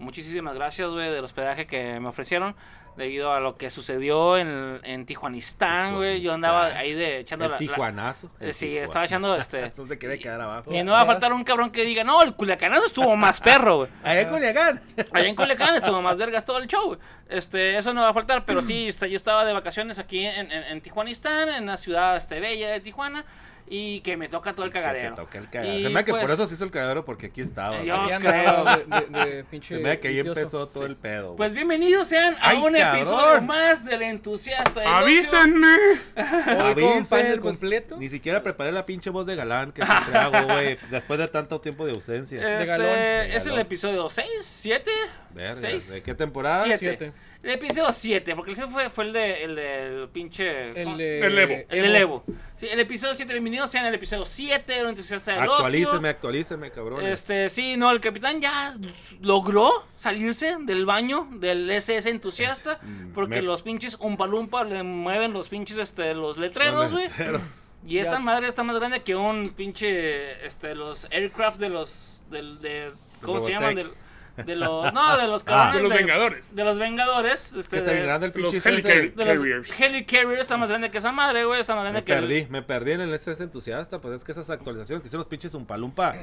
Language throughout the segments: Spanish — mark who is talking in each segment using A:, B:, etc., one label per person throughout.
A: muchísimas gracias, güey, del hospedaje que me ofrecieron. Debido a lo que sucedió en, en Tijuanistán, güey. Yo andaba ahí de echando
B: El
A: la.
B: tijuanazo.
A: eh,
B: el
A: sí, estaba echando este.
B: Se quiere quedar abajo.
A: Y no va a faltar un cabrón que diga, no, el Culiacanazo estuvo más perro, güey.
B: Allá en Culiacán.
A: Allá en Culiacán estuvo más vergas todo el show, güey. Este, eso no va a faltar, pero sí, yo estaba de vacaciones aquí en, en, en Tijuanistán, en la ciudad este, bella de Tijuana, y que me toca todo el
B: Que
A: cagadero.
B: te toca el cagadero.
A: Y,
B: Se me hace que
A: pues,
B: por eso se hizo el cagadero, porque aquí estaba.
A: Yo creo.
C: de, de, de pinche
B: Se me que ahí
C: vicioso.
B: empezó todo el pedo. güey.
A: Pues bienvenidos sean a
B: ¡Ay,
A: un
B: cabrón!
A: episodio más del entusiasta. del.
D: ¡Avísenme!
C: Panel
B: pues,
C: completo.
B: Ni siquiera preparé la pinche voz de galán que siempre hago, güey. Después de tanto tiempo de ausencia.
C: de
A: Este,
C: galón.
A: Es el episodio 6, 7,
B: Verga,
A: 6,
B: ¿De qué temporada?
A: Siete.
C: Siete.
A: El episodio 7, porque el que fue, fue el de el del pinche...
C: El de
D: El Evo.
A: El del Evo. Sí, el episodio 7, bienvenidos sean el episodio 7, el entusiasta del ocio.
B: Actualíceme, actualíceme, cabrón.
A: Este, sí, no, el capitán ya logró salirse del baño del SS entusiasta
B: Mm,
A: porque
B: me-
A: los pinches umpalumpa le mueven los pinches este los letreros, güey. Y esta
C: Ya.
A: madre está más grande que un pinche este los aircraft de los del de ¿cómo se llaman? Del. De los no, de los
B: Ah.
D: De los Vengadores.
A: De los Vengadores, este
B: Que bien
A: de,
B: pinche
D: Los. Helicarriers.
A: de los
D: Carriers.
A: Helicarriers está más grande que esa madre, güey, está más grande
B: Me
A: que el-
B: perdí, me perdí en el SS entusiasta, pues es que esas actualizaciones que hicieron los pinches Umpalumpa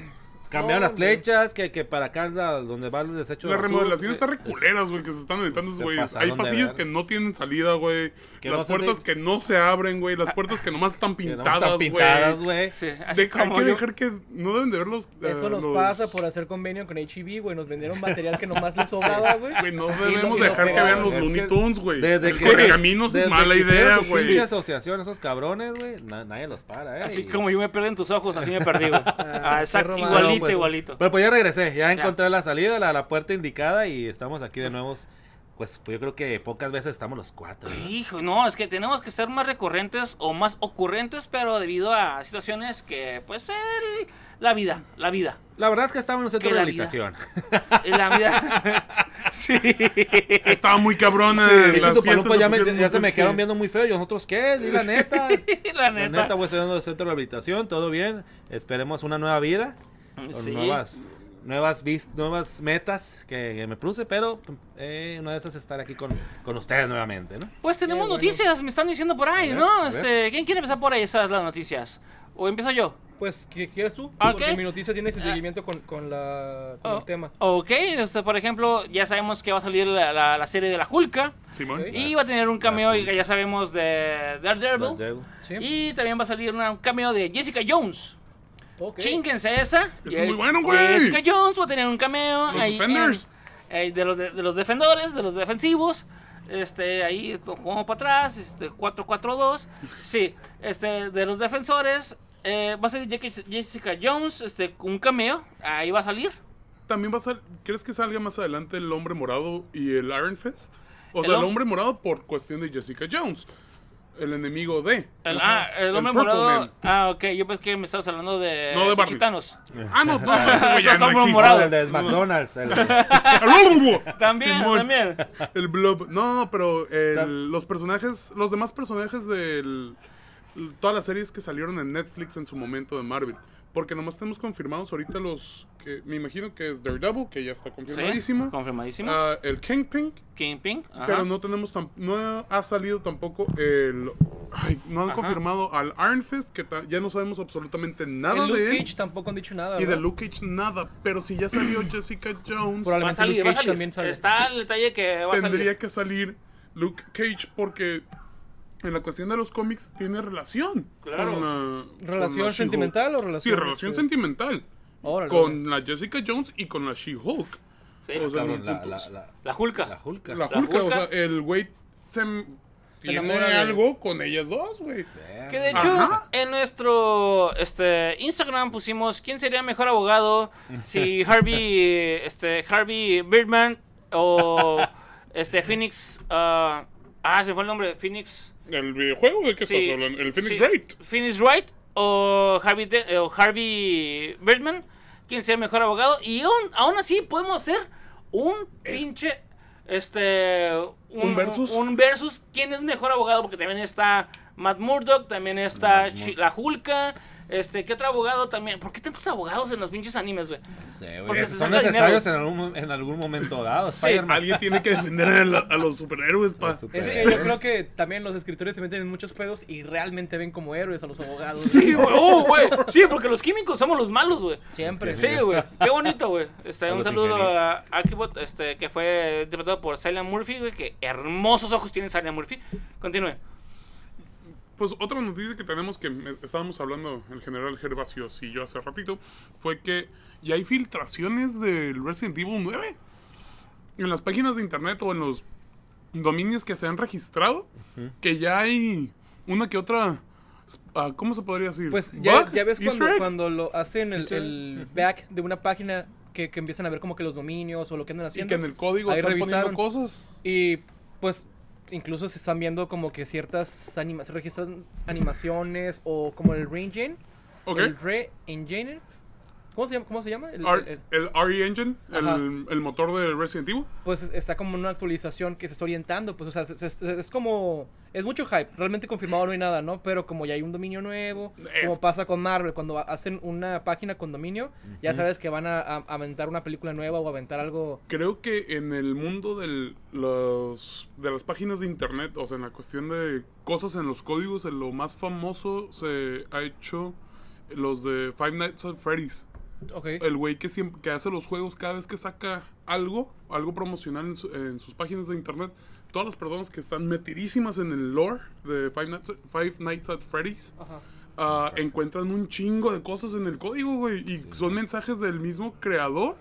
B: cambiaron
C: No,
B: las flechas, que, que para acá es la- donde va el desecho
D: Las
B: de
D: remodelaciones
B: basura.
D: están reculeras, güey, que se están güeyes.
B: pasaron
D: Hay pasillos que no tienen salida, güey. Las
B: no
D: puertas
B: de-
D: que no se abren, güey. Las puertas que nomás están pintadas,
B: están
D: güey.
B: pintadas, güey.
A: Sí,
D: hay que
A: yo-
D: dejar que no deben de ver los. eh,
C: Eso nos
D: los-
C: pasa por hacer convenio con HEB, güey. Nos vendieron material que nomás les sobraba, güey.
D: Güey, no debemos dejar que vean los Looney Tunes, güey.
B: Desde que
D: correcaminos
B: desde
D: es mala idea, güey.
B: pinche asociación, esos cabrones, güey, na- nadie los para, eh.
A: Así como yo me perdí en tus ojos, así me perdí, güey. Ah, exacto,
C: perro
A: igualito,
B: pues,
A: igualito.
B: Pero pues ya regresé, ya
A: Ya.
B: encontré la salida, la, la puerta indicada y estamos aquí de nuevo. Pues, pues yo creo que pocas veces estamos los cuatro. ¿no?
A: Hijo, no, es que tenemos que ser más recurrentes o más ocurrentes, pero debido a situaciones que, pues, el- la vida, la vida,
B: La verdad es que estamos en un centro de
A: la vida.
B: rehabilitación.
A: la vida. sí.
D: Estaba muy cabrona.
B: Pinches
D: las fiestas
B: ya, me- ya se me quedaron viendo muy feo. ¿Y nosotros qué? Di la neta.
A: la
B: La
A: neta.
B: neta, güey, estoy en el centro de rehabilitación, todo bien. Esperemos una nueva vida. Con
A: Sí.
B: nuevas, nuevas, vis- nuevas metas que, que me puse, pero eh, una de esas es estar aquí con, con ustedes nuevamente, ¿no?
A: Pues tenemos
C: bueno.
A: noticias, me están diciendo por ahí,
B: ver,
A: ¿no? Este, ¿quién quiere empezar por ahí esas las noticias? ¿O empiezo yo?
C: Pues, ¿qué quieres tú?
A: Ok.
C: Porque mi noticia tiene seguimiento con, con, la, con
A: Oh,
C: el tema.
A: Ok, este, por ejemplo, ya sabemos que va a salir la, la- la serie de la Hulka
D: Simón.
A: Y va a tener un cameo, ya sabemos, de Daredevil.
B: Daredevil.
C: Sí.
A: Y también va a salir una- un cameo de Jessica Jones.
C: Ok.
A: Chinguense esa.
D: Es muy bueno, güey.
A: Jessica Jones va a tener un cameo.
D: Los
A: ahí en-
D: Defenders.
A: eh, de, los de, de los defensores, de los defensivos. Este, ahí jugamos para atrás, este, 4-4-2. Sí, este, de los defensores. eh, va a salir Jessica- Jones, este, un cameo. Ahí va a salir.
D: También va a sal... ¿Crees que salga más adelante el hombre morado y el Iron Fist? O
A: El
D: sea, el
A: hom-
D: hombre morado por cuestión de Jessica Jones. El enemigo de.
A: El, ah, el hombre morado.
D: Man.
A: Ah, ok, yo pensé que me estabas hablando de.
D: No, de.
A: Chitanos.
D: Ah, no, no, ese ya no existe.
A: morado.
B: el de McDonald's. el-
A: También,
D: Simón.
A: también.
D: El Blob. No, pero el-
B: Tam-
D: los personajes, los demás personajes de todas las series que salieron en Netflix en su momento de Marvel. Porque nomás tenemos confirmados ahorita los que me imagino que es Daredevil, que ya está
A: Sí,
D: confirmadísimo.
A: confirmadísimo.
D: Ah, el Kingpin,
A: Kingpin. ajá.
D: pero no tenemos no ha salido tampoco el ay, no han
A: Ajá.
D: confirmado al Iron Fist que ta- ya no sabemos absolutamente nada
C: El Luke
D: de él
C: Cage tampoco han dicho nada.
D: y de. Luke Cage nada, pero si ya salió Jessica Jones
A: Va a salir,
C: Luke
A: va a
C: Cage
A: salir.
C: también sale.
A: Está el detalle que va a
D: tendría
A: salir.
D: que salir Luke Cage porque en la cuestión de los cómics tiene relación.
A: Claro.
D: con la- con
C: ¿Relación
D: la
C: sentimental o
D: Sí,
C: relación,
D: relación
C: este?
D: sentimental.
C: Órale,
D: Con la Jessica Jones y con la She-Hulk.
A: Sí,
D: o sea,
B: Cabrón,
D: no,
B: la, la, la,
A: la Hulka.
B: la Hulka.
D: La
A: La
D: Hulk, o
A: Hulka.
D: sea, el güey se, tiene
C: enamora de-
D: algo con ellas dos, güey.
A: Que de hecho,
D: Ajá.
A: en nuestro este, Instagram pusimos quién sería mejor abogado, si Harvey, este, Harvey Birdman o este Phoenix, ah, ah, se fue el nombre, Phoenix,
D: ¿El videojuego de qué
A: sí,
D: estás hablando? ¿El Phoenix
A: sí,
D: Wright?
A: Phoenix Wright o Harvey, De- o Harvey Birdman, quién sería mejor abogado y aún, aún así podemos hacer un pinche este
D: ¿Un versus?
A: un versus quién es mejor abogado porque también está Matt Murdock también está
B: Murdock.
A: Chi- la Hulka Este, ¿qué otro abogado también? ¿Por qué tantos abogados en los pinches animes, güey?
B: No sé, güey. Son necesarios en algún, en algún momento dado.
A: Sí,
B: Spider-Man.
D: Alguien tiene que defender a, la- a los superhéroes, pa.
B: Los super-
C: Es que yo creo que también los escritores se meten en muchos pedos y realmente ven como héroes a los abogados.
A: Sí, güey, oh, güey. Sí, porque los químicos somos los malos, güey.
C: Siempre.
B: Sí,
A: Sí, güey. Qué bonito, güey. Este, un saludo
B: ingenieros.
A: a Akibot, este, que fue interpretado por Cillian Murphy, güey. Que hermosos ojos tiene Cillian Murphy. Continúe.
D: Pues otra noticia que tenemos que me- estábamos hablando el general Gervasios y yo hace ratito fue que ya hay filtraciones del Resident Evil 9 en las páginas de internet o en los dominios que se han registrado que ya hay una que otra ah, ¿cómo se podría decir?
C: Pues ya, ves
D: ¿Easter
C: cuando, cuando lo hacen el, el back de una página que, que empiezan a ver como que los dominios o lo que andan
D: y
C: haciendo.
D: que en el código
C: Ahí
D: están
C: revisaron.
D: poniendo cosas.
C: Y pues incluso se están viendo como que ciertas anima se registran animaciones o como el Re-Engine.
D: Ok.
C: El Re-Engine. ¿Cómo se llama? ¿Cómo se llama? El-
D: Ar-
C: el-
D: el RE Engine, el, el motor de Resident Evil.
C: pues está como en una actualización que se está orientando, pues o sea, se- se- es, como es mucho hype, realmente confirmado no hay nada, ¿no? Pero como ya hay un dominio nuevo,
D: Es-
C: como pasa con Marvel, cuando hacen una página con dominio, ya sabes que van a, a- aventar una película nueva o aventar algo
D: Creo que en el mundo del, los, de las páginas de internet, o sea, en la cuestión de cosas en los códigos, en lo más famoso se ha hecho los de Five Nights at Freddy's.
C: Ok.
D: El güey que siempre que hace los juegos cada vez que saca algo, algo promocional en, su- en sus páginas de internet, todas las personas que están metidísimas en el lore de Five Nights, Five Nights at Freddy's
C: Ajá.
D: ah, encuentran un chingo de cosas en el código, güey. Y son mensajes del mismo creador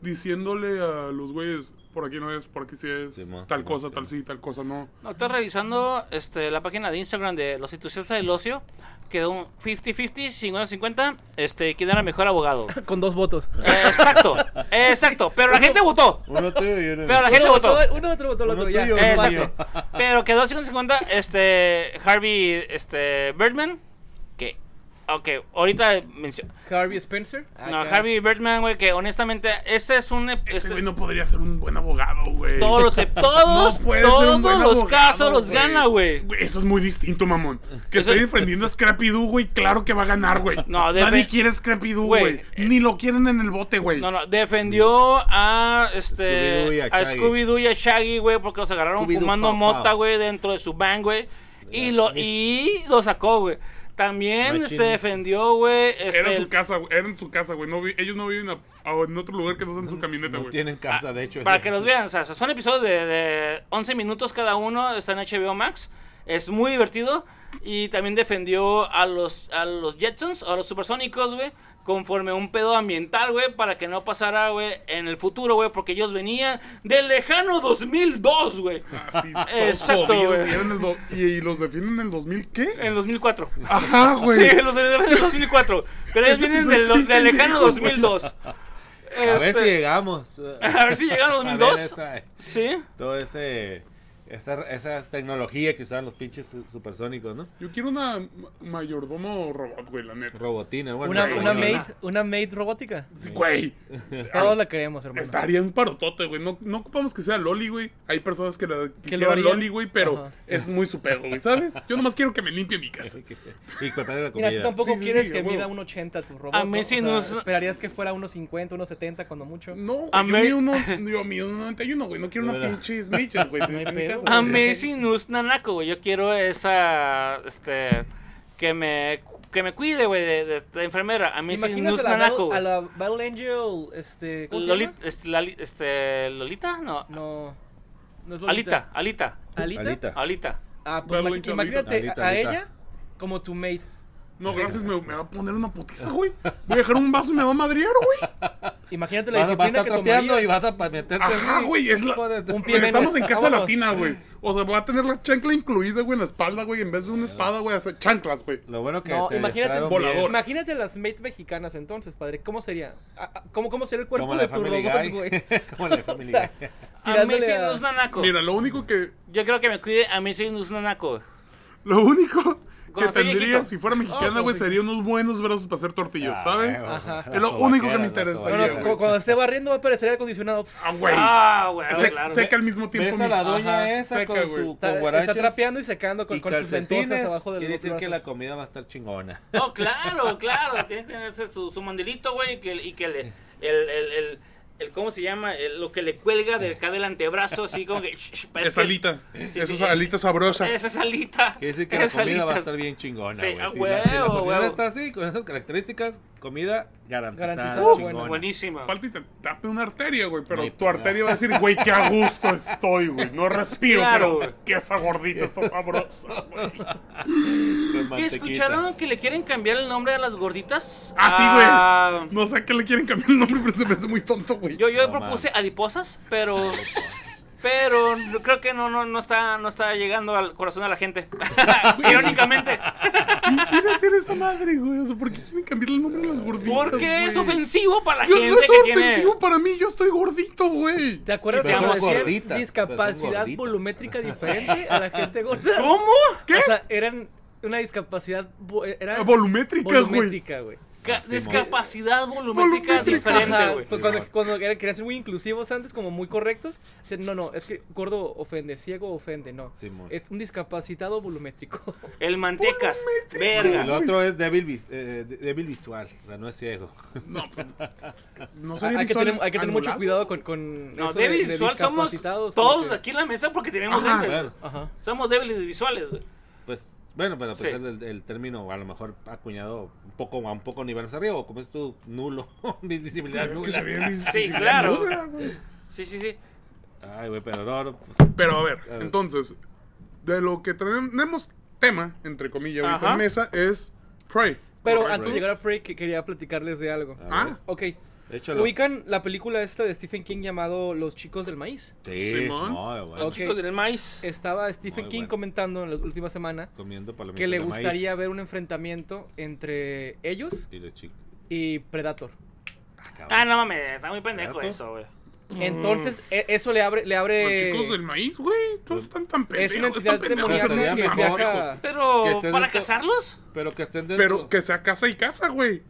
D: diciéndole a los güeyes, por aquí no es, por aquí sí es, tal cosa, tal sí, tal cosa no.
A: No, estoy revisando este, la página de Instagram de los entusiastas del ocio. Quedó un 50-50, 50-50. Este, ¿quién era el mejor abogado?
C: Con dos votos.
A: Eh, exacto, exacto. Pero la gente votó.
B: Uno tuyo y uno
A: Pero la gente
C: uno
A: votó.
C: votó, uno otro votó el
B: Uno
C: otro, ya.
A: Exacto. Pero quedó 50-50. Este, Harvey este, Birdman. Ok, ahorita menciono.
C: Harvey Spencer.
A: No,
C: acá.
A: Harvey Birdman, güey, que honestamente, ese es un.
D: Ese
A: ese-
D: güey no podría ser un buen abogado, güey.
A: todos los, todos,
D: No puede ser
A: todos
D: un buen
A: los
D: abogado,
A: casos los gana, güey.
D: Eso es muy distinto, mamón. Que
A: Eso-
D: estoy defendiendo a Scrappy Doo, güey. Claro que va a ganar, güey.
A: No,
D: Nadie quiere Scrappy Doo,
A: Güey, eh,
D: Ni lo quieren en el bote, güey.
A: No, no, defendió a este
B: a.
A: Scooby-Doo y a Shaggy, güey, porque los agarraron fumando mota, güey, dentro de su van, güey. Y lo y lo sacó, güey. También
B: Machín.
A: este defendió, güey, este
D: Era su casa, güey. Era en su casa, güey. No vi- ellos no viven a- a- en otro lugar que no sea en su camioneta,
B: No
D: güey.
B: tienen casa, de hecho.
A: para que los vean, o sea, son episodios de, de 11 minutos cada uno, está en HBO Max. Es muy divertido y también defendió a los a los Jetsons, a los supersónicos, güey, conforme un pedo ambiental, güey, para que no pasara, güey, en el futuro, güey, porque ellos venían del lejano 2002, güey.
D: Así, todos
A: Exacto, güey.
D: y, el los defienden en el 2000, ¿qué?
A: En 2004.
D: Ajá, güey.
A: Sí, los de, de 2004. Pero ellos vienen del, del lejano
D: pendejo,
A: 2002.
B: A ver
A: Este,
B: si llegamos.
A: a ver si llegaron
B: A
A: 2002.
B: ver esa-
A: Sí.
B: todo ese. Esa, esa tecnología que usaban los pinches su- supersónicos, ¿no?
D: Yo quiero una ma- mayordomo robot, güey, la neta.
B: Robotina, bueno.
C: Una,
D: güey,
C: una
D: güey.
C: maid, una maid robótica.
D: Sí, güey.
C: Todos la queremos, hermano.
D: Estaría un parotote, güey. No, no ocupamos que sea Loli, güey. Hay personas que la quisieran
C: harían.
D: Loli, güey, pero
C: Ajá.
D: es muy su pedo, güey, ¿sabes? Yo nomás quiero que me limpie mi casa.
B: Y prepare la
C: Mira, tú
B: comida.
C: tampoco
D: Sí, sí,
C: quieres
D: sí,
C: que
D: huevo.
C: mida 1.80 tu robot.
A: A mí
C: ¿no?
A: sí
C: O sea,
A: nos-
C: Esperarías que fuera 1.50, 1.70 cuando mucho.
D: No, güey,
A: A
D: yo
A: mí-
D: mido uno, yo mido 91, güey. No quiero
B: De
D: una
B: verdad.
D: pinche Mitchell, güey.
C: No hay
D: en mi
C: pedo.
D: Casa,
A: A
D: güey.
A: mí sí no es nanako, güey. Yo quiero esa, este, que me, que me cuide, güey, de, de, de enfermera. A mí sí no
C: Imaginas
A: es
C: a la,
A: nanako,
C: Battle, a la Battle Angel, este, ¿cómo se
A: Loli-
C: llama?
A: este, este, ¿Lolita? No.
C: No, no es
A: Alita,
C: Lolita.
A: Alita,
C: ¿Alita?
B: Alita.
A: Alita.
C: Ah, pues
D: Battle
C: imagínate
B: Alita,
C: a ella como tu maid.
D: No, gracias, me, me va a poner una putiza, güey. Voy a dejar un vaso y me va a madrear, güey.
C: Imagínate la
B: Vas, a- vas a
C: disciplina
B: estar
C: que
B: trapeando y vas a meterte
D: Ajá, güey, es la-
B: hijo de-
C: Un pie menos.
D: estamos en casa
C: Vámonos.
D: latina, güey. O sea, voy a tener la chancla incluida, güey, en la espalda, güey. En vez de una espada, güey, hacer chanclas, güey.
B: Lo bueno que
C: No,
B: te
C: imagínate, las maid mexicanas entonces, padre. ¿Cómo sería? Ah, ah, ¿Cómo, cómo sería el cuerpo
B: Como
C: de tu robot, güey?
B: Como la de Family
C: O sea,
B: Guy.
A: A mí sí
C: a-
A: no es nanako.
D: Mira, lo único que.
A: Yo creo que me cuide, a mí sí no es nanako. güey.
D: Lo único que tendría, si fuera mexicana,
C: Oh,
D: güey,
C: pues,
D: sería unos buenos brazos para hacer tortillas,
B: Ah,
D: ¿sabes?
B: güey,
C: Ajá.
D: Es lo único que me interesaría,
C: Bueno,
D: güey.
C: cuando esté barriendo va a aparecer aire acondicionado.
D: Ah, güey.
A: Ah, güey,
D: Se-
A: claro.
D: seca al mismo tiempo.
B: ¿Ves a la doña
C: Ajá,
B: esa
D: seca,
B: con
D: güey.
B: su
C: Está,
B: con
C: está
B: guaraches
C: trapeando y secando con,
B: y
C: con sus ventosas abajo de
B: Quiere decir que la comida va a estar chingona.
A: No, claro, claro. Tiene que tener su, su mandilito, güey, y que, y que le, el, el, el, el- ¿cómo se llama? El- lo que le cuelga de acá del antebrazo, así como que... que-
D: alita.
A: sí,
D: Esa
A: sí.
D: alita sabrosa.
A: Esa salita.
B: Quiere decir que la comida va a estar bien chingona,
A: Sí,
B: güey. si, la, si la
A: huevo,
B: cocina
A: huevo.
B: está así, con esas características, comida garantizada.
C: Garantizada,
B: chingona.
C: bueno.
A: Buenísima.
D: Falta y te tape una arteria, güey. Pero
B: No
D: tu
B: pedo.
D: arteria va a decir, güey, qué a gusto estoy, güey. No respiro,
A: Claro,
D: pero que esa gordita está sabrosa, güey.
A: ¿Qué escucharon que le quieren cambiar el nombre a las gorditas?
D: Ah, sí,
A: Ah,
D: güey. No sé a qué le quieren cambiar el nombre, pero se me hace muy tonto, güey.
A: Yo, yo
B: No
A: propuse adiposas, pero pero creo que no no no está no está llegando al corazón de la gente. Irónicamente,
D: ¿Quién quiere hacer esa madre, güey? O sea, ¿por qué quieren cambiar el nombre de las gorditas?
A: porque es ofensivo para la
D: Yo,
A: gente
D: no es
A: que tiene
D: ofensivo para mí, yo estoy gordito, güey.
C: ¿Te acuerdas
B: pero
A: son
C: discapacidad volumétrica diferente a la gente gorda?
A: ¿Cómo?
D: ¿Qué?
C: O sea, eran una discapacidad era
D: Volumétrica, güey.
C: volumétrica, güey.
A: Discapacidad volumétrica
D: Volumétrica.
A: diferente, güey.
C: pues cuando, querían ser muy inclusivos antes, como muy correctos, decían, no, no, es que gordo ofende, ciego ofende, no.
B: Simón.
C: Es un discapacitado volumétrico.
A: El mantecas,
B: El
A: verga.
B: otro es débil, vis- eh, de- débil visual, o sea, no es ciego.
D: No, pues, no
C: hay, que tener, hay que tener mucho cuidado con, con
A: No,
C: eso de-
A: débiles
C: de
A: visual somos todos
C: porque-
A: aquí en la mesa porque tenemos
D: Ajá,
A: lentes.
B: claro.
C: Ajá.
A: Somos débiles visuales, güey.
B: Pues, bueno, pero pues
A: Sí.
B: el, el término a lo mejor acuñado un poco a un poco nivel más arriba, o como es tu nulo, visibilidad
D: Es que
B: nula.
D: sería vis-
A: Sí, claro.
D: nula.
A: Sí, sí, sí.
B: Ay, güey, pero no, no, pues,
D: Pero a ver,
B: A ver.
D: entonces, de lo que tenemos tema, entre comillas, ahorita en mesa, es Prey.
C: Pero antes de llegar a Prey, que quería platicarles de algo.
D: Ah,
C: Ok,
B: échalo.
C: ubican la película esta de Stephen King llamado Los chicos del maíz.
B: Sí,
D: Simón.
B: no, bueno,
C: Ok.
A: Chicos del maíz.
C: Estaba Stephen
B: Muy
C: King
B: bueno.
C: comentando en la última semana
B: comiendo palomitas
C: que le
B: de
C: gustaría
B: maíz.
C: ver un enfrentamiento entre ellos
B: Y los chicos.
C: y Predator.
B: Ah, cabrón.
A: Ah, no mames, está muy pendejo eso, güey.
C: Entonces, e- eso le abre, le
D: Los
C: abre.
D: chicos del maíz, güey, todos están tan
C: Es
D: pendejos.
C: una entidad
D: están pendejos,
C: demoníaca que viaja.
B: Que
A: Pero,
B: estén
A: ¿para
B: dentro-
A: casarlos?
B: Pero que estén dentro.
D: Pero que sea casa y casa, güey.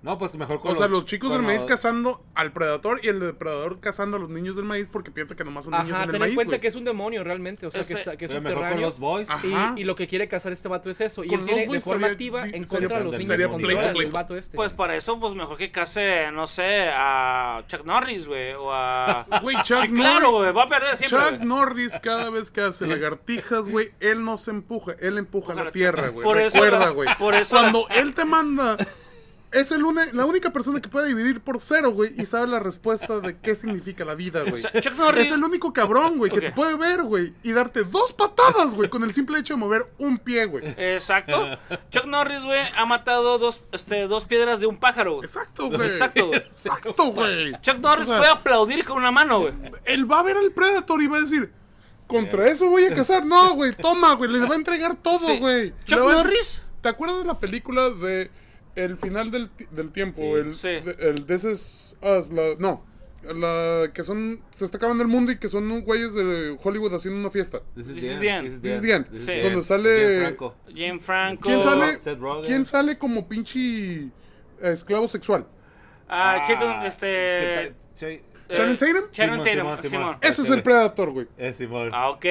B: No, pues mejor con
D: O sea, los chicos del maíz
B: los-
D: cazando al predador y el depredador cazando a los niños del maíz porque piensa que nomás son niños
C: Ajá,
D: en el
C: ten en
D: maíz,
C: cuenta que es un demonio realmente, o sea, que, está, que es
B: Pero mejor con
C: subterráneo.
B: los boys.
D: Ajá.
C: Y, y lo que quiere cazar este vato es eso. Y
D: Con
C: él tiene de forma
D: sería-
C: activa
D: sería-
C: en contra de los
B: sería
C: niños controlas,
D: pleito.
C: el vato este.
A: Pues para eso, pues mejor que case, no sé, a Chuck Norris, güey. O a.
D: Güey, Chuck
A: Sí, claro,
D: Norris-
A: güey, va a perder siempre.
D: Chuck. Norris cada vez que hace lagartijas, güey, él no se empuja, él empuja la tierra, güey.
A: Por eso-
D: Recuerda, güey.
A: por eso-
D: Cuando él te manda, es el la única persona que puede dividir por cero, güey, y sabe la respuesta de qué significa la vida, güey. Es el único cabrón, güey, que te puede ver, güey, y darte dos patadas, güey, con el simple hecho de mover un pie, güey.
A: Exacto. Chuck Norris, güey, ha matado dos, este, dos piedras de un pájaro, güey.
D: Exacto, güey.
A: Exacto, güey.
D: Exacto, güey.
A: Chuck Norris
D: O sea,
A: puede aplaudir con una mano, güey.
D: Él va a ver al Predator y va a decir, contra eso voy a cazar. No, güey, toma, güey, le va a entregar todo,
A: Sí.
D: güey.
A: Chuck
D: a
A: Norris.
D: ¿Te acuerdas de la película de El final del, ti- del tiempo?
B: Sí.
D: El,
A: Sí.
D: de- el This is Us, la- no. La que son. Se está acabando el mundo y que son güeyes de Hollywood haciendo una fiesta.
B: This is
A: This
B: the
A: is
B: end,
A: the end.
B: this is
D: This is
B: the end,
D: end.
B: this is
A: Sí.
B: the
D: Donde sale-
B: Franco.
A: Jane Franco.
D: ¿Quién sale,
B: Seth Rogen.
D: ¿Quién sale como pinche esclavo sexual?
A: Ah,
B: ¿qué
A: este. Eh,
D: ¿Channing Tatum?
A: Channing
B: Simón,
A: Tatum,
B: Simón,
A: Simón.
B: Simón.
D: Ese es el Predator, güey.
B: Es Simón.
A: Ah, ok.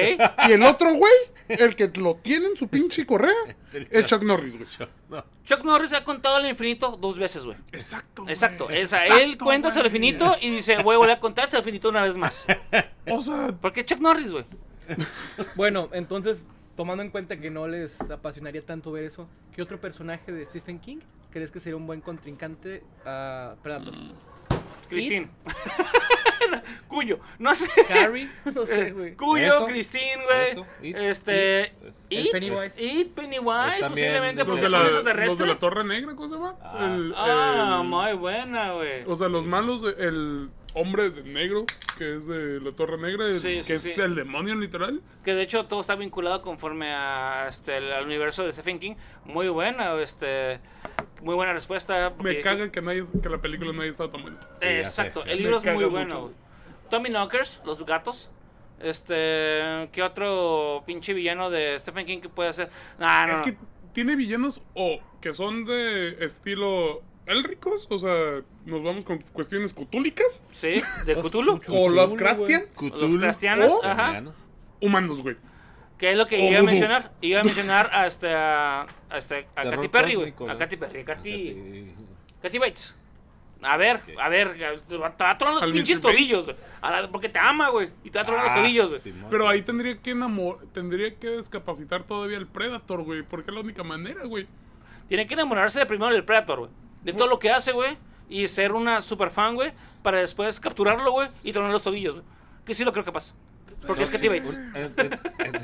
D: Y el otro güey, el que lo tiene en su pinche correa, es Chuck Norris, güey.
B: No.
A: Chuck Norris ha contado al infinito dos veces, güey.
D: Exacto. güey.
A: Exacto. O sea,
D: Exacto,
A: él cuenta hasta el infinito y dice, voy a volver a contar hasta el infinito una vez más.
D: O sea,
A: Porque Chuck Norris, güey.
C: Bueno, entonces, tomando en cuenta que no les apasionaría tanto ver eso, ¿qué otro personaje de Stephen King crees que sería un buen contrincante a Predator?
A: Christine. Cuyo. No sé.
C: Carrie, no sé, güey.
A: Cuyo,
B: eso,
A: güey.
B: It,
A: Este.
B: It,
A: It,
C: Pennywise.
A: It, Pennywise,
B: Es también
A: posiblemente porque son extraterrestres.
D: los de la Torre Negra, ¿cómo se llama?
B: Ah.
D: El-
A: Ah,
D: el-
A: muy buena, güey.
D: O sea, los malos, el hombre de negro, que es de la Torre Negra, el-
A: Sí,
D: que
A: sí,
D: es
A: sí.
D: el demonio literal.
A: Que de hecho todo está vinculado conforme a este el, al universo de Stephen King. Muy buena, este muy buena respuesta.
D: Me
A: porque-
D: caga que, nadie, que la película no haya estado tan buena.
A: Exacto,
B: sé.
A: el
D: Me
A: libro es muy bueno.
D: mucho.
A: Tommy Knockers, los gatos. Este, ¿qué otro pinche villano de Stephen King que puede ser? Ah, no,
D: es
A: no.
D: que tiene villanos o que son de estilo élricos, o sea, nos vamos con cuestiones cutúlicas,
A: Sí, de Cthulhu.
D: o
C: Cthulhu,
D: Lovecraftian,
A: Los cristianos,
D: Oh.
A: ajá.
D: Humanos, güey.
A: Que es lo que iba a mencionar. Iba a mencionar a, este, a, a, este, a
B: Terror
A: Katy Perry, güey. A. Katy Perry, Katy,
B: Katy-
A: Katy Bates. A ver, a ver, te va a tronar los
D: Al
A: pinches tobillos, güey. A Porque te ama, güey. Y te va a tronar los
B: Ah,
A: tobillos, güey.
D: Pero ahí tendría que enamor tendría que descapacitar todavía el Predator, güey, porque es la única manera, güey.
A: Tiene que enamorarse de primero del Predator, güey. De todo lo que hace, güey. Y ser una super fan, güey. Para después capturarlo, güey. Y tronar los tobillos, güey. Que sí lo creo que pasa. Porque es Katy Bates.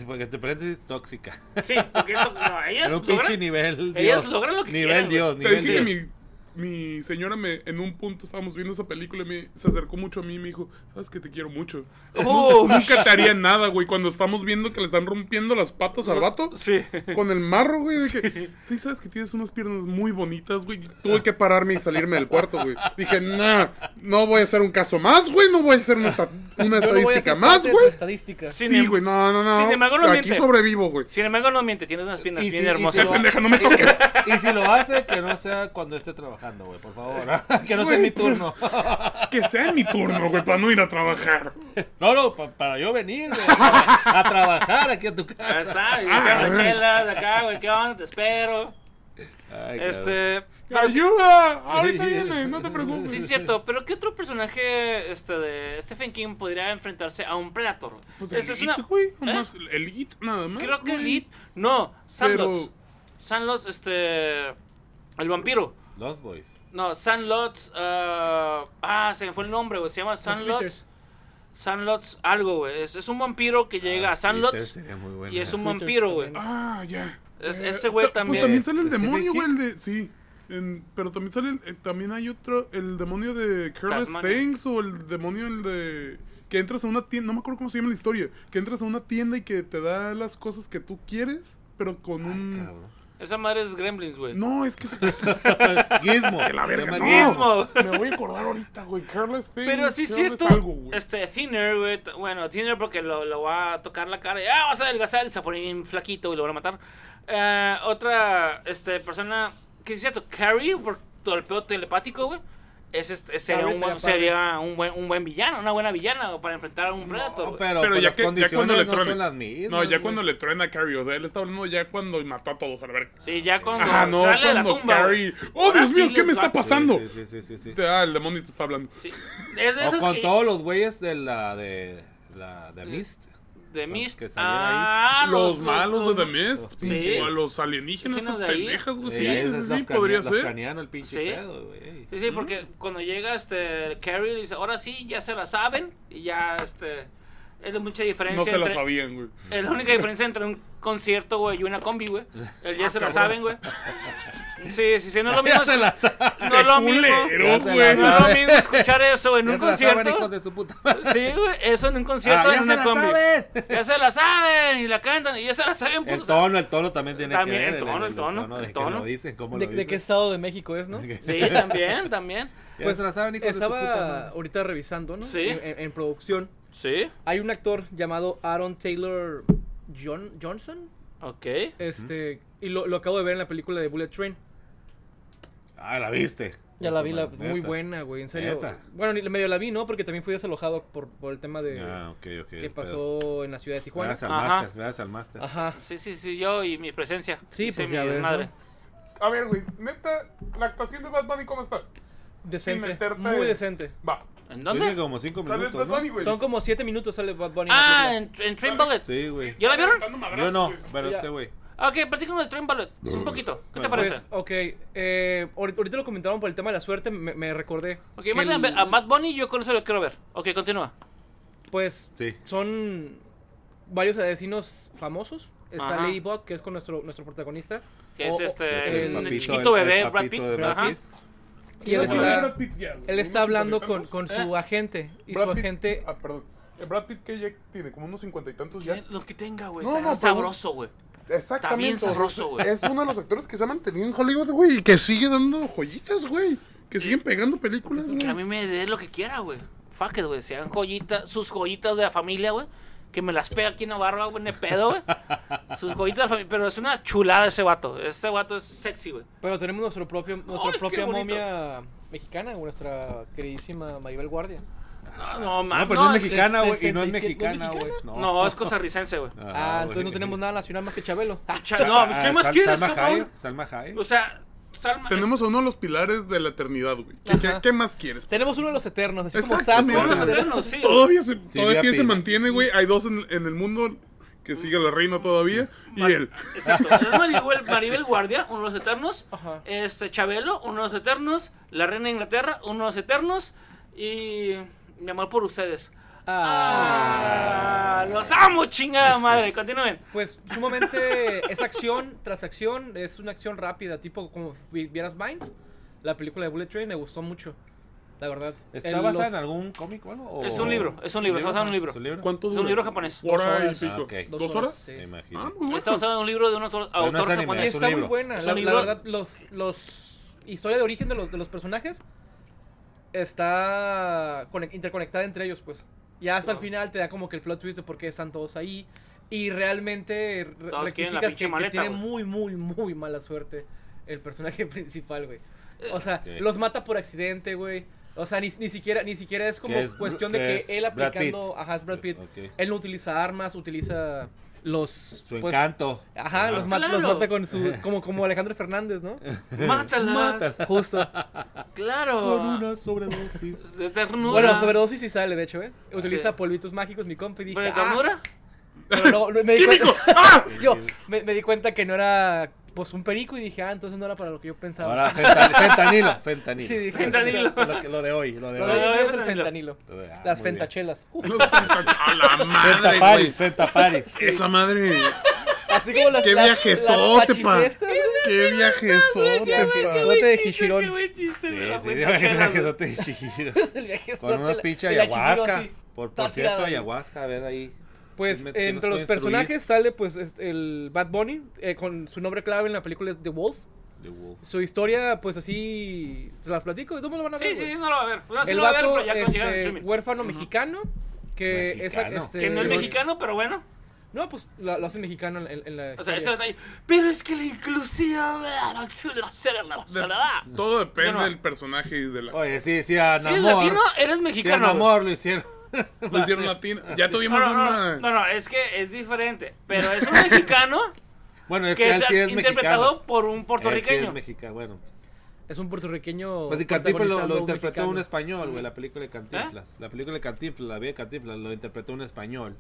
B: Porque entre paréntesis, tóxica.
A: Sí, porque esto, no, ellas
B: Era un pinche
A: logran,
B: nivel
A: ellas
B: Dios.
A: logran lo que
B: Nivel
A: quieren,
B: Dios,
D: Te
B: nivel Dios.
D: Mi, señora me, en un punto estábamos viendo esa película y me, se acercó mucho a mí y me dijo, sabes que te quiero mucho.
A: Oh,
D: Nunca te haría nada, güey, cuando estamos viendo que le están rompiendo las patas al vato.
A: Sí.
D: Con el marro, güey, de que, sí, sabes que tienes unas piernas muy bonitas, güey. Tuve que pararme y salirme del cuarto, güey. Dije, nah, no voy a hacer un caso más, güey, no voy a hacer una, esta- una
C: Yo no voy a
D: estadística más, güey.
C: estadística.
A: Sí.
D: Sí, güey, no, no, no.
A: Sin embargo, no
D: Aquí
A: miente.
D: sobrevivo, güey.
A: Sin embargo, no miente, tienes unas piernas
B: Y
A: bien
B: si- y si
A: hermosas.
B: lo-
D: Pendeja, no me toques.
B: Y si lo hace, que no sea cuando esté trabajando, güey, por favor. Que no sea mi turno.
D: Que sea mi turno, güey, para no ir a trabajar.
B: No, no, pa- para yo venir güey, a, a trabajar aquí a tu
A: Ahí
B: casa.
A: está, y
D: Ah,
A: echando
D: ah.
A: chelas de acá, güey, ¿qué onda? Te espero.
B: Ay.
A: Este. pero sí-
D: ¡Ayuda! Ahorita viene, no te preocupes.
A: Sí, es cierto, pero ¿qué otro personaje este, de Stephen King podría enfrentarse a un Predator?
D: Pues el
A: es una-
D: güey.
A: ¿Eh?
D: El It, nada más.
A: Creo que
D: güey.
A: Elite. No, Sandlots.
D: Pero-
A: Sandlots, este. El vampiro.
B: Los Boys.
A: No, Sandlots. ah, ah, se me fue el nombre, güey. Se llama Sandlots. Sandlots, algo, güey. Es, es un vampiro que llega a
B: Ah, Peter
A: Sandlots y es un vampiro, güey.
C: también.
D: Ah, ya.
A: Es-
D: Eh,
A: ese güey
D: ta-
A: también.
D: Pues también sale el
B: ¿Stephen
D: demonio, güey, el de. Sí. en- pero también sale. el- eh, también hay otro. El demonio de Careless. Things o el demonio el de. Que entras a una tienda. No me acuerdo cómo se llama la historia. Que entras a una tienda y que te da las cosas que tú quieres. Pero con
B: Ay,
D: un.
B: cabrón.
A: Esa madre es Gremlins, güey.
D: No, es que se-
B: Gizmo.
D: Que la verga, no.
B: Gizmo.
D: Me voy a acordar ahorita, güey. Careless Things.
A: Pero sí es cierto.
D: algo, güey.
A: este, Thinner, güey. Bueno, Thinner porque lo, lo va a tocar la cara y ah, vas a adelgazar y se pone bien flaquito y lo van a matar. Eh, otra este, persona que es cierto, Carrie, por todo el pedo telepático, güey. Es, este, sería, un, buen,
C: sería
A: sería un, buen, un buen villano, una buena villana para enfrentar a un Predator.
B: No, pero,
D: Pero
B: pues
D: ya
B: las
D: que- ya cuando le
B: no
D: truene.
B: son las mismas.
D: No, ya
B: güey.
D: cuando le truena a Carrie. O sea, él está hablando ya cuando mató a todos a la verga.
A: Sí, ya cuando
D: Ajá, no,
A: sale de la
D: cuando
A: tumba.
D: Carrie. ¡Oh, Dios
A: sí
D: mío! ¿Qué me está pasando?
B: Sí, sí, sí, sí, sí.
D: Ah, el demonio te está hablando.
A: Sí. Es de
B: O con
A: que-
B: todos los güeyes de la de la de Mist.
A: De Mist.
B: que saliera ahí.
A: Ah,
D: los, malos de The Mist.
B: los
A: pinches-
D: O a los alienígenas, esas pendejas, güey.
A: Sí,
D: Sí, sí, sí, podría ser.
B: el pinche
A: Sí.
B: pedo, güey.
A: Sí, sí, porque cuando llega este Carrie dice, ahora sí, ya se la saben y ya este es mucha diferencia
D: No se la
A: entre-
D: sabían, güey.
A: Es la única diferencia entre un concierto, güey, y una combi, güey. El ya
D: Ah,
A: se la
D: cabrón.
A: saben, güey. Sí, sí, sí, no es lo mismo.
B: Ya se la.
A: No es lo
D: ¡Qué
A: mismo.
D: culero,
B: la
A: No es lo mismo escuchar eso en
B: Ya
A: un
B: se la saben, hijos
A: concierto.
B: de su puta madre.
A: Sí, güey, eso en un concierto
B: Ah,
A: en
B: ya se
A: una
B: la
A: combi.
B: saben.
A: Ya se la saben y la cantan y ya se la saben.
B: El
A: putos.
B: tono, el tono también tiene
A: También,
B: que ver.
A: el tono, el tono,
B: de
A: el
B: que
A: tono.
B: lo dicen, cómo
C: ¿De,
B: lo
C: de
B: dicen.
C: qué estado de México es, no?
A: Sí, también, también.
B: Ya
C: Pues,
B: se la saben, hijos de su puta
C: Estaba
B: madre.
C: ahorita revisando, ¿no?
A: Sí.
C: En, en- en producción.
A: Sí,
C: Hay un actor llamado Aaron Taylor John, Johnson.
A: ok.
C: Este, y lo, lo acabo de ver en la película de Bullet Train.
B: Ah, la viste.
C: Ya la vi, la,
B: Neta.
C: muy buena, güey, en serio.
B: Neta.
C: Bueno, ni- medio la vi, ¿no? Porque también fui desalojado por, por el tema de
B: Ah, ok, ok.
C: que
B: pedo.
C: pasó en la ciudad de Tijuana.
B: Gracias al
A: Ajá.
B: máster, gracias al máster.
C: Ajá.
A: Sí, sí, sí, yo y mi presencia.
C: Sí, pues ya ves,
A: madre.
C: ¿no?
D: A ver, güey, neta, la actuación de Bad Bunny, ¿cómo está?
C: Decente.
D: meterte-
C: Muy decente.
D: Va.
A: ¿En
B: Tiene
A: dónde?
B: como cinco
D: Sale
B: minutos,
D: Bad
B: ¿no?
D: Bunny, güey.
C: Son como siete minutos sale Bad Bunny.
A: Ah, en, en Train Bullet.
B: Sí, güey.
A: ¿Ya la vieron?
B: Yo no, pero este güey.
A: Ok, platícanos de Train Bullet. Un poquito. ¿Qué te parece?
C: Pues, ok, eh, ahorita ahorita lo comentaron por el tema de la suerte, me, me recordé.
A: ok,
C: que el-
A: a Matt Bunny, yo con eso lo quiero ver. Ok, continúa.
C: Pues
B: Sí.
C: son varios asesinos famosos. Está
A: Ajá.
C: Ladybug, que es con nuestro, nuestro protagonista.
A: Que es
C: O-
A: este,
C: el
B: papito,
A: chiquito
B: el-
A: bebé,
B: el
A: Brad
B: papito
A: Pitt.
B: de Brad
A: Ajá.
B: Pitt.
C: Y él está,
D: Brad Pitt ya, güey,
C: él está
D: unos
C: hablando con, con su
A: Eh.
C: agente. Y
D: Brad
C: su
D: Pitt-
C: agente.
D: Ah, perdón. El Brad Pitt que ya tiene como unos cincuenta y tantos ya.
A: Los que tenga, güey.
D: No,
A: está
D: no, pero-
A: sabroso, güey.
D: Exactamente.
A: Está bien sabroso, güey.
D: Es uno de los actores que se ha mantenido en Hollywood, güey. Y que sigue dando joyitas, güey. Que siguen pegando películas,
A: Que a
D: güey.
A: mí me dé lo que quiera, güey. Fuck it, güey. Sean joyitas, sus joyitas de la familia, güey. que me las pega aquí en Navarro, güey, ni pedo, güey. Sus joyitas de la familia, pero es una chulada ese vato. Ese vato es sexy, güey.
C: Pero tenemos nuestro propio, nuestra propia momia mexicana, nuestra queridísima Maribel Guardia.
A: No, no, ma-
B: No, pero no,
A: no,
B: es mexicana, güey. Y no es
C: 67,
B: mexicana,
C: ¿no es
B: güey.
A: No, es costarricense, güey.
B: Ajá,
C: Ah, entonces no tenemos nada nacional más que Chabelo.
A: Cha- No, pues, ¿qué
B: Ah,
A: más
B: Sal-
A: quieres,
B: Salma
A: cabrón?
B: Salma Hayek.
A: O sea, Salma.
D: Tenemos a uno de los pilares de la eternidad, güey. ¿Qué, qué-
C: Ajá.
D: qué más quieres?
C: Tenemos uno de los eternos, así como
D: Exactamente.
C: Sapo.
A: Uno de los
C: de-
A: eternos, sí.
D: Todavía se, todavía se mantiene, güey. Hay dos en, en el mundo que sigue la reina todavía. Y
A: Mar-
D: él.
A: Exacto. Es Maribel, Maribel Guardia, uno de los eternos.
C: Ajá.
A: Este Chabelo, uno de los eternos. La reina de Inglaterra, uno de los eternos. Y mi amor por ustedes.
C: Ah.
A: Ah, los amo, chingada madre. Continúen.
C: Pues sumamente es acción tras acción, es una acción rápida, tipo como vi- vieras Vines. La película de Bullet Train me gustó mucho, la verdad.
B: ¿Está
C: El-
B: basada
C: los-
B: en algún cómic o algo?
A: Es un libro, es un libro, está basado en un libro.
B: ¿Es un libro?
D: ¿Cuánto
A: Es un
D: dura?
A: libro japonés.
C: Dos horas.
B: Ah, ok.
D: ¿Dos horas?
C: Sí.
B: Me imagino.
D: Ah, muy
A: Está basado en un libro de un autor,
B: no
A: autor
B: es anime,
A: japonés.
B: es un
C: Está muy
B: libro.
C: buena,
A: Es
C: la,
A: un
C: la verdad, los, los historia de origen de los, de los personajes está conec- interconectada entre ellos, pues. Ya hasta el final te da como que el plot twist de por qué están todos ahí. Y realmente re-
A: Todos
C: rectificas que, tiene muy, muy, muy mala suerte el personaje principal, güey. O sea, los mata por accidente, güey. O sea, ni, ni siquiera ni siquiera es como
B: es-
C: cuestión de que él
B: Brad
C: aplicando, ajá, es Brad Pitt. Él no utiliza armas, utiliza los
B: Su
C: pues,
B: encanto.
C: Ajá, los, mata,
A: Claro.
C: los mata con su como como Alejandro Fernández, ¿no?
A: Mátalas.
B: Mátala.
C: Justo.
A: Claro.
B: Con una sobredosis.
A: De ternura.
C: Bueno, sobredosis sí sale, de hecho, ¿eh? Utiliza
A: Sí.
C: polvitos mágicos, mi compa, y dije,
A: ¿Pero de
C: ah,
A: ternura?
C: pero luego me di cuenta, yo me, me di cuenta que no era, pues, un perico y dije, ah, entonces no era para lo que yo pensaba.
B: Ahora fentan- fentanilo, fentanilo.
C: sí, dije,
A: Fentanilo.
B: Lo, que- lo de hoy, lo de
C: Lo
B: hoy.
C: de
A: Lo de
C: es el
A: fentanilo.
C: fentanilo.
B: Lo de- ah,
C: Las fentachelas. Uh,
D: Los fenta- A la madre,
B: Fentaparis, fentaparis.
D: Esa madre.
C: así como las
D: Qué
C: las
D: pa. Qué viajezote, pa.
C: Sote de Hishirón.
A: Qué buen chiste
B: Sí,
A: de
B: sí,
A: fuentachela,
B: que
A: güey.
B: no te Shihiro.
C: Es el viajezote
B: Con una
C: de
B: pinche
C: de
B: ayahuasca. Por, cierto, ayahuasca, a ver ahí.
C: Pues
B: ¿Quién me- quién nos
C: entre los personajes sale pues este, el Bad Bunny, eh, con su nombre clave en la película es The Wolf.
B: The Wolf.
C: Su historia, pues así, se las platico, ¿cómo lo van a ver?
A: Sí, sí,
C: güey?
A: sí, no lo va a ver. No, sí
C: el
A: lo va a ver, pero ya
C: este,
A: streaming.
C: huérfano
A: Ujú.
C: mexicano, que
B: Mexicano.
C: esa, este,
A: Que no es mexicano, pero bueno.
C: No, pues lo, lo hacen mexicano en, en la
A: O sea,
C: historia.
A: ese detalle. Pero es que la inclusión.
D: De- todo depende
A: no.
D: del personaje y de la.
B: Oye, sí, sí, a
A: Si eres
B: Namor.
A: latino, eres
B: a
A: mexicano.
B: Namor lo hicieron.
D: Lo hicieron latino. Ya tuvimos
A: No, no,
D: una.
A: no, no, no, es que es diferente. Pero es un mexicano
B: Bueno, es que,
A: que
B: él
A: es
B: sí es
A: interpretado
B: mexicano.
A: por un
B: Él sí
A: puertorriqueño.
B: es mexicano, bueno. Pues,
C: Es un puertorriqueño.
B: pues y Cantinflas lo, lo
C: un
B: interpretó un
C: mexicano.
B: español, güey, la película de Cantinflas. La película de Cantinflas, la vida de Cantinflas, lo interpretó un español.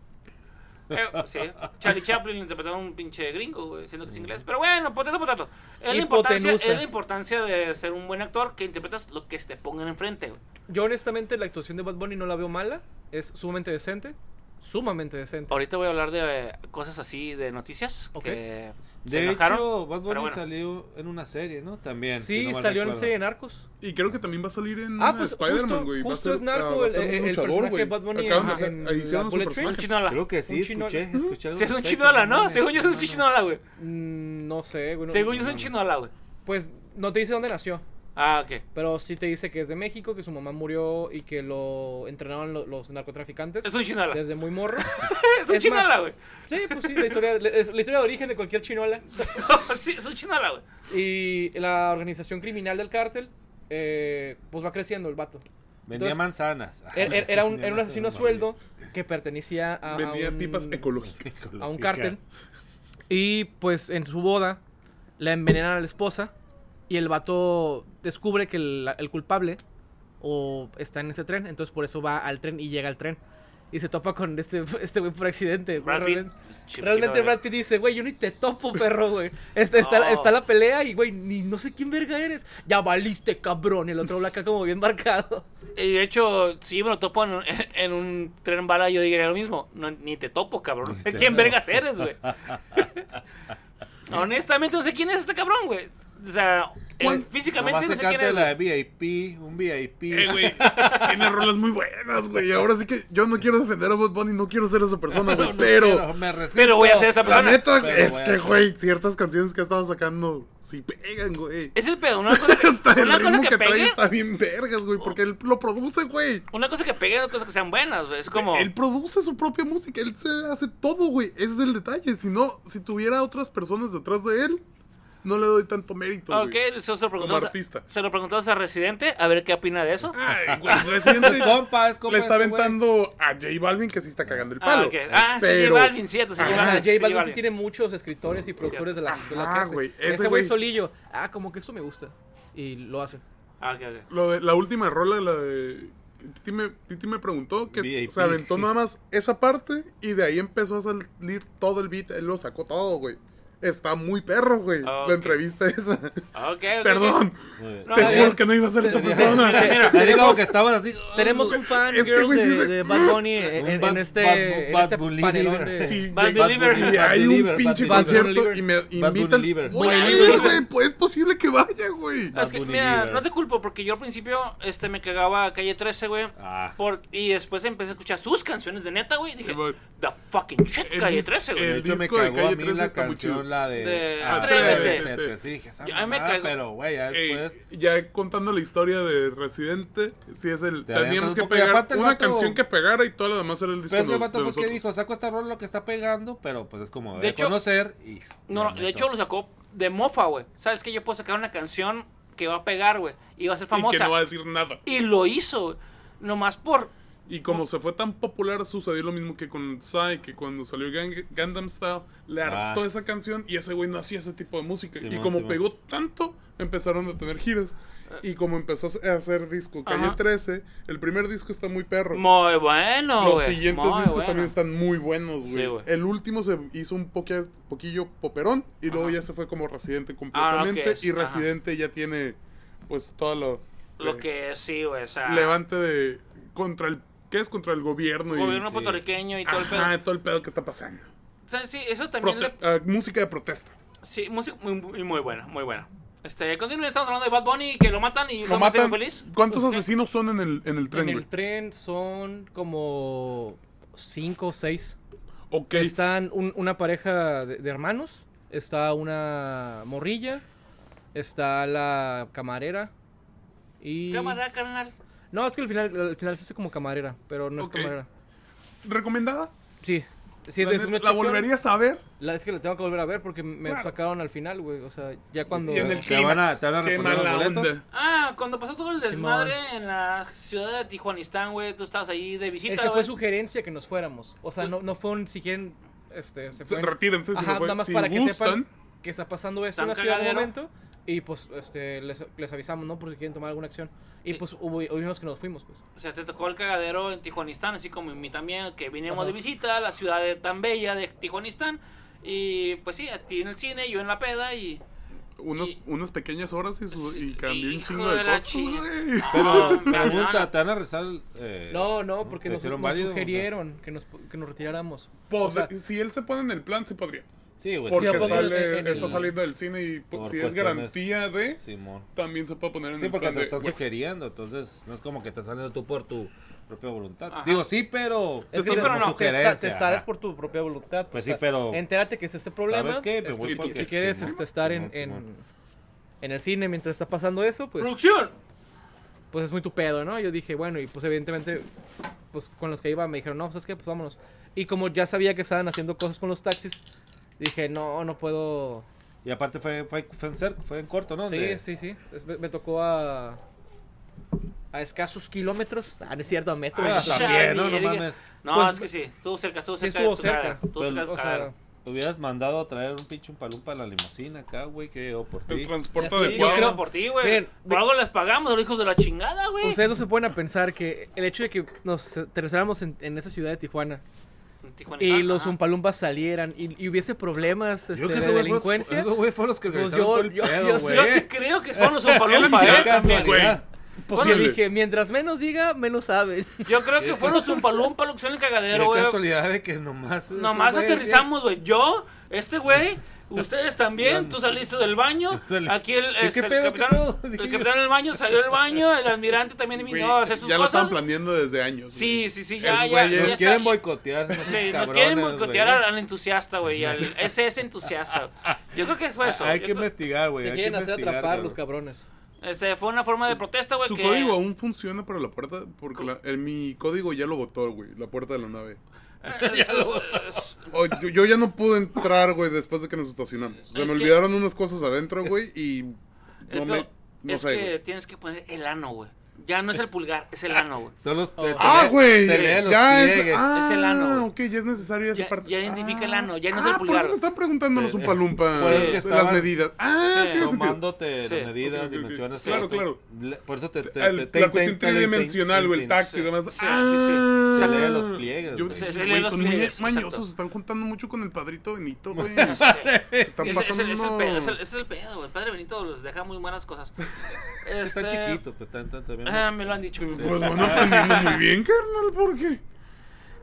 A: Eh, sí, Charlie Chaplin interpretó a un pinche gringo, güey, siendo que es inglés. Pero bueno, potato, potato. Es la, importancia, es la importancia de ser un buen actor que interpretas lo que se te pongan enfrente, güey.
C: Yo honestamente la actuación de Bad Bunny no la veo mala, es sumamente decente, sumamente decente.
A: Ahorita voy a hablar de eh, cosas así, de noticias
C: Ok.
A: que
B: De
A: enojaron,
B: hecho, Bad Bunny
A: bueno.
B: salió en una serie, ¿no? También. si
C: Sí,
B: no
C: salió en serie de Narcos.
D: Y creo que también va a salir en
C: Ah, pues
D: Spider-Man,
C: justo,
D: güey. Va a
C: justo
D: ser-
C: es Narco,
D: va a
C: el,
D: ser un
C: el- el personaje
D: güey.
C: de Bad Bunny
D: de
C: en-
D: ahí hicieron su personaje.
A: chinola.
B: Creo que sí, escuché, escuché algo
A: Sí, es un chinola, ¿no? Según yo es un
B: No, no.
A: chinola, güey.
C: Mm, no sé, güey.
A: Según yo es un
C: no-
A: chinola, güey.
C: Pues no te dice dónde nació,
A: Ah, ok.
C: pero sí te dice que es de México, que su mamá murió y que lo entrenaban lo- los narcotraficantes
A: Es un chinola.
C: desde muy morro.
A: Es un
C: Es
A: chinola, güey.
C: Sí, pues sí, la historia, es la historia de origen de cualquier chinola.
A: sí, es un chinola, güey.
C: Y la organización criminal del cártel, eh, pues va creciendo el vato.
B: Vendía
C: Entonces,
B: manzanas.
C: Era, era- era un,
B: Vendía
C: era un asesino a sueldo que pertenecía a, a
D: Vendía
C: un,
D: pipas ecológicas.
C: a un cártel. Y pues en su boda la envenenan a la esposa y el vato descubre que el, el culpable o está en ese tren, entonces por eso va al tren y llega al tren. Y se topa con este este güey por accidente.
A: Brad Pitt.
C: Realmente, Brad Pitt dice, güey, yo ni te topo, perro, güey. Está, está, está la pelea y, güey, ni no sé quién verga eres. Ya valiste, cabrón. Y el otro acá como bien marcado.
A: Y de hecho, si me lo topo en, en un tren bala, yo diría lo mismo. No, ni te topo, cabrón. No sé quién vergas eres, güey. Honestamente, no sé quién es este cabrón, güey. O sea, eh, físicamente no
B: se
A: sé quién
B: canta
A: es.
B: la de. VIP, un VIP.
D: Eh, güey, tiene rolas muy buenas, güey. Ahora sí que yo no quiero defender a Bad Bunny, no quiero ser esa persona, güey.
B: No
D: pero,
B: quiero, me resisto.
A: Pero voy a ser esa
D: la
A: persona.
D: neta,
B: Pero
D: es que,
B: hacer.
D: güey, ciertas canciones que ha estado sacando, sí pegan, güey.
A: Es el pedo. Una cosa que,
D: el
A: una cosa
D: ritmo
A: que,
D: que, trae
A: pegue.
D: está bien vergas, güey, porque él lo produce, güey.
A: Una cosa que pegue y otra cosa que sean buenas, güey. Es como.
D: Él produce su propia música, él se hace todo, güey. Ese es el detalle. Si no, si tuviera otras personas detrás de él, no le doy tanto mérito,
A: Ok,
D: güey.
A: eso se lo preguntamos. a-
D: artista.
A: Se lo preguntamos a Residente, a ver qué opina de eso.
D: Ay, güey, Residente
B: Es compa, es compa
D: le está aventando a J Balvin que sí está cagando el
A: Ah,
D: palo.
A: ok. Ah, sí,
D: Pero-
A: J Balvin, cierto. Sí, J
C: Ah,
A: Balvin,
C: J
A: sí,
C: Balvin sí tiene muchos escritores y productores de la, de la hace.
D: güey, ese
C: Ese güey solillo. Ah, como que eso me gusta. Y lo hace.
A: Ah, ok, ok.
D: Lo de, la última rola, la de. Titi me, Titi me preguntó que
B: VIP.
D: se aventó nada más esa parte y de ahí empezó a salir todo el beat. Él lo sacó todo, güey. Está muy perro, güey.
A: Ah, ok.
D: La entrevista esa.
A: Ok, ok.
D: Perdón.
A: No,
D: te juro que no iba a ser esta persona.
A: mira,
B: como que estabas así.
C: Tenemos un fan
D: Es que,
C: girl
D: güey, sí
C: de, de Bad Bunny en, en
B: bad-
C: este,
B: bad-
C: en
B: bad
C: este
B: believer.
C: panelón de...
D: Si
A: Bad Believer.
D: hay un
B: Believer,
D: pinche
B: Bad
C: Believer.
D: concierto y me
B: Bad
D: invitan.
B: Believer.
C: Bad Believer.
D: güey. Pues es posible que vaya, güey.
A: Es que,
B: Bad
A: mira,
B: Believer.
A: no te culpo porque yo al principio este, me cagaba a calle 13, güey.
B: Ah.
A: Por, y después empecé a escuchar sus canciones de neta, güey. y Dije,
D: Sí, güey.
A: the fucking shit, calle
D: dis-
A: 13, güey.
B: De
D: el
B: hecho, me
D: disco de
B: cagó a
D: Calle
B: mí
D: 13
B: la
D: está muy chido.
B: La de...
A: De
B: Ah,
D: Atrévete.
B: Atrévete. Sí, dije, esa
A: Yo- a mí me
B: mamada,
A: cagó.
B: pero, güey, ya
D: Ey,
B: después...
D: ya contando la historia de Residente, sí es el.
B: Te
D: Teníamos que
B: y
D: pegar
B: aparte el
D: una
B: vato-
D: canción que pegara y todo lo demás era el disco
B: Pero es que
D: de
B: el
D: los-
B: vato
D: de
B: fue que
D: nosotros.
B: dijo, saco esta rola lo que está pegando, pero pues es como
A: De
B: de,
A: hecho-
B: conocer y...
A: No, no, de hecho lo sacó de mofa, güey. ¿Sabes que Yo puedo sacar una canción que va a pegar, güey. Y va a ser
D: Y
A: famosa.
D: que no va a decir nada.
A: Y lo hizo, güey. Nomás por...
D: Y como se fue tan popular, sucedió lo mismo que con Psy, que cuando salió Gang- Gundam Style, le
B: Ah.
D: hartó esa canción y ese güey no hacía ese tipo de música. y como pegó tanto, empezaron a tener giras. Y como empezó a hacer disco Calle
A: Ajá.
D: 13, el primer disco está muy perro.
A: Muy bueno,
D: Los siguientes
A: muy
D: discos
A: bueno.
D: también están muy buenos, güey.
A: Sí, güey.
D: el último se hizo un poqui- poquillo poperón y luego ya se fue como Residente completamente.
A: que es,
D: y
A: ajá.
D: Residente ya tiene, pues, todo lo...
A: Lo
D: de-
A: que sí, güey. O sea,
D: Levante de... Contra el... ¿Qué es? Contra el gobierno.
A: gobierno
D: y,
A: puertorriqueño y todo el pedo.
D: Ajá, todo el pedo que está pasando.
A: O sea, sí, eso también
D: Prote-
A: le...
D: ah, música de protesta.
A: Sí, música muy, muy, muy buena, muy buena. Este, continúen, estamos hablando de Bad Bunny que lo matan y
D: Lo matan.
A: feliz.
D: ¿Cuántos asesinos son en el, en el tren,
C: En
D: güey?
C: el tren son como cinco o seis.
D: Ok.
C: Están un- una pareja de, de hermanos, está una morrilla, está la camarera y...
A: Cámara, carnal.
C: No, es que al final, al final se hace como camarera, pero no es camarera.
D: ¿Recomendada?
C: Sí, sí, es,
D: La,
C: es
D: neta,
C: una
D: ¿la
C: excepción.
D: volverías a ver?
C: La, es que la tengo que volver a ver porque me
D: Claro.
C: sacaron al final, güey. O sea, ya cuando...
D: Y en el
B: Te van a- te van a responder los boletos.
A: Ah, cuando pasó todo el desmadre en la ciudad de Tijuanistán, güey, tú estabas ahí de visita,
C: Es que fue sugerencia que nos fuéramos. O sea, no, no fue un siquiera... Este, se
D: Se-
C: fueron-
D: Retírense si
C: Ajá,
D: no fue.
C: nada más
D: si
C: para que sepan que está pasando esto en la ciudad de momento. Y pues este, les, les avisamos, ¿no? Por si quieren tomar alguna acción. Y
A: Sí.
C: pues hubo, hubimos que nos fuimos, pues.
A: O sea, te tocó el cagadero en Tijuanistán, así como en mí también, que vinimos
C: Ajá.
A: de visita a la ciudad de- tan bella de Tijuanistán. Y pues sí, a ti en el cine, yo en la peda y...
D: Unos,
A: Y-
D: unas pequeñas horas y, su- y
A: Sí,
D: cambió un chingo
A: de
D: de cosas, güey.
B: Pero, pregunta. ¿te van a rezar? Eh,
C: No, no, porque
B: ¿te
C: nos, nos
B: válido?
C: sugirieron que nos, que nos retiráramos.
D: Pod-
C: O sea,
D: si él se pone en el plan, sí podría.
B: Sí, güey.
D: Porque
C: sí,
D: sale, está saliendo del cine y si es garantía de,
B: Simón.
D: también se puede poner en
B: Sí,
D: el
B: porque
D: plan
B: te están sugiriendo, entonces no es como que te estás saliendo tú por tu propia voluntad.
A: Ajá.
B: Digo, sí, pero...
C: es que
A: Sí,
C: te-
A: pero no,
C: te, sales por tu propia voluntad.
B: Pues sí, pero-
C: Entérate que es este problema.
B: ¿Sabes qué? Me voy porque
C: si quieres
B: Simón,
C: este, estar en,
B: Simón,
C: en, el cine mientras está pasando eso, pues,
A: ¡Producción!
C: pues es muy tu pedo, ¿no? Yo dije, bueno, y pues evidentemente, pues con los que iba me dijeron, no, ¿sabes qué? Pues vámonos. Y como ya sabía que estaban haciendo cosas con los taxis, dije, no, no puedo...
B: Y aparte fue, fue, fue, en, cer- fue en corto, ¿no?
C: Sí,
B: De-
C: sí, sí. Es- me, me tocó a... A escasos kilómetros. Ah, no es cierto, a metros.
B: Ah,
A: Ay,
B: también, ¿no? No mames.
A: No,
C: Pues,
A: es que sí, estuvo cerca, estuvo
C: sí
A: cerca.
C: estuvo
A: de tu
C: cerca.
A: estuvo
B: Pues,
A: cerca de
C: o sea,
B: Te hubieras mandado a traer un pinche un palumpa a la limusina acá, güey, que yo por
D: el
B: ti.
D: transporte
A: Sí,
C: sé,
D: adecuado.
A: yo
C: creo-
A: por ti, güey. Por algo les pagamos, los hijos de la chingada, güey.
C: Ustedes no se pueden a pensar que el hecho de que nos aterrizáramos en, en esa ciudad de Tijuana
A: Tijuana,
C: y los. Umpalumpas salieran y, y hubiese problemas este,
B: Yo
C: de
B: esos fueron-
C: delincuencia,
B: Esos güey fueron los que
C: Pues yo-
B: todo el
C: yo-
B: pedo,
C: yo-.
A: Yo sí creo que son los Umpalumpa,
D: Es
A: ¿eh?
B: Casualidad.
C: bueno,
D: Posible.
C: dije, mientras menos diga, menos saben.
A: Yo creo que fueron los Umpalumpa los que son el cagadero, güey.
B: casualidad de que nomás... esos
A: Nomás aterrizamos, güey. Yo, este güey, Ustedes también, tú saliste del baño. Aquí el,
B: ¿Qué-
A: este,
B: qué
A: el capitán,
B: pedo?
A: el capitán del baño salió del baño, el almirante también vino a hacer sus
D: ya lo están
A: cosas.
D: planeando desde años.
A: Sí, sí, sí, ya, ya, ya está.
B: quieren boicotear.
A: Sí, no quieren boicotear al, al entusiasta, güey, al SS entusiasta. Yo creo que fue eso.
B: Hay
A: Yo
B: que
A: creo-
B: investigar, güey.
C: Se
B: hay que
C: quieren hacer
B: investigar,
C: atrapar
B: cabrón.
C: los cabrones.
A: Este, fue una forma de protesta, güey.
D: Su
A: que...
D: código aún funciona para la puerta, porque la- el- mi código ya lo botó, güey, la puerta de la nave.
A: Eh, es-
D: Oh, yo, yo ya no pude entrar, güey, después de que nos estacionamos. Se
A: Es
D: me
A: que-
D: olvidaron unas cosas adentro, güey, y no
A: pedo
D: me... No
A: es
D: sé,
A: que
D: güey.
A: tienes que poner el ano, güey. Ya no es el pulgar, es el ano, güey.
B: Son los.
C: Oh.
D: Ah, güey,
B: los
D: ya es... Ah,
A: Es el ano,
D: ok, ya es necesario esa
A: Ya-
D: parte.
A: ya identifica el
D: Ah.
A: ano, ya no es
D: ah,
A: el
D: por
A: pulgar.
D: eso me están preguntando los
B: Sí. Por
A: es que
D: las medidas. Ah,
A: Sí.
D: tiene sentido.
B: Tomándote
A: Sí.
B: las medidas,
D: Ok, ok, ok.
B: dimensiones.
D: Claro,
B: fotos.
D: claro.
B: Por eso te. te,
D: El-
B: te-
D: la cuestión tridimensional, güey, el tacto y
A: sí.
D: demás.
A: Sí, sí,
D: ah,
B: Se lee los pliegues,
D: Yo
B: güey.
A: los
D: son muy mañosos, se están juntando mucho con el padrito Benito, güey.
A: Sí.
D: Se están
A: Es, es
D: pasando.
A: el, es el pedo, es el, es el pedo, güey. El padre Benito les deja muy buenas cosas.
B: Están
A: Este,
B: chiquitos, pues están, están también.
A: Ah, me lo han dicho.
D: Pues van aprendiendo muy bien, carnal, ¿por qué?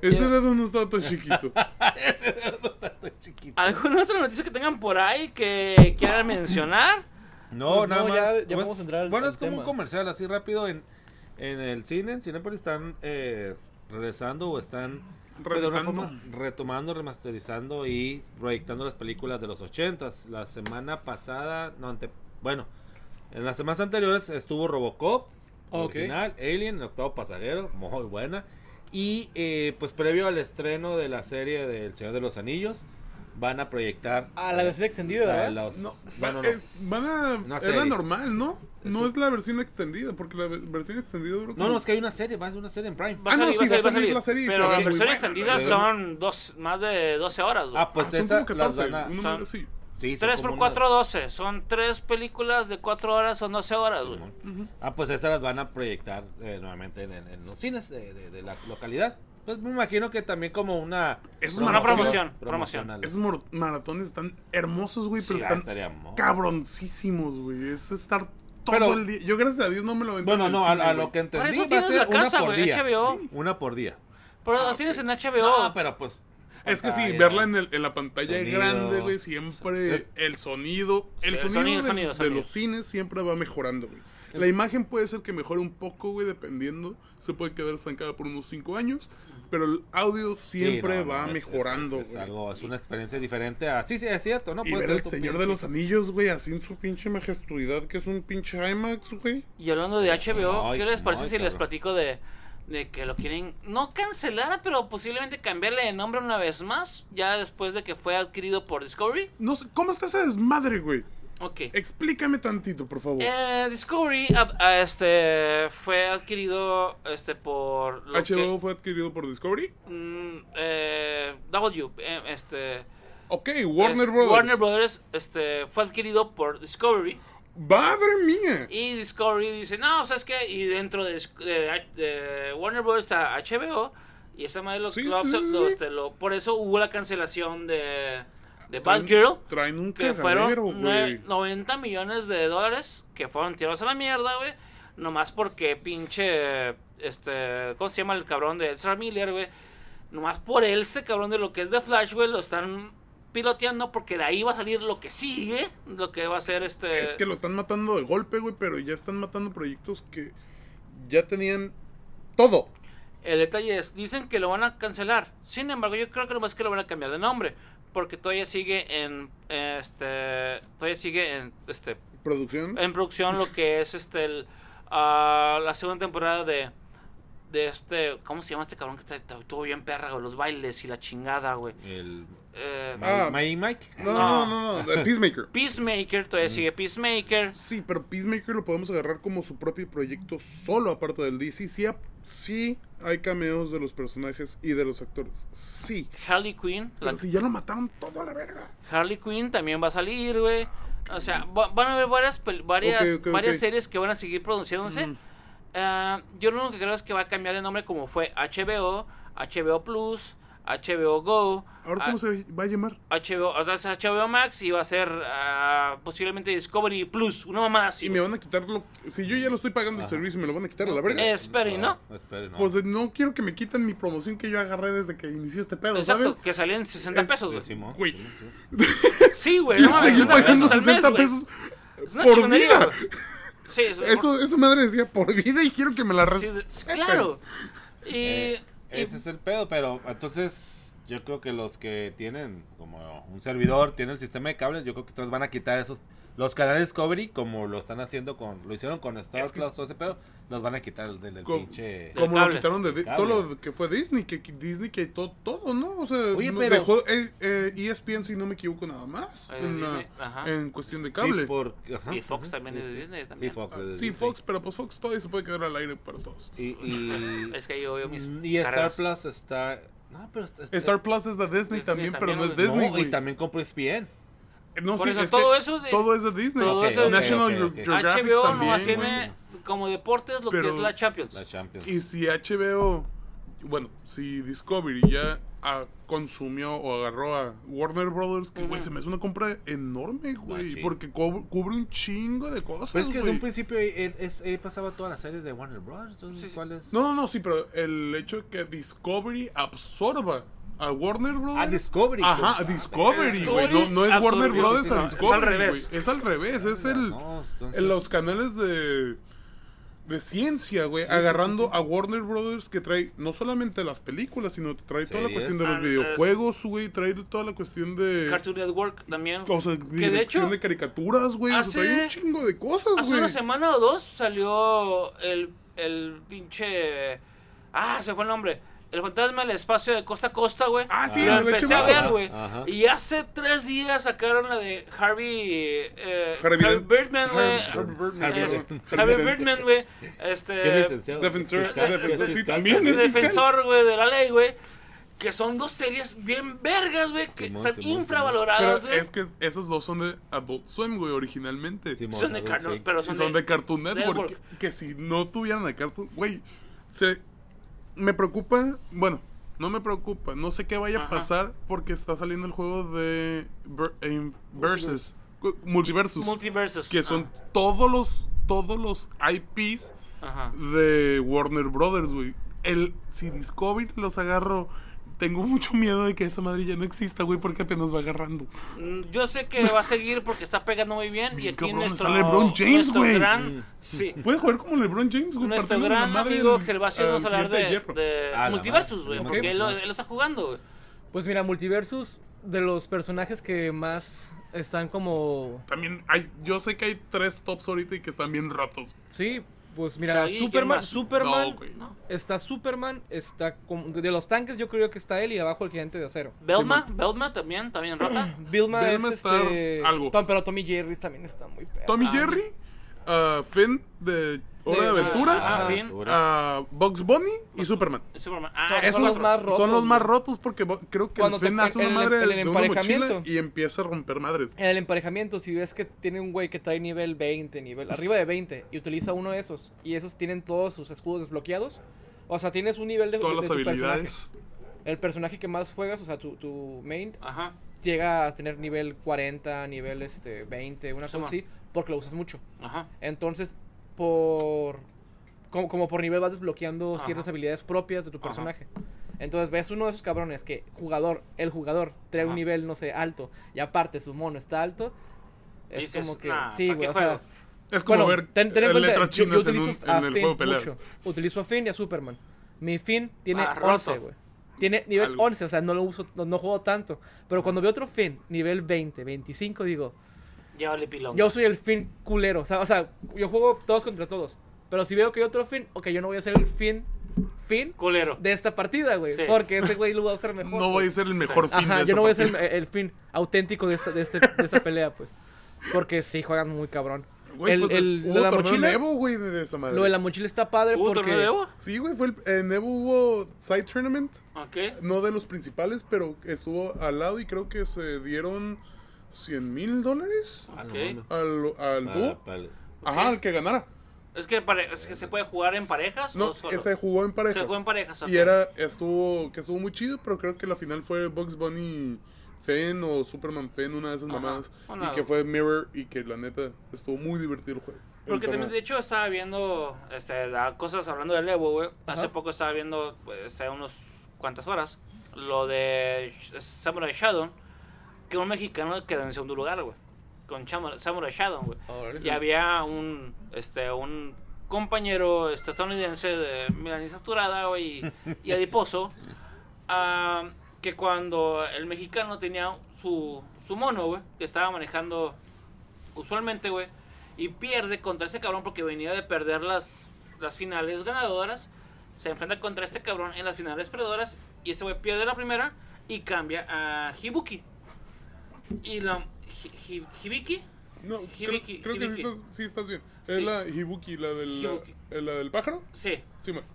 D: Ese dedo no está tan chiquito.
B: chiquitos.
A: ¿Alguna otra noticia que tengan por ahí que quieran mencionar?
B: No,
C: Pues
B: nada
C: no,
B: más.
C: ya- ya
B: pues,
C: vamos a entrar al-
B: bueno,
C: al
B: es como un comercial así rápido en, en el cine. En Cinepolis están eh, regresando o están pues,
D: Retomando.
B: remasterizando y proyectando las películas de los ochentas. La semana pasada, no, ante, bueno, en las semanas anteriores estuvo Robocop,
C: Ok.
B: original, Alien, el octavo pasajero, muy buena. Y eh, pues previo al estreno de la serie del Señor de los Anillos, van a proyectar
C: Ah, la versión extendida, ¿verdad?
B: los-
D: No,
B: bueno, no.
D: es- van a.
B: Una
D: es la normal, ¿no? No
B: Eso.
D: es la versión extendida, porque la ve- versión extendida
B: No, no, es que hay una serie, va a ser una serie en Prime.
A: A
D: Ah, no, sí,
A: va a salir, a
D: la serie
A: Pero la versión extendida son dos, más de 12 horas, güey.
B: Ah, pues
D: Ah, son
B: esa
D: como 14,
B: las van a-
D: una
A: son-.
B: Sí, son
A: 3
B: como
A: por 4,
B: unas-
A: 12. Son tres películas de 4 horas, son 12 horas, güey.
B: Simón. Ah, pues esas las van a proyectar eh, nuevamente en, en- en los cines de, de- de la localidad. Pues me imagino que también como una...
D: Es
A: una promoción,
B: promocional.
D: Esos maratones están hermosos, güey,
B: Sí,
D: pero
B: ah,
D: están cabroncísimos, güey. Es estar todo
B: Pero-
D: el día. Yo, gracias a Dios, no me lo aventé
B: Bueno, no, a,
D: cine,
B: a
D: güey.
B: lo que entendí
A: eso
B: va a
A: tienes
B: ser
A: la
B: una
A: casa,
B: por día.
A: HBO.
B: Sí, una por día.
A: Pero
D: Ah,
A: las tienes
D: ok.
A: en HBO.
B: No, pero pues...
D: Es que sí,
B: pantalla.
D: verla en, el- en la pantalla
B: Sonido.
D: grande, güey, siempre
B: Es-
D: el sonido, el
A: Sí,
D: sonido,
A: sonido,
D: de,
A: sonido,
D: de los cines siempre va mejorando, güey. La imagen puede ser que mejore un poco, güey, dependiendo. Se puede quedar estancada por unos 5 años, pero el audio
B: Sí,
D: siempre
B: no, no,
D: va
B: es-
D: mejorando,
B: Es, es
D: güey.
B: algo, es una experiencia diferente a... Sí, sí, es cierto, ¿no?
D: Y
B: Puede
D: ver
B: ser
D: el Señor
B: pinche-
D: de los Anillos, güey, así en su pinche majestuosidad, que es un pinche IMAX, güey.
A: Y hablando de HBO,
B: Ay,
A: ¿qué les parece
B: ay,
A: si les
B: cabrón.
A: platico de, de que lo quieren no cancelar, pero posiblemente cambiarle de nombre una vez más, ya después de que fue adquirido por Discovery?
D: No sé, ¿cómo está ese desmadre, güey?
A: Ok.
D: Explícame tantito, por favor.
A: Eh, Discovery ah, ah, este, fue adquirido este, por... lo
D: HBO
A: que-
D: fue adquirido por Discovery.
A: mm, eh, W, eh, este...
D: Ok, Warner
A: es-
D: Brothers.
A: Warner Brothers este, fue adquirido por Discovery.
D: ¡Madre mía!
A: Y Discovery dice, no, ¿sabes qué? Y dentro de, de- de Warner Bros. está HBO. Y esa madre los,
D: Sí, sí, sí,
A: este, lo- por eso hubo la cancelación de, de
D: Traen-. Traen un
A: Que fueron nue-
D: güey.
A: 90 millones de dólares que fueron tirados a la mierda, güey. Nomás porque pinche, este, ¿cómo se llama el cabrón de Ezra Miller, güey? Nomás por él, ese cabrón de lo que es de Flash, güey, lo están piloteando porque de ahí va a salir lo que sigue, lo que va a ser este...
D: Es que lo están matando de golpe, güey, pero ya están matando proyectos que ya tenían todo.
A: El detalle es, dicen que lo van a cancelar. Sin embargo, yo creo que nomás que lo van a cambiar de nombre. Porque todavía sigue en este todavía sigue en este
D: Producción.
A: en producción lo que es este el, ah, la segunda temporada de de este ¿cómo se llama este cabrón que está- está- estuvo bien perra, güey? los bailes y la chingada, güey.
B: El...
D: Ah.
B: Mike, Mike.
D: No, no, no, no, Peacemaker.
A: Peacemaker, todavía
D: Mm.
A: sigue Peacemaker.
D: Sí, pero Peacemaker lo podemos agarrar como su propio proyecto solo aparte del DC. Sí, sí hay cameos de los personajes y de los actores. Sí.
A: Harley Quinn, la
D: Pero si ya lo mataron todo a la verga.
A: Harley Quinn también va a salir, güey. O sea, va- van a haber varias, varias, varias series que van a seguir produciéndose.
D: Ujú.
A: Ah, yo lo único que creo es que va a cambiar de nombre como fue HBO, HBO Plus, HBO Go,
D: Ahora,
A: ah,
D: ¿cómo se va a llamar?
A: HBO, o sea, es HBO Max y va a ser ah, posiblemente Discovery Plus, una mamada así.
D: Y me van a quitarlo. Si yo ya lo estoy pagando el servicio, me lo van a quitar a la verga.
A: Esperen, ¿no?
B: Esperen, no.
D: Pues no quiero que me quiten mi promoción que yo agarré desde que inició este pedo,
A: Exacto,
D: ¿sabes?
A: que salían 60
D: Es-
A: pesos, güey.
B: Sí.
A: Güey.
D: Quiero
A: no
D: seguir pagando
A: al mes,
D: 60
A: güey.
D: pesos
A: Es una
D: por vida.
A: Sí, es-
D: Eso, esa madre decía por vida y quiero que me la
A: sí,
D: respeten.
A: claro. Y,
B: Eh,
A: y-
B: ese es el pedo, pero entonces yo creo que los que tienen como un servidor, tienen el sistema de cables, yo creo que todos van a quitar esos los canales Discovery como lo están haciendo con lo hicieron con Star
D: Es que-
B: Plus todo ese pedo, los van a quitar del, del
D: Co-
B: pinche
D: Como lo quitaron de
B: Cable.
D: todo lo que fue Disney, que que Disney quitó todo, ¿no? O sea,
B: Oye,
D: no-
B: pero-
D: dejó eh, eh, ESPN, si no me equivoco, nada más.
A: Eh,
D: en, la- cuestión de
B: Sí,
D: cable.
B: por- ajá,
A: y Fox
B: ajá,
A: también es de
B: sí,
A: Disney
B: Sí,
A: también.
B: Fox. es de
D: Sí. Fox, pero pues Fox todavía se puede quedar al aire para todos.
B: Y, y,
A: Es que yo veo mis
B: y Star. Plus está no, pero está,
D: Star Plus es de Disney,
A: Disney
D: también, pero no es. Disney,
B: no, y también compró E ESPN.
D: No,
A: Por
D: sí,
A: eso
D: es
A: todo
D: que
A: eso es de-
D: todo es de Disney.
A: todo
B: Ok,
A: eso es de-
D: National
B: ok, ok.
D: Geographic
A: HBO
D: también.
A: nomás tiene como deportes lo que
D: Pero-
A: es la Champions.
B: La Champions.
D: Y si HBO, bueno, si Discovery ya ah, consumió o agarró a Warner Brothers, que güey,
A: Ujú.
D: se me hace una compra enorme, güey, porque cubre un chingo de cosas,
B: Pero es que desde un principio él, es- él pasaba todas las series de Warner entonces,
A: Sí, sí.
B: ¿cuál es?
D: No, no, no, sí, pero el hecho de que Discovery absorba a Warner Brothers.
B: Ah, Discovery.
D: Ajá, a. Discovery, güey.
A: Discovery
D: No, no es Warner
B: sí, sí,
D: a
B: sí,
A: es al
D: Discovery.
A: revés.
D: Es al revés, es el.
B: No, entonces-
D: en los canales de de ciencia, güey, agarrando
B: sí, sí.
D: a Warner Brothers que trae no solamente las películas, sino que trae toda la cuestión de los videojuegos, güey, trae toda la cuestión de
A: Cartoon Network también.
D: o sea,
A: que de hecho,
D: de caricaturas, güey, o sea,
A: hace-
D: trae un chingo de cosas,
A: hace
D: güey.
A: una semana o dos salió el, el pinche... Ah, se fue el nombre. El fantasma del espacio de costa a costa, güey.
D: Ah, sí,
A: Lo empecé a ver, güey. Y hace tres días sacaron la de Harvey... Eh,
D: Harvey
A: Birdman, güey.
D: Harvey- Birdman.
B: Harvey
A: Birdman, güey. Este...
D: Defensor- defensor, sí, también es
A: defensor, güey, de la ley, güey. Que son dos series bien vergas, güey. Que
B: Simón,
A: están
B: Simón,
A: infravaloradas, güey.
D: es que esos dos son de Adult Swim, güey, originalmente.
B: Simón,
A: Son de Cartoon,
B: así.
A: pero
D: Y
A: son,
D: de Cartoon Network.
A: Network.
D: Que, que si no tuvieran a Cartoon, güey, se me preocupa, bueno, no me preocupa, no sé qué vaya a pasar porque está saliendo el juego de Ver- em, Versus, Multiversus,
A: Multiversos.
D: que son todos los todos los IPs
A: Ajá.
D: de Warner Brothers, güey. El si Discovery los agarro tengo mucho miedo de que esa madre ya no exista, güey, porque apenas va agarrando.
A: Mm, Yo sé que va a seguir porque está pegando muy bien. Y aquí
D: cabrón,
A: nuestro,
D: está LeBron James, güey.
A: gran, sí,
D: Puede jugar como LeBron James, güey.
A: nuestro gran
D: madre
A: amigo Gervasio vamos a hablar de,
B: Ah,
A: Multiversus, güey, porque él, lo-
B: sí.
A: él lo está jugando, güey.
C: Pues mira, Multiversus, de los personajes que más están como...
D: También hay, yo sé que hay tres tops ahorita y que están bien ratos.
C: Sí, pues mira,
A: Shaggy, ¿quién
C: Superman? Superman,
D: No,
C: está Superman, está con- de los tanques yo creo que está él y abajo el gigante de acero.
A: Belma, Belma también, también rota.
C: Vilma,
D: Vilma
C: es
D: está
C: este,
D: algo.
C: Tom- pero Tommy Jerry también está muy perro.
D: Tommy
A: Ah.
D: Jerry, ah, Finn de Hora de,
C: De-
D: Aventura,
A: Ah,
D: ah, Bugs Bunny y Superman.
A: Superman. Ah,
C: Son- los más rotos.
D: Son los más rotos porque creo que
C: Cuando
D: el
C: te-
D: Finn hace una
C: el-
D: madre
C: el
D: de una mochila
C: emparejamiento.
D: y empieza a romper madres.
C: En el emparejamiento, si ves que tiene un güey que trae nivel 20, nivel arriba de 20, y utiliza uno de esos, y esos tienen todos sus escudos desbloqueados, o sea, tienes un nivel de,
D: Todas
C: de
D: las habilidades.
C: personaje. El personaje que más juegas, o sea, tu, tu main,
A: Ajá.
C: llega a tener nivel 40, nivel este 20, una cosa así, porque lo usas mucho.
A: Ajá.
C: Entonces, por. Como, como por nivel vas desbloqueando
A: Ajá.
C: ciertas habilidades propias de tu
A: Ajá.
C: personaje. Entonces ves uno de esos cabrones que jugador, el jugador trae
A: Ajá.
C: un nivel, no sé, alto, y aparte su mono está alto. Es
A: Dices,
C: como que.
A: "Nah,
C: sí,
A: ¿pa'
C: güey, o sea.
A: juego?"
D: Es como
C: Bueno,
D: ver
C: ten, ten en
D: eh,
C: cuenta,
D: letras
C: yo- yo
D: chinas en, un- en el
C: Finn
D: juego peleas.
C: mucho. Utilizo a Finn y a Superman. Mi Finn tiene
A: Ah,
C: 11,
A: roto.
C: güey. Tiene nivel
D: Algo.
C: 11, o sea, no lo uso, no, no juego tanto. Pero cuando veo otro Finn, nivel 20, 25, digo,
A: Pilón.
C: yo soy el Finn culero. O sea, o sea, yo juego todos contra todos. Pero si veo que hay otro Finn, ok, yo no voy a ser el Finn, Finn
A: Culero.
C: de esta partida, güey.
A: Sí.
C: Porque ese güey lo va a usar mejor.
D: No voy a
C: pues.
D: ser el mejor fin
C: Ajá,
D: de
C: yo
D: esta
C: no voy a ser el, Finn auténtico de esta, de, este, de esta pelea, pues. Porque sí, juegan muy cabrón.
D: Güey,
C: el
D: pues
C: el-
D: es-
C: lo
D: hubo
C: de la mochila,
D: en Evo, güey, de de esa madre.
C: lo de la mochila está padre
A: ¿Hubo
C: porque...
A: torneo de Evo?
D: Sí, güey, fue el, en Evo hubo side tournament,
A: Ok.
D: no de los principales, pero estuvo al lado y creo que se dieron 100 mil dólares
B: Ah,
D: al, al
B: Para-
D: dúo.
B: para-
D: Ajá, al que ganara.
A: Es que, pare- es que se puede jugar en parejas
D: No,
A: o solo.
D: ese jugó en parejas.
A: Se jugó en parejas.
D: Y era, estuvo, que estuvo muy chido, pero creo que la final fue Bugs Bunny Fen o Superman Fen, una de esas
A: Ajá,
D: mamadas.
A: una-
D: Y que fue Mirror y que la neta estuvo muy divertido el juego. el
A: Porque también, de hecho, estaba viendo este, la- cosas hablando del Evo, güey. Hace
C: Ajá.
A: poco estaba viendo, pues, hace unos cuantas horas, lo de Samurai Shadow. Que un mexicano quedó en segundo lugar, güey. Con Samurai Shadow, güey. Y había un, este, un compañero este, estadounidense de milanesa saturada, güey, y, y adiposo, ah, que cuando el mexicano tenía su, su mono, güey, que estaba manejando usualmente, güey, y pierde contra este cabrón porque venía de perder las, las finales ganadoras, se enfrenta contra este cabrón en las finales perdedoras, y este güey pierde la primera y cambia a Hibuki. Y la... Hi- Hi- ¿Hibiki?
D: No, creo,
A: Hibiki,
D: creo que sí estás, sí estás bien. Es
A: Sí.
D: la Hibuki, la del,
A: Hibuki.
D: la, la del pájaro.
A: Sí.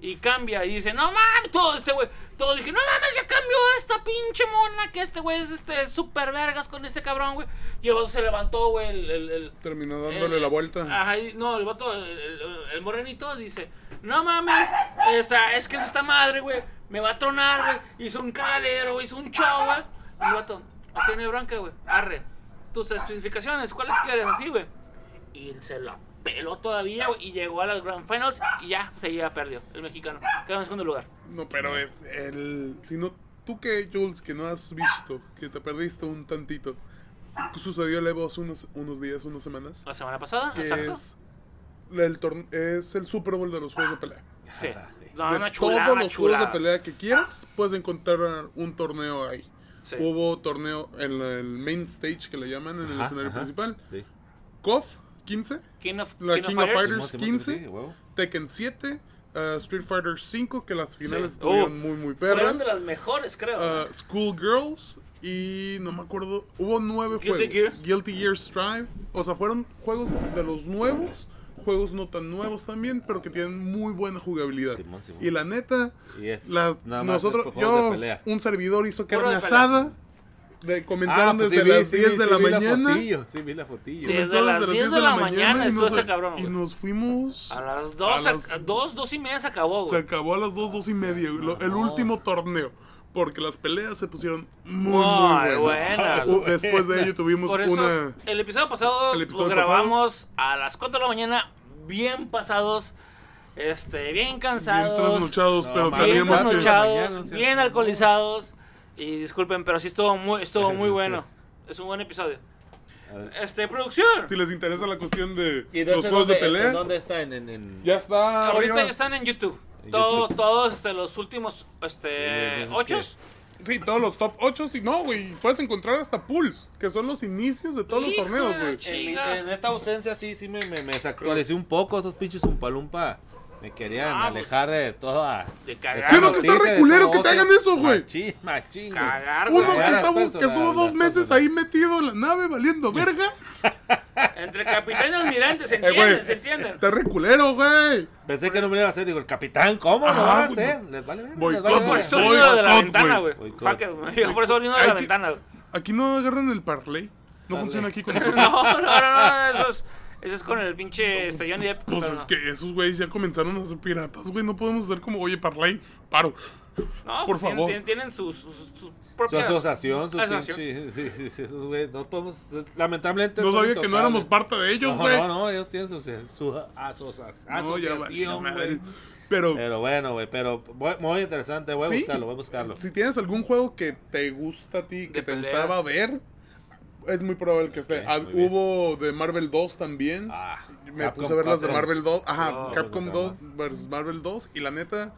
A: Y cambia y dice, no mames, todo este güey. Todo dije, no mames, ya cambió esta pinche mona. Que este güey es este super vergas con este cabrón, güey. Y el vato se levantó, güey. El, el, el-
E: Terminó dándole la vuelta.
A: Ajá, y- no, el vato, el morenito dice, no mames, esa, es que es esta madre, güey. Me va a tronar, güey. Hizo un cagadero, hizo un show, güey. Y el vato, no tiene bronca, güey. Arre. Tus especificaciones, ¿cuáles quieres así, güey? Y se la peló todavía, güey. Y llegó a las Grand Finals y ya se ya perdió el mexicano. Quedó en segundo lugar.
D: No, pero es el. Si no, tú que, Jules, que no has visto, que te perdiste un tantito. Sucedió el Evo hace unos, unos días, unas semanas.
A: La semana pasada,
D: Que
A: exacto.
D: es el, torne- es el Super Bowl de los juegos de pelea.
A: Sí. No,
D: de
A: una chulada,
D: todos los
A: chulada.
D: juegos de pelea que quieras, puedes encontrar un torneo ahí.
A: Sí.
D: Hubo torneo en el main stage que le llaman, en el
B: Ajá,
D: escenario
B: ajá.
D: principal.
B: Sí.
D: KOF 15,
A: King of,
D: La
A: King of
D: King of
A: Fighters.
D: Fighters.
B: Simón, Simón,
D: 15.
B: sí, huevo.
D: Tekken 7, uh, Street Fighter 5, que las finales
A: Sí.
D: estuvieron
A: Uh,
D: muy, muy
A: Fueron
D: perras.
A: de las mejores, creo.
D: Uh, Schoolgirls y no me acuerdo, hubo nueve
A: Guilty
D: juegos.
A: Gear.
D: Guilty Gear Strive. O sea, fueron juegos de los nuevos, juegos no tan nuevos también, pero que tienen muy buena jugabilidad.
B: Simón, Simón.
D: Y la neta,
B: Y es
D: la-
B: nada más
D: nosotros, yo,
B: de pelea.
D: un servidor hizo carne
A: de
D: asada. De, comenzaron
B: Ah, pues
D: desde
B: sí vi,
D: las
B: sí
D: 10
B: vi,
D: de
B: sí
D: la mañana.
B: fotillo, sí vi la fotillo.
A: Desde
D: Comenzaron
A: las 10 de la mañana
D: y
A: estuvo
D: nos,
A: este cabrón,
D: y nos fuimos.
A: a las 2,
D: a
A: a
D: las-
A: dos, dos y media se acabó,
D: Se
A: güey.
D: acabó a las 2, 2 y media, güey, lo- el
B: no.
D: último torneo. Porque las peleas se pusieron muy,
A: Muy
D: muy buenas.
A: buenas.
D: Uh, Después de ello tuvimos
A: Por eso,
D: una.
A: el episodio pasado
D: El episodio
A: lo grabamos a las 4 de la mañana, bien pasados, este, bien
D: Bien
A: cansados,
D: trasnochados,
B: No,
D: pero
A: bien
D: teníamos que.
A: trasnochados,
B: sea,
A: bien alcoholizados. Y disculpen, pero sí estuvo muy, estuvo muy bueno. Es un buen episodio. Este, producción.
D: Si les interesa la cuestión de
B: ¿Y
D: los juegos de pelea,
B: ¿Dónde está? En, en,
D: ya está.
A: Ahorita ya están en YouTube. Todo-. Todos este, los últimos este, ocho.
D: Sí, todos los top 8. Sí, no, güey. Puedes encontrar hasta pools, que son los inicios de todos los torneos, güey.
B: En, esta ausencia sí, sí me, me, me desactualicé un poco. Esos pinches Umpalumpa me querían
A: Ah, pues,
B: alejar de toda.
A: de cagar.
D: no, que está
B: noticia,
D: re
B: de
D: culero
B: todo
D: que te hagan eso, güey.
B: Machín, machín.
A: Cagar.
D: Uno que,
B: Las
D: estaba-
B: personas,
D: que estuvo dos meses ahí metido en la nave valiendo verga.
A: Entre capitán y almirante, ¿se
D: Eh,
A: entienden?
D: güey.
A: ¿Se entienden?
D: Está re culero, güey.
B: Pensé que no me iban a hacer. Digo, el capitán, ¿cómo
D: Ajá,
B: lo van a
D: pues,
B: hacer? Les vale ver.
D: voy
B: les vale
A: Yo por eso
D: Voy
A: vino de la ventana,
D: güey.
A: Yo por eso vino de la ventana, güey.
D: Aquí no agarran el parlay. No funciona aquí con
A: No,
D: nosotros.
A: no, no, no, eso es, eso es con el pinche este, Johnny Depp.
D: Pues
A: pero
D: es
A: no.
D: que esos güeyes ya comenzaron a ser piratas, güey. No podemos hacer como, oye, parlay, paro.
A: No,
D: por
A: pues tienen-
D: favor.
A: Tienen, tienen sus, sus, sus
B: Su
A: propias...
B: asociación, su
A: Asociación.
B: pinche. Sí, sí, sí, esos güey. No podemos. Lamentablemente.
D: No sabía que no éramos parte de ellos, güey.
B: no, no, ellos tienen su, su asociación, güey.
D: Pero,
B: Pero bueno, güey, pero muy, muy interesante, voy a
D: Sí.
B: buscarlo, voy a buscarlo.
D: si tienes algún juego que te gusta a ti, que
A: De
D: te
A: pelea.
D: gustaba ver, es muy probable que esté.
B: Ok,
D: Ah, hubo de Marvel 2 también.
B: Ah,
D: Me
B: Capcom
D: puse a ver las de
B: 4.
D: Marvel 2. Ajá,
A: No,
D: Capcom
B: no,
D: 2 versus Marvel 2. Y la neta,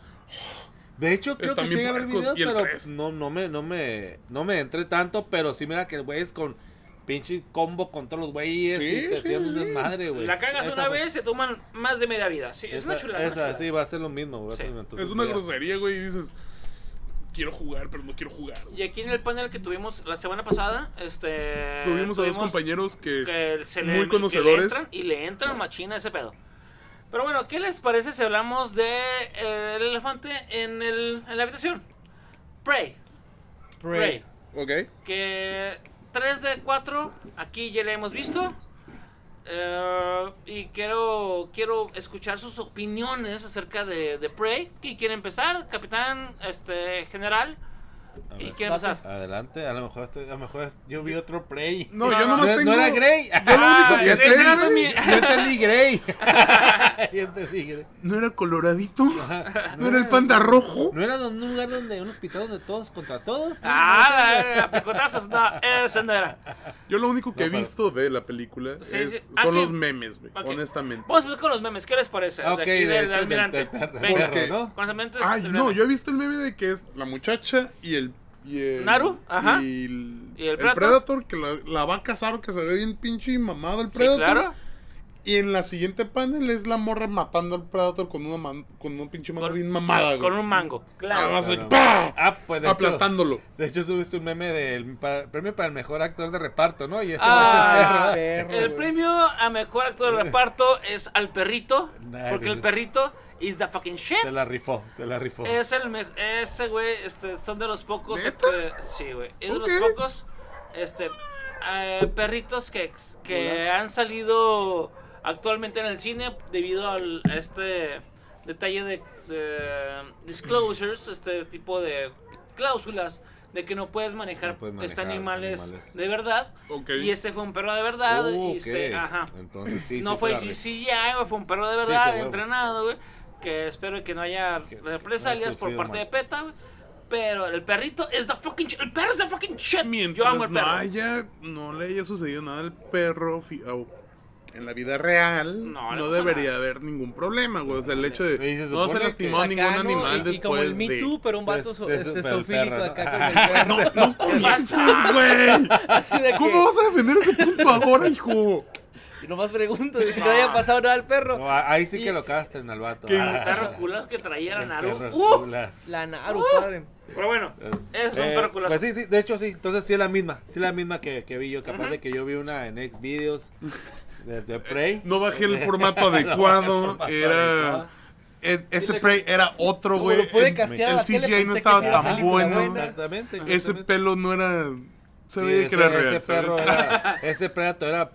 B: De hecho, creo que sí a ver videos,
D: y el
B: pero
D: tres.
B: no, no me, no me, no me entré tanto, pero sí mira que el güey es con pinche combo con todos los güeyes
D: Sí,
B: y te
D: sí, sí.
B: desmadre, güey.
A: La cagas
B: Esa
A: una
B: fue-
A: vez, se toman más de media vida. Sí, es
B: esa,
A: una chulada.
B: Esa,
A: una chulada.
B: sí, va a ser lo mismo, güey.
D: Es una grosería, güey. Y dices, quiero jugar, pero no quiero jugar. güey.
A: Y aquí en el panel que tuvimos la semana pasada, este...
D: Tuvimos a dos compañeros que,
A: que se le-
D: muy
A: que le
D: conocedores.
A: entran y le entran machina ese pedo. Pero bueno, ¿qué les parece si hablamos de eh, el elefante en, el, en la habitación? Prey. Prey.
E: Ok.
A: Que 3 de 4, aquí ya le hemos visto. Eh, y quiero quiero escuchar sus opiniones acerca de, de Prey. ¿Quién quiere empezar? Capitán, este, general.
B: A
A: ¿Y a pasar?
B: Adelante, a lo mejor, este- a lo mejor es- yo vi otro Prey.
D: No,
A: No,
D: yo
A: no,
D: nomás
B: no,
D: tengo...
B: no era Grey.
D: Yo lo único
A: Ah,
D: que sé, güey.
B: Yo entendí Grey. yo entendí Grey.
D: ¿No era coloradito?
B: Ajá.
D: ¿No era el panda rojo?
B: ¿No era un lugar donde un hospital donde todos contra todos?
A: Ah, la, la picotazos. No, ese no era.
D: Yo lo único que
B: No,
D: he visto de la película
A: Sí,
D: es,
A: sí.
D: son
A: Ah,
D: los
A: ¿qué?
D: memes, güey,
A: Ok.
D: honestamente.
A: Vamos con los memes. ¿Qué les parece?
B: Ok,
A: de aquí
B: de
A: del almirante.
B: ¿no?
A: Del
D: no, yo he visto el meme de que es la muchacha y el... Y el
A: ¿Naru? Ajá.
D: Y el,
A: ¿Y el
D: el
A: Predator?
D: Predator que la, la va a cazar, que se ve bien pinche mamado el
A: Sí,
D: Predator.
A: claro.
D: Y en la siguiente panel es la morra matando al Predator con una man- con un pinche mano bien mamada, güey.
A: Con un mango. Claro.
D: más
B: Claro.
D: así, ¡pah!
B: Ah, pues de hecho,
D: aplastándolo.
B: de hecho subiste un meme del premio para el mejor actor de reparto, ¿no? Y ese
A: Ah,
B: es el perro.
C: perro,
A: el
C: güey.
A: premio a mejor actor de reparto es al perrito. Porque el perrito is the fucking shit.
B: Se la rifó, se la rifó.
A: Es el me- ese güey, este, son de los pocos, este, sí, güey, es de
D: Ok.
A: los pocos, este, eh, perritos que, que han salido actualmente en el cine debido al a este detalle de, de disclosures, este tipo de cláusulas de que no puedes manejar,
B: No puedes
A: este,
B: manejar
A: animales,
B: animales.
A: de verdad.
D: Ok.
A: Y este fue un perro de verdad.
B: Uh,
A: y
B: ok.
A: este, ajá.
B: Entonces sí,
A: no
B: sí
A: fue. CGI, fue un perro de verdad,
B: sí,
A: entrenado, güey. Que espero que no haya represalias
B: no
A: por parte
B: mal.
A: de PETA. Pero el perrito es the fucking shit. El perro es the fucking shit.
D: Mientras
A: Yo amo el
D: no
A: perro.
D: haya, no le haya sucedido nada al perro en la vida real,
A: No,
D: no,
A: no
D: debería
A: nada.
D: haber ningún problema, güey. O sea, el hecho de
B: se
D: no se lastimó a ningún
C: Acá, ¿no?
D: animal
C: y,
D: después
C: y como el Me
D: de...
C: Too, pero un vato so-
B: sí,
C: este, zoofílico acá
B: ¿no?
C: con el perro.
D: No comiences, güey.
C: Así de que...
D: ¿Cómo vas a defender ese punto ahora, hijo?
C: Y nomás pregunto de que no haya pasado nada al perro.
B: No, ahí sí
C: Y-
B: que lo castren al vato.
D: ¿Qué?
A: El
B: Ah,
A: perro culas que traía la Naru.
B: culas.
C: La Naru, padre.
A: Pero bueno, es un
B: Eh,
A: perro culazo.
B: Pues sí, sí, de hecho sí, entonces sí es la misma, sí es la misma que, que vi yo, capaz de que yo vi una en Xvideos de, de Prey.
D: No bajé el formato adecuado.
B: formato
D: Era...
B: adecuado.
D: ese Prey era otro, güey. El- CGI no
C: que
D: estaba tan bueno.
C: buena.
B: Exactamente,
D: Ese
B: exactamente.
D: pelo no era... Se
B: Sí,
D: veía que
B: ese-
D: era real,
B: ese perro era, ese Predator era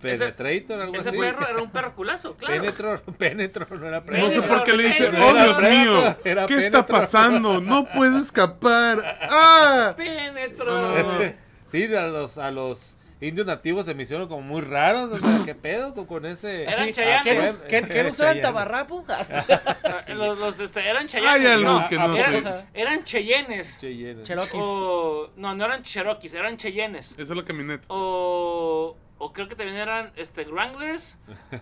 B: Penetrator, algo
A: Ese
B: así.
A: perro era un perro culazo, claro.
B: Penetro, Penetro, no era
D: No
B: Predator.
D: sé por qué le dicen,
A: Penetro.
D: oh
B: Era
D: Dios mío, ¿qué está
B: Penetro".
D: pasando? No puedo escapar. ¡Ah!
A: Penetro.
D: No, no, no.
B: Sí, a los, a los indios nativos se me hicieron como muy raros, o sea, ¿qué pedo con, con ese?
A: Eran
C: Sí,
A: chayanes.
C: ¿Qué qué- qué no usaban tabarrapo?
A: Ah, Los, los, este, eran chayanes.
D: Hay algo
A: no,
D: que no
A: eran,
C: sé.
A: eran cheyennes.
B: Cheyenne.
C: Cherokees.
A: O, no, no eran cherokees, eran cheyennes.
D: Esa es la camioneta.
A: O, o creo que también eran este, Wranglers.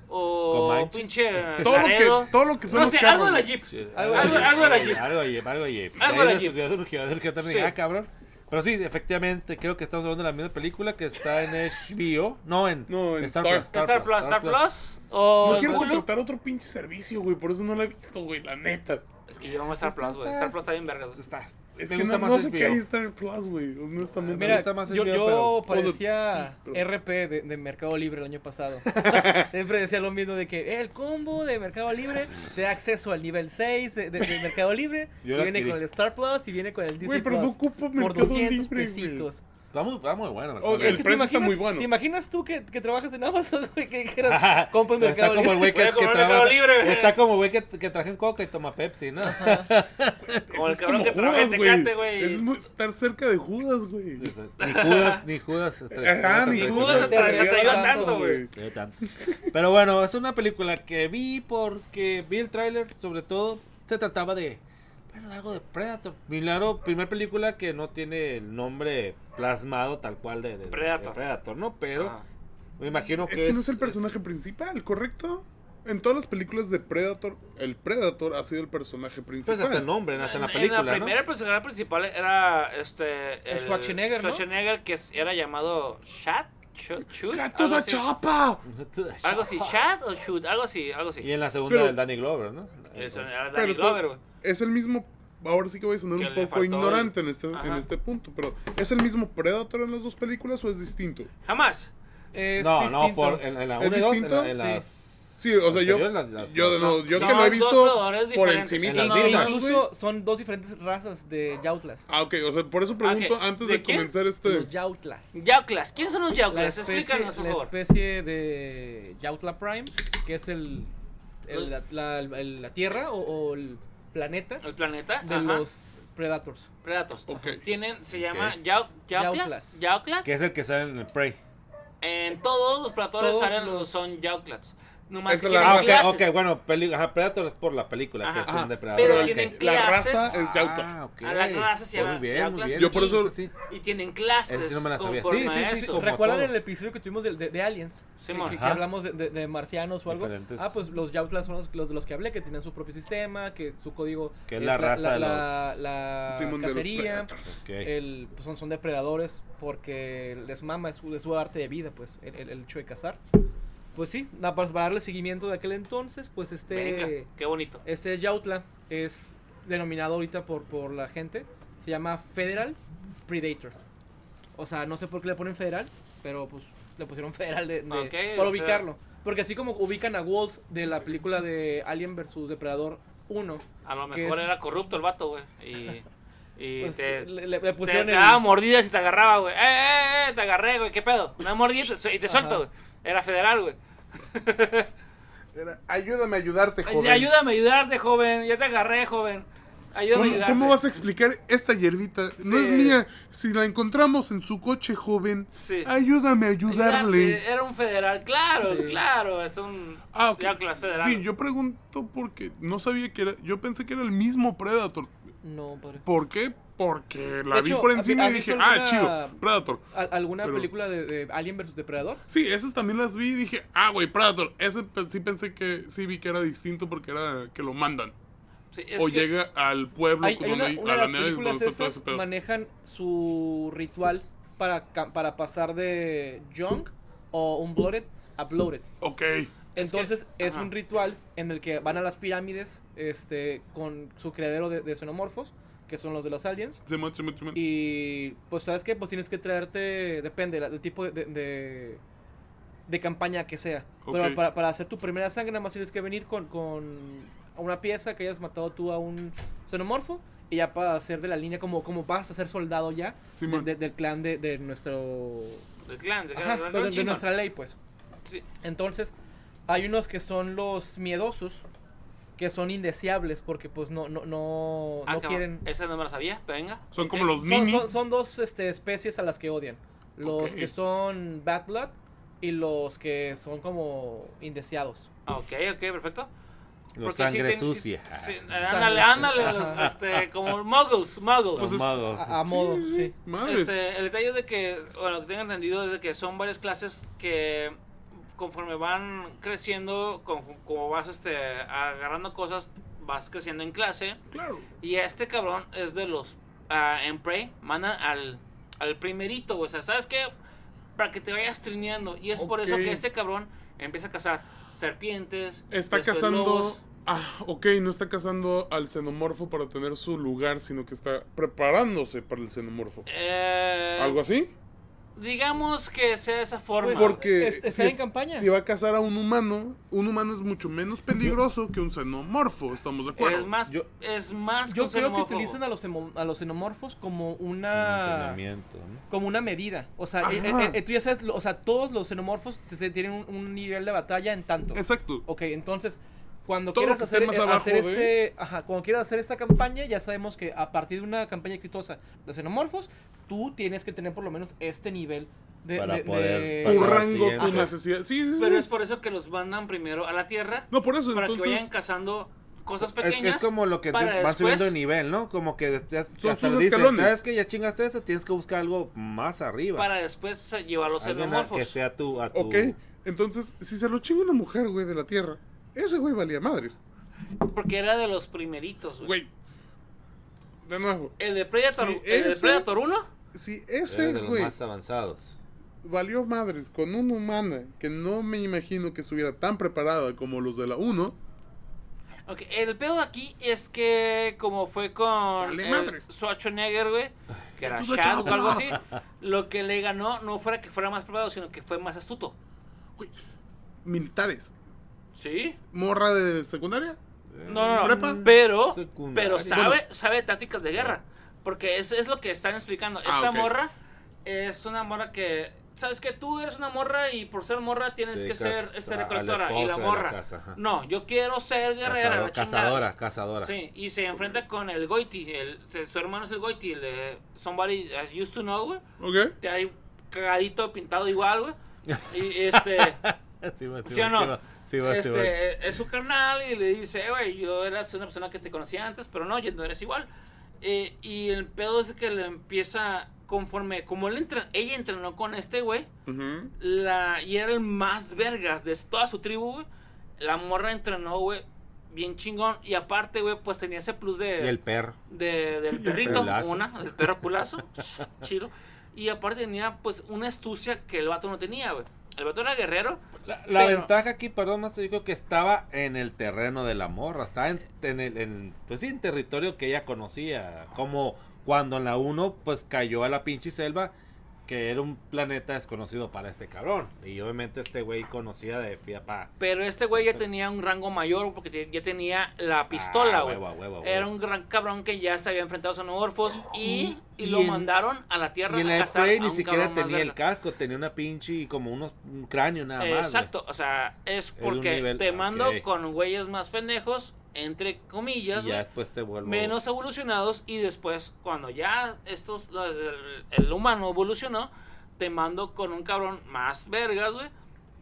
A: O
B: Comanches.
A: pinche.
D: Todo lo que, todo lo que son
A: No
D: los
A: sé, algo de la. Jeep.
B: Sí,
A: Algo, algo de la Jeep.
B: Algo de Jeep, algo de Jeep.
A: Algo de la Jeep.
B: Ah, cabrón. Pero sí, efectivamente, creo que estamos hablando de la misma película que está en HBO. No, en,
D: No, en
B: Star,
D: Star.
B: Plus.
A: Star Plus, Star Plus. O
D: No quiero contratar otro pinche servicio, güey. Por eso no la he visto, güey. La neta.
A: Es que yo amo Star Plus, güey. Star Plus está bien vergas.
B: Estás.
D: Es
B: me
D: que
B: gusta
D: no,
B: más
D: no sé qué hay Star Plus, güey. Honestamente.
B: Me
C: Mira,
B: gusta más el
C: yo, yo
B: pero-
C: parecía
D: Sí, pero-
C: RP de, de Mercado Libre el año pasado. Siempre decía lo mismo de que "Eh, el combo de Mercado Libre te da acceso al nivel 6 de, de- de Mercado Libre. Y viene
B: adquirí.
C: con el Star Plus y viene con el Disney
D: Güey, pero no
C: Plus.
D: ocupo
C: por
D: Mercado
C: 200
D: Libre,
C: pesitos.
B: Está muy, está muy bueno.
D: Oh, el
C: Es que
B: Libre.
C: te
D: precio está muy bueno.
C: ¿Te imaginas tú que, que trabajas en Amazon, güey? Que dijeras, compra en Mercado
B: está como el güey
C: Libre.
B: que, que trabaja.
A: Libre, güey.
B: Está como güey que, que traje un coca y toma Pepsi, ¿no?
A: Como el
D: es
A: cabrón
D: como
A: que trabaja en
D: Judas, güey.
A: Tecate, güey.
D: Es muy- estar cerca de Judas, güey.
B: ni Judas, ni Judas.
D: Ajá, ni
A: Judas traiga
B: este,
A: tanto, güey.
B: Pero bueno, es una película que vi porque vi el tráiler, sobre todo, se trataba de, bueno, de algo de Predator. Claro, primer película que no tiene el nombre plasmado tal cual de, de- de
A: Predator.
B: Predator, ¿no? Pero
A: Ah.
B: me imagino que
D: Es que no es el personaje principal, ¿correcto? En todas las películas de Predator, el Predator ha sido el personaje principal.
B: Pues hasta el nombre, hasta en la película,
A: En la primera el personaje principal era este.
C: El Schwarzenegger, ¿no?
A: Schwarzenegger, que es- era llamado Shat. Shoot, shoot,
D: ¡Gato
A: algo
D: de
A: así.
D: chapa!
A: Algo así, Shat o Shoot, algo así, algo así.
B: Y en la segunda
D: Pero-
B: del Danny Glover, ¿no?
A: Eso era Danny Glover, güey.
D: Es el mismo. Ahora sí que voy a sonar un poco ignorante
A: el-
D: en este, en este punto, pero ¿es el mismo Predator en las dos películas o es distinto?
A: Jamás.
C: Es
B: no,
C: distinto.
B: no, por, en, en la
D: ¿Es
B: 1 y 2, en,
D: distinto?
B: la- en
C: Sí.
B: las...
D: Sí, o sea, yo,
B: anteriores, las- las-
D: yo, de nuevo, yo
A: Son
D: que lo he visto por encimita
B: En.
C: Incluso son dos diferentes razas de yautlas.
D: Ah, ok, o sea, por eso pregunto
A: Ok,
D: antes
A: ¿de
D: comenzar este...
C: Los yautlas.
A: Yautlas. ¿Quién son los
C: La
A: Yautlas?
C: especie,
A: Explícanos, por
C: la
A: favor.
C: especie de Yautla Prime, que es el, el- la, la- el- la Tierra o, o el planeta
A: El planeta.
C: de
A: Ajá.
C: los Predators.
A: Predators.
D: Ok.
A: Tienen, se llama
B: Ok.
A: Yau-
C: Yautlas.
A: Yautlas. Yautlas.
B: Que es el que sale en el Prey.
A: En todos los Predators
C: Todos
A: salen
C: los-
A: son Yautlas. Nomás
E: Esa
A: que
E: la
B: Ah, ok,
A: clases.
B: ok, bueno, peli ajá, Predator es por la película, que
A: Ajá.
B: es un depredador.
A: Pero tienen
D: La
A: clases.
D: raza es Yautla.
B: Ah, ok.
A: A la raza se
B: Muy
A: llama
B: bien,
A: Yautlas.
B: muy bien.
D: Yo por
B: Sí,
D: eso-
B: sí, sí.
A: Y tienen clases.
B: Esa sí no me la sabía. Sí, sí, sí,
A: eso.
C: ¿Recuerdan el episodio que tuvimos de, de, de Aliens?
A: Simón.
C: que, que hablamos de, de- de marcianos o algo.
B: Diferentes.
C: Ah, pues los Yautlas son los, los de los que hablé, que tienen su propio sistema, que su código
B: Que es la raza de
C: la,
B: los-
C: la
E: Simón de los
C: cacería.
E: Predators.
B: Ok.
C: El, pues son, son depredadores porque les mama, es su, es su arte de vida, pues, el, el- el hecho de cazar. Pues sí, para, para darle seguimiento de aquel entonces, pues este...
A: Venga, qué bonito.
C: Este Yautla es denominado ahorita por, por la gente. Se llama Federal Predator. O sea, no sé por qué le ponen Federal, pero pues le pusieron Federal de, para
A: sea-
C: ubicarlo. Porque así como ubican a Wolf de la película de Alien vs Depredador 1,
A: A lo mejor
C: es-
A: era corrupto el vato, güey. Y, y
C: pues
A: te,
C: le, le- le
A: te,
C: pusieron
A: te daba mordidas y te agarraba, güey. ¡Eh, eh, eh! Te agarré, güey. ¿Qué pedo? Una mordida y te- y te suelto, güey. Era federal, güey.
E: Era, ayúdame a ayudarte,
A: Ay,
E: joven.
A: Ayúdame a ayudarte, joven. Ya te agarré, joven. Ayúdame a
E: ¿Cómo,
A: ayudarte.
E: cómo vas a explicar esta hierbita? No
A: Sí.
E: es mía. Si la encontramos en su coche, joven,
A: Sí.
E: ayúdame a ayudarle.
A: Ayudarte. Era un federal, claro, claro. Es un.
D: Ah, ok.
A: Ya clase federal.
D: Sí, yo pregunto porque no sabía que era. Yo pensé que era el mismo Predator.
C: No, padre.
D: ¿Por qué? Porque la vi por
C: ¿has-
D: encima y dije, ah, chido, Predator.
C: ¿Al- ¿Alguna
D: Pero-
C: película de, de Alien vs Depredador?
D: Sí, esas también las vi y dije, ah, güey, Predator. Ese sí pensé que sí vi que era distinto porque era que lo mandan.
A: Sí, es
D: o
A: que-
D: llega al pueblo
C: Hay, hay
D: donde
C: una,
D: hay-
C: una
D: a
C: de
D: la
C: las
D: donde
C: películas
D: está todo
C: estas
D: ese pedo.
C: manejan su ritual para, para pasar de Young o un Blooded a Bloated.
D: Ok.
C: Entonces es, un ritual en el que van a las pirámides este, con su criadero de, de xenomorfos, que son los de los aliens.
D: Simón, Simón, Simón.
C: Y pues sabes qué, pues tienes que traerte, depende del tipo de, de, de- de campaña que sea. Pero para, para hacer tu primera sangre nada más tienes que venir con, con una pieza que hayas matado tú a un xenomorfo. Y ya para hacer de la línea como, como vas a ser soldado ya de-
D: Simón.
C: de- del clan de, de nuestro...
A: Del clan,
C: Ajá, de- de
A: chingón.
C: nuestra ley pues.
A: Sí.
C: Entonces, hay unos que son los miedosos, que son indeseables porque pues no, no, no,
A: Ah,
C: no quieren...
A: Esa no me la sabía, pero venga.
D: Son como
A: Ok.
D: los
C: Son,
D: Nini.
C: son- son dos este, especies a las que odian. Los
D: Ok.
C: que son Bad Blood y los que son como indeseados.
A: Ok, ok, perfecto.
B: Los
A: Porque
B: sangre
A: sí-
B: sucia.
A: sí, ándale, ándale, los, este, como muggles, muggles.
B: Los
D: Pues es-.
C: A, a modo, sí.
A: Este, el detalle es de que, bueno, lo que tengo entendido es de que son varias clases que conforme van creciendo, como vas este, agarrando cosas, vas creciendo en clase.
D: Claro.
A: Y este cabrón es de los ah, en Prey, mandan al, al primerito, o sea, ¿sabes qué? Para que te vayas trineando. Y es por eso que este cabrón empieza a cazar serpientes.
D: Está
A: después
D: cazando.
A: lobos.
D: Ah, ok, no está cazando al xenomorfo para tener su lugar, sino que está preparándose para el xenomorfo.
A: Eh,
D: ¿Algo así?
A: Digamos que sea de esa forma.
C: Pues,
D: Porque
C: es- está
D: si
C: en
D: es-
C: campaña.
D: Si va a cazar a un humano, un humano es mucho menos peligroso que un xenomorfo, ¿estamos de acuerdo?
A: es más,
B: Yo-
A: es más
C: Yo creo que utilizan a los, emo- a los xenomorfos como
B: Un
C: una... Como una medida. O sea, eh,
D: Ajá.
C: eh, eh, tú ya sabes, lo- o sea, todos los xenomorfos tienen un, un nivel de batalla en tanto.
D: Exacto.
C: Ok, entonces, cuando
D: Todo
C: quieras hacer,
D: más
C: eh,
D: abajo
C: hacer este, ajá, cuando quieras hacer esta campaña, ya sabemos que a partir de una campaña exitosa de xenomorfos, tú tienes que tener por lo menos este nivel de,
B: Para
C: de-
B: poder
C: de-
D: Tu rango, tu necesidad. Sí, sí, sí.
A: Pero es por eso que los mandan primero a la Tierra.
D: No, por eso,
A: para que vayan cazando cosas pequeñas.
B: es como lo que te
A: para
B: vas
A: después-
B: subiendo de nivel, ¿no? Como que ya,
D: Son sus.
B: ¿sabes que Ya chingaste eso, tienes que buscar algo más arriba.
A: Para después eh, llevar los
B: Alguien a-
A: xenomorfos.
B: que esté a tu, a tu...
D: Ok, entonces, si se lo chinga una mujer, güey, de la Tierra, ese güey valía madres.
A: Porque era de los primeritos, güey.
D: Güey. De nuevo,
A: El de Predator,
E: Sí,
A: el de
E: ese-
A: Predator 1.
E: Si
B: Era
E: ese
B: de los
E: güey
B: más avanzados.
E: valió madres con una humana que no me imagino que estuviera tan preparada como los de la 1,
A: Ok, el pedo aquí es que como fue con el. Schwarzenegger, güey, que era Shad o algo así, lo que le ganó no fuera que fuera más preparado, sino que fue más astuto.
E: güey, militares.
A: ¿Sí?
E: Morra de secundaria.
A: No, no, no.
E: ¿Prepa?
A: Pero,
B: Secundaria.
A: pero sabe,
E: Bueno.
A: sabe tácticas de guerra. Porque es, es lo que están explicando.
E: Ah,
A: Esta
E: ok.
A: morra es una morra que ¿sabes que Tú eres una morra y por ser morra tienes
B: Te
A: que ser este,
B: a- a la
A: recolectora. Y la
B: de la
A: morra,
B: casa,
A: no, yo quiero ser guerrera.
B: Cazador-
A: la chingada".
B: cazadora, cazadora.
A: Sí, y se enfrenta con el Goiti. El, su hermano es el Goiti, el de Somebody I Used to Know, güey.
D: Ok.
A: Te hay cagadito pintado igual, güey. Y este.
B: Sí, sí,
A: ¿Sí o no?
B: Sí va, sí va, sí va.
A: este, es su carnal y le dice, "Eh, güey, yo era una persona que te conocía antes, pero no, ya no eres igual. Eh, y el pedo es que le empieza conforme, como él entra- ella entrenó con este güey, la, y era el más vergas de toda su tribu, güey. La morra entrenó, güey, bien chingón. Y aparte, güey, pues tenía ese plus de,
B: Y el perro.
A: de- del perrito,
B: Culazo.
A: una, del perro culazo, chido. Y aparte tenía, pues, una astucia que el vato no tenía, güey. El vato era guerrero.
B: La, la
A: Pero-
B: ventaja aquí, perdón, más digo que estaba en el terreno de la morra, estaba en, en el, en, pues sí, en territorio que ella conocía, como cuando en la 1 pues cayó a la pinche selva, que era un planeta desconocido para este cabrón, y obviamente este güey conocía de fía pa.
A: Pero este güey ya tenía un rango mayor porque ya tenía la pistola,
B: Ah,
A: güey.
B: huevo, huevo.
A: Era un gran cabrón que ya se había enfrentado a xenomorfos y, y,
B: Y-
A: lo
B: y en-
A: mandaron a la Tierra
B: Y en la ni siquiera tenía el casco, tenía una pinche como unos un cráneo nada más. güey.
A: Exacto, o sea, es porque
B: nivel-
A: te mando
B: ok.
A: con güeyes más pendejos, entre comillas,
B: Y ya
A: güey,
B: después te vuelvo.
A: menos evolucionados y después cuando ya estos el, el humano evolucionó, te mando con un cabrón más vergas, güey.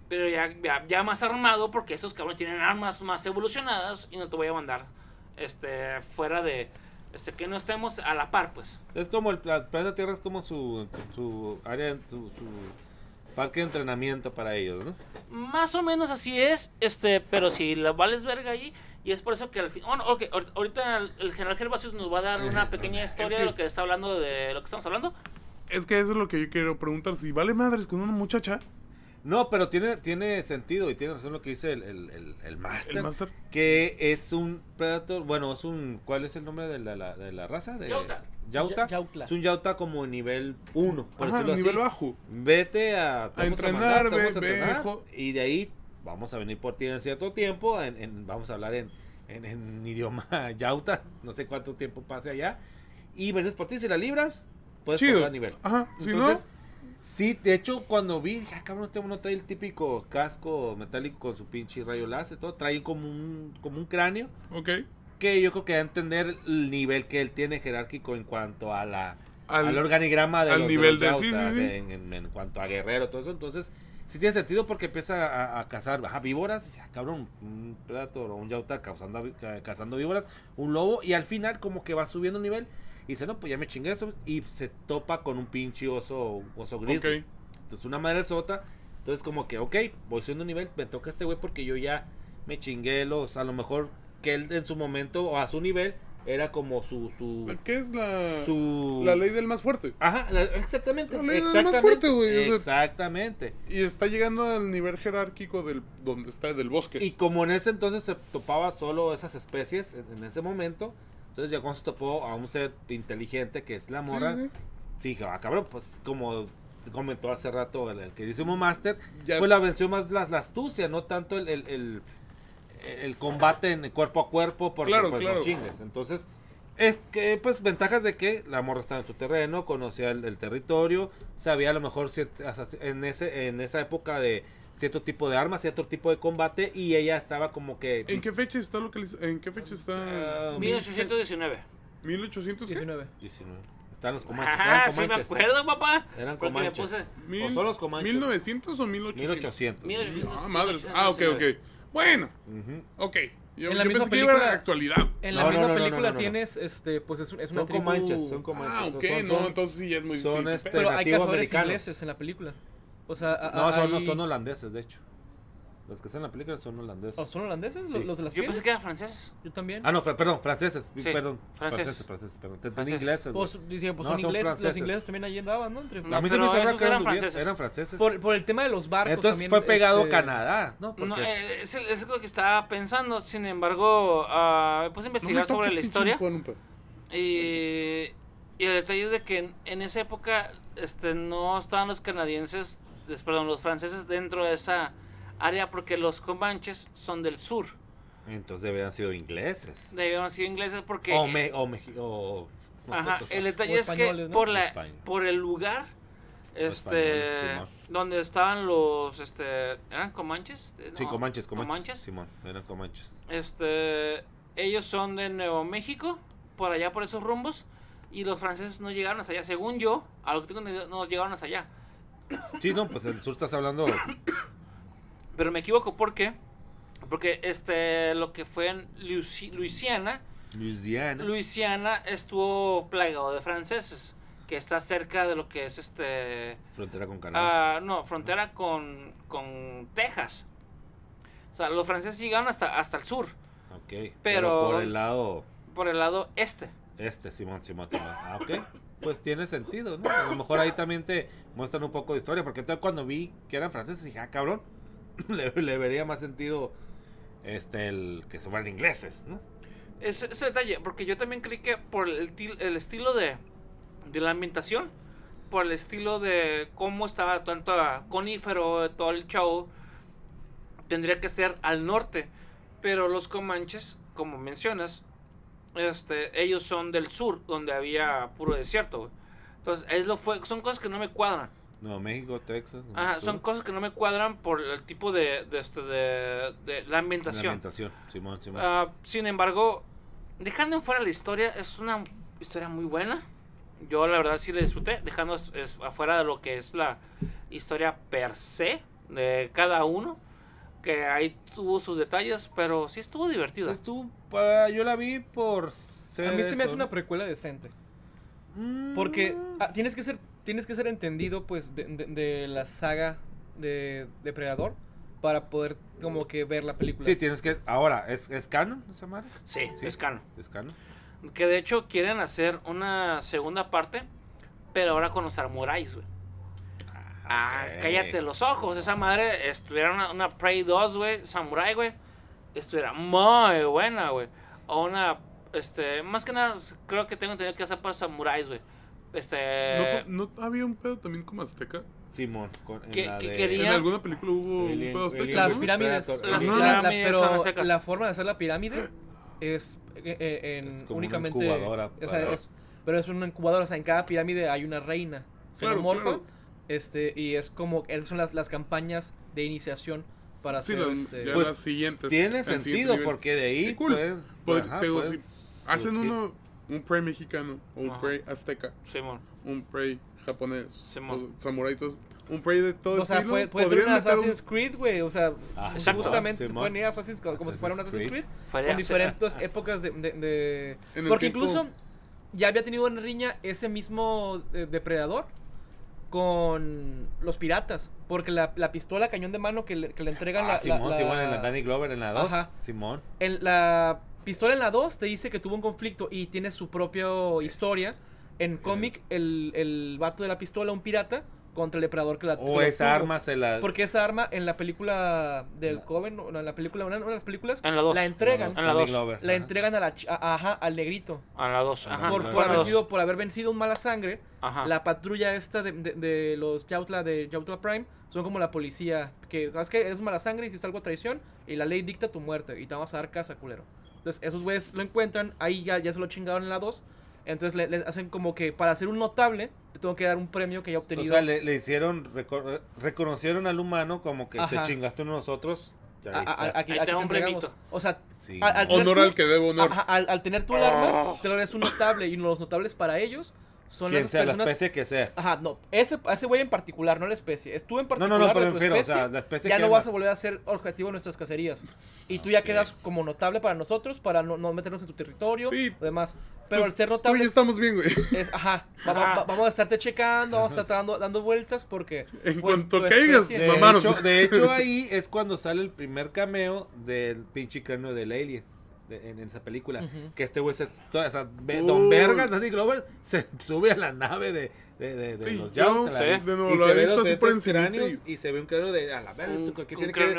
A: Pero ya, ya, ya más armado porque estos cabrones tienen armas más evolucionadas y no te voy a mandar este fuera de este que no estemos a la par, pues.
B: Es como el pla- planeta Tierra es como su, su área, su, su parque de entrenamiento para ellos, ¿no?
A: Más o menos así es, este, pero si la vales verga ahí, y es por eso que al fin. Bueno, ok, ahor- ahorita el, el general Gervasius nos va a dar una pequeña historia
D: que-
A: de lo que está hablando, de lo que estamos hablando.
D: Es que eso es lo que yo quiero preguntar. Si vale madres con una muchacha,
B: No, pero tiene, tiene sentido y tiene razón lo que dice el, el, el, el Master.
D: el Master.
B: Que es un Predator, bueno, es un, ¿cuál es el nombre de la, la- de la raza? De,
A: Yauta.
B: Yauta.
C: Yautla.
B: Es un Yauta como nivel 1, por
D: Ajá,
B: decirlo
D: nivel
B: así.
D: bajo.
B: Vete a,
D: A entrenar,
B: mandar,
D: ve-
B: a
D: ve,
B: entrenar, y de ahí vamos a venir por ti en cierto tiempo, en, en- vamos a hablar en, en, idioma Yauta, no sé cuánto tiempo pase allá, y vienes por ti, si la libras, puedes
D: Chido.
B: pasar a nivel.
D: Ajá. Si
B: Entonces, sí, de hecho, cuando vi, ah, cabrón, este no trae el típico casco metálico con su pinche rayo láser, todo, trae como un, como un cráneo,
D: no. Ok.
B: que yo creo que da a entender el nivel que él tiene jerárquico en cuanto a la
D: Al-
B: al, organigrama de
D: al
B: los,
D: nivel
B: de, los
D: de- sí,
B: Yauta,
D: sí, sí.
B: de- En, en- en cuanto a guerrero, todo eso. Entonces, sí tiene sentido porque empieza a, a cazar ajá, víboras. Y dice, ah, cabrón, un predator o un yauta cazando, ca- cazando víboras, un lobo. Y al final, como que va subiendo un nivel. Y dice, no, pues ya me chingué eso. Y se topa con un pinche oso, oso grizzly.
D: Ok.
B: Entonces, una madre sota. Entonces, como que, ok, voy subiendo un nivel. Me toca este güey porque yo ya me chingué los. A lo mejor que él en su momento o a su nivel era como su. su
E: ¿Qué es la,
B: su
E: la ley del más fuerte?
B: Ajá, la- exactamente.
E: La ley del más
B: exactamente,
E: fuerte, güey, o sea-
B: exactamente.
E: Y está llegando al nivel jerárquico del donde está del bosque.
B: Y como en ese entonces se topaba solo esas especies, en, en ese momento, entonces ya cuando se topó a un ser inteligente que es la mora,
E: sí, sí.
B: sí, ah, cabrón, pues como comentó hace rato el, el queridísimo Master,
E: Ya-
B: pues la venció más la, la astucia, no tanto el, el, el- el combate en cuerpo a cuerpo, porque
E: Claro,
B: pues, no
E: claro.
B: chingues. Entonces, es que, pues, ventajas de que la morra estaba en su terreno, conocía el, el territorio, sabía a lo mejor en, ese, en esa época de cierto tipo de armas, cierto tipo de combate, y ella estaba como que...
E: ¿En qué fecha está localizado? ¿En qué fecha está?
B: Ah,
A: 1819.
E: 1800 qué?
C: 19.
B: 19. Están los comanches.
A: Ajá,
B: eran
A: sí me
B: comanches.
A: acuerdo, papá.
B: Eran
A: Porque
B: comanches.
A: puse
E: Mil-
B: O son los comanches.
E: 1900 o 1800?
B: 1800.
A: 1800.
E: Ah, madres. Ah, ok, ok. Bueno,
B: Ujú.
E: ok. Yo,
C: En la
E: yo
C: misma
E: pensé que iba a la
C: película-
E: actualidad.
C: En la
B: No, no,
C: misma
B: no, no,
C: película
B: no, no, no.
C: tienes, este, pues es, un- es una
B: Son
C: tribu...
B: comanches, son comanches.
E: Ah, ok,
B: son-
E: no,
B: son-
E: entonces sí es muy
B: son
E: distinto.
B: este-
C: Pero hay cazadores
B: americanos.
C: ingleses en la película. O sea, a-
B: No, son,
C: hay-
B: son holandeses, de hecho. Los que están en la película son holandeses.
C: ¿Oh, ¿Son holandeses?
B: Sí.
C: ¿Los, de las
A: Yo pensé que eran franceses.
C: Yo también.
B: Ah, no, per- perdón, franceses.
A: Sí,
B: perdón,
A: franceses.
B: franceses, franceses, perdón. Te entendí
A: Franceses.
B: ingleses.
C: Pues, pues
B: No,
C: son, ingleses. Los
B: franceses.
C: ingleses también allí andaban, ¿no? Entre-
A: No,
B: a mí se me hizo raro
A: esos
B: que eran,
A: franceses.
B: eran franceses.
C: por, por el tema de los barcos
B: Entonces
C: también,
B: fue pegado
C: este,
B: Canadá, ¿no? Porque
A: No, eh, es, lo que estaba pensando. Sin embargo, me puse a
E: No
A: investigar sobre la historia. Y, y el detalle es de que en, en esa época este, no estaban los canadienses, perdón, los franceses dentro de esa área porque los comanches son del sur.
B: entonces deberían sido ingleses.
A: Debieron ser ingleses porque...
B: O, me, o, o
A: Ajá, el detalle
C: O
A: es que por, la,
B: España.
A: por el lugar Este, donde estaban los, este, ¿eran comanches? Eh,
B: Sí,
A: no,
B: Comanches, Comanches. Simón, eran Comanches.
A: Este, ellos son de Nuevo México, por allá por esos rumbos, y los franceses no llegaron hasta allá, según yo, a lo que tengo entendido, no llegaron hasta allá.
B: Sí, no, pues el sur estás hablando.
A: Pero me equivoco, ¿por qué? Porque este, lo que fue en Luisi- Luisiana,
B: Louisiana.
A: Luisiana estuvo plagado de franceses, que está cerca de lo que es este,
B: Frontera con Canadá.
A: ah, no, frontera con, con Texas. O sea, los franceses llegaron hasta, hasta el sur,
B: ok. Pero,
A: pero-
B: por el lado
A: por el lado este.
B: este, Simón, Simón, Simón. Ah, ok. Pues tiene sentido, ¿no? A lo mejor ahí también te muestran un poco de historia. Porque entonces cuando vi que eran franceses dije, ah, cabrón. le, vería más sentido este el que se fueran ingleses, ¿no?
A: Ese, detalle, porque yo también creí que por el, el estilo de, de la ambientación, por el estilo de cómo estaba tanto conífero, todo el show, tendría que ser al norte. Pero los comanches, como mencionas, este, ellos son del sur, donde había puro desierto. Entonces, es lo fue, son cosas que no me cuadran.
B: Nuevo México, Texas.
A: Ajá, son cosas que no me cuadran por el tipo de, de, este, de, de la
B: La
A: ambientación.
B: ambientación, Simón, Simón.
A: Ah, sin embargo, dejando en fuera la historia, es una historia muy buena. Yo la verdad sí la disfruté, dejando es- es afuera de lo que es la historia per se de cada uno, que ahí tuvo sus detalles, pero sí estuvo divertida.
B: Estuvo, yo la vi por ser
C: A mí se me hace una precuela decente. Porque ah, tienes que ser tienes que ser entendido pues de, de- de la saga de Depredador para poder como que ver la película.
B: Sí, tienes que. Ahora, ¿es, es canon esa madre?
A: Sí,
B: Sí.
A: es canon.
B: ¿Es canon?
A: Que de hecho quieren hacer una segunda parte, pero ahora con los samuráis, güey. Ah,
B: ok.
A: cállate los ojos. Esa madre estuviera una, una Prey 2, güey, Samurai, güey. Estuviera muy buena, güey. O una, este, más que nada, creo que tengo entendido que hacer para samuráis, güey. Este,
D: ¿No, ¿No había un pedo también como Azteca?
B: Simón. Con, en
A: ¿Qué-
B: la
A: qué
B: de-
A: quería?
D: ¿En alguna película hubo
B: Alien-
D: un pedo Azteca?
B: Alien
C: Las pirámides.
A: Las
C: la- la-
A: pirámides son
C: pero la forma de hacer la pirámide es eh, eh, en
B: Es como una
C: únicamente
B: incubadora
C: o sea, es- pero es una incubadora, o sea, en cada pirámide hay una reina
D: Claro,
C: xenomorfa,
D: claro.
C: este y es como esas son las, las campañas de iniciación para
D: Sí,
C: hacer
D: las,
C: este
B: Pues,
D: las siguientes.
B: Tiene
D: siguiente
B: sentido,
D: nivel.
B: porque de ahí.
D: Qué cool.
B: Pues, ajá,
D: te
B: pues,
D: si hacen uno, un prey mexicano, o un
A: Ajá.
D: prey azteca,
A: Simón.
D: un prey japonés,
A: Simón.
D: o samurai, todos- un prey de todo
C: o sea,
D: estilo,
C: puede, puede ser
D: podrían
C: un
D: meter un...
C: Assassin's Creed, güey, o sea,
B: Ah,
A: Exacto.
C: justamente se pueden ir a Assassin's Creed como si fuera un
B: Assassin's
C: Assassin's Creed,
A: Fuera-
C: con diferentes épocas de... Porque
D: tiempo-
C: incluso ya había tenido en riña ese mismo eh, depredador con los piratas. Porque la, la pistola cañón de mano que le, que le entregan
B: Ah,
C: la, la-
B: Simón,
C: la-
B: Simón, en la Danny Glover en la 2.
C: Ajá.
B: Simón.
C: en la pistola en la 2 te dice que tuvo un conflicto y tiene su propia historia. En cómic, el, el vato de la pistola, un pirata, contra el depredador que la
B: O esa
C: tuvo.
B: arma se la.
C: Porque esa arma en la película del
B: La-
C: Coven, o en la película, una una de las películas,
A: En la dos.
C: la entregan,
A: En la dos.
B: Glover,
C: la entregan a la, a- ajá, al negrito.
A: A la 2. Ajá.
C: por, por haber sido, por haber vencido un mala sangre,
A: Ajá.
C: la patrulla esta de, de- de los Yautla de Yautla Prime son como la policía que sabes que eres un mala sangre y si es algo a traición y la ley dicta tu muerte y te vamos a dar casa culero entonces esos güeyes lo encuentran ahí ya, ya se lo chingaron en la 2 entonces le, le hacen como que para ser un notable te tengo que dar un premio que haya
B: O
C: obtenido
B: sea, le, le hicieron. reco- reconocieron al humano como que
C: Ajá.
B: te chingaste uno de nosotros. Ya
C: a-
B: ahí
C: a-
B: está.
C: aquí-
A: Ahí
C: aquí
A: te un premito.
C: o sea
B: Sí.
C: al- al tener
D: Honor
C: tú-
D: al que debe honor.
C: al, al tener tu arma te lo eres un notable y los notables para ellos son
B: Quien
C: las
B: sea, la
C: personas
B: especie que sea.
C: Ajá, no, ese, ese güey en particular, no la especie. Es tú en
B: No,
C: particular.
B: no, no, pero
C: de tu
B: refiero, o sea, la especie
C: ya
B: que
C: no
B: ama.
C: vas a volver a ser objetivo de nuestras cacerías. Y tú ya
B: Ok.
C: quedas como notable para nosotros, para no, no meternos en tu territorio
D: Sí.
C: o demás. Pero
D: Pues,
C: al ser
D: Tú y
C: notable
D: yo estamos bien, güey.
C: es, ajá, va- va- va- vamos a estarte checando, vamos a estar dando, dando vueltas porque...
D: En
C: pues,
D: cuanto caigas,
B: De
D: Mamaron.
B: hecho, de hecho, ahí es cuando sale el primer cameo del pinche cráneo del alien. De- en, en esa película.
C: Ujú.
B: Que este güey se. toda esa- ve-
D: Uy.
B: Don Vergas, Danny Glover, se sube a la nave de, de, de, de
D: Sí,
B: los
D: yo,
B: Yautla,
A: sí.
D: de nuevo,
B: y
D: lo
B: se ve los cráneos
D: y-
B: y se ve un cráneo de. A la verga,
A: Un-
B: ¿esto qué
A: un
B: tiene que ver?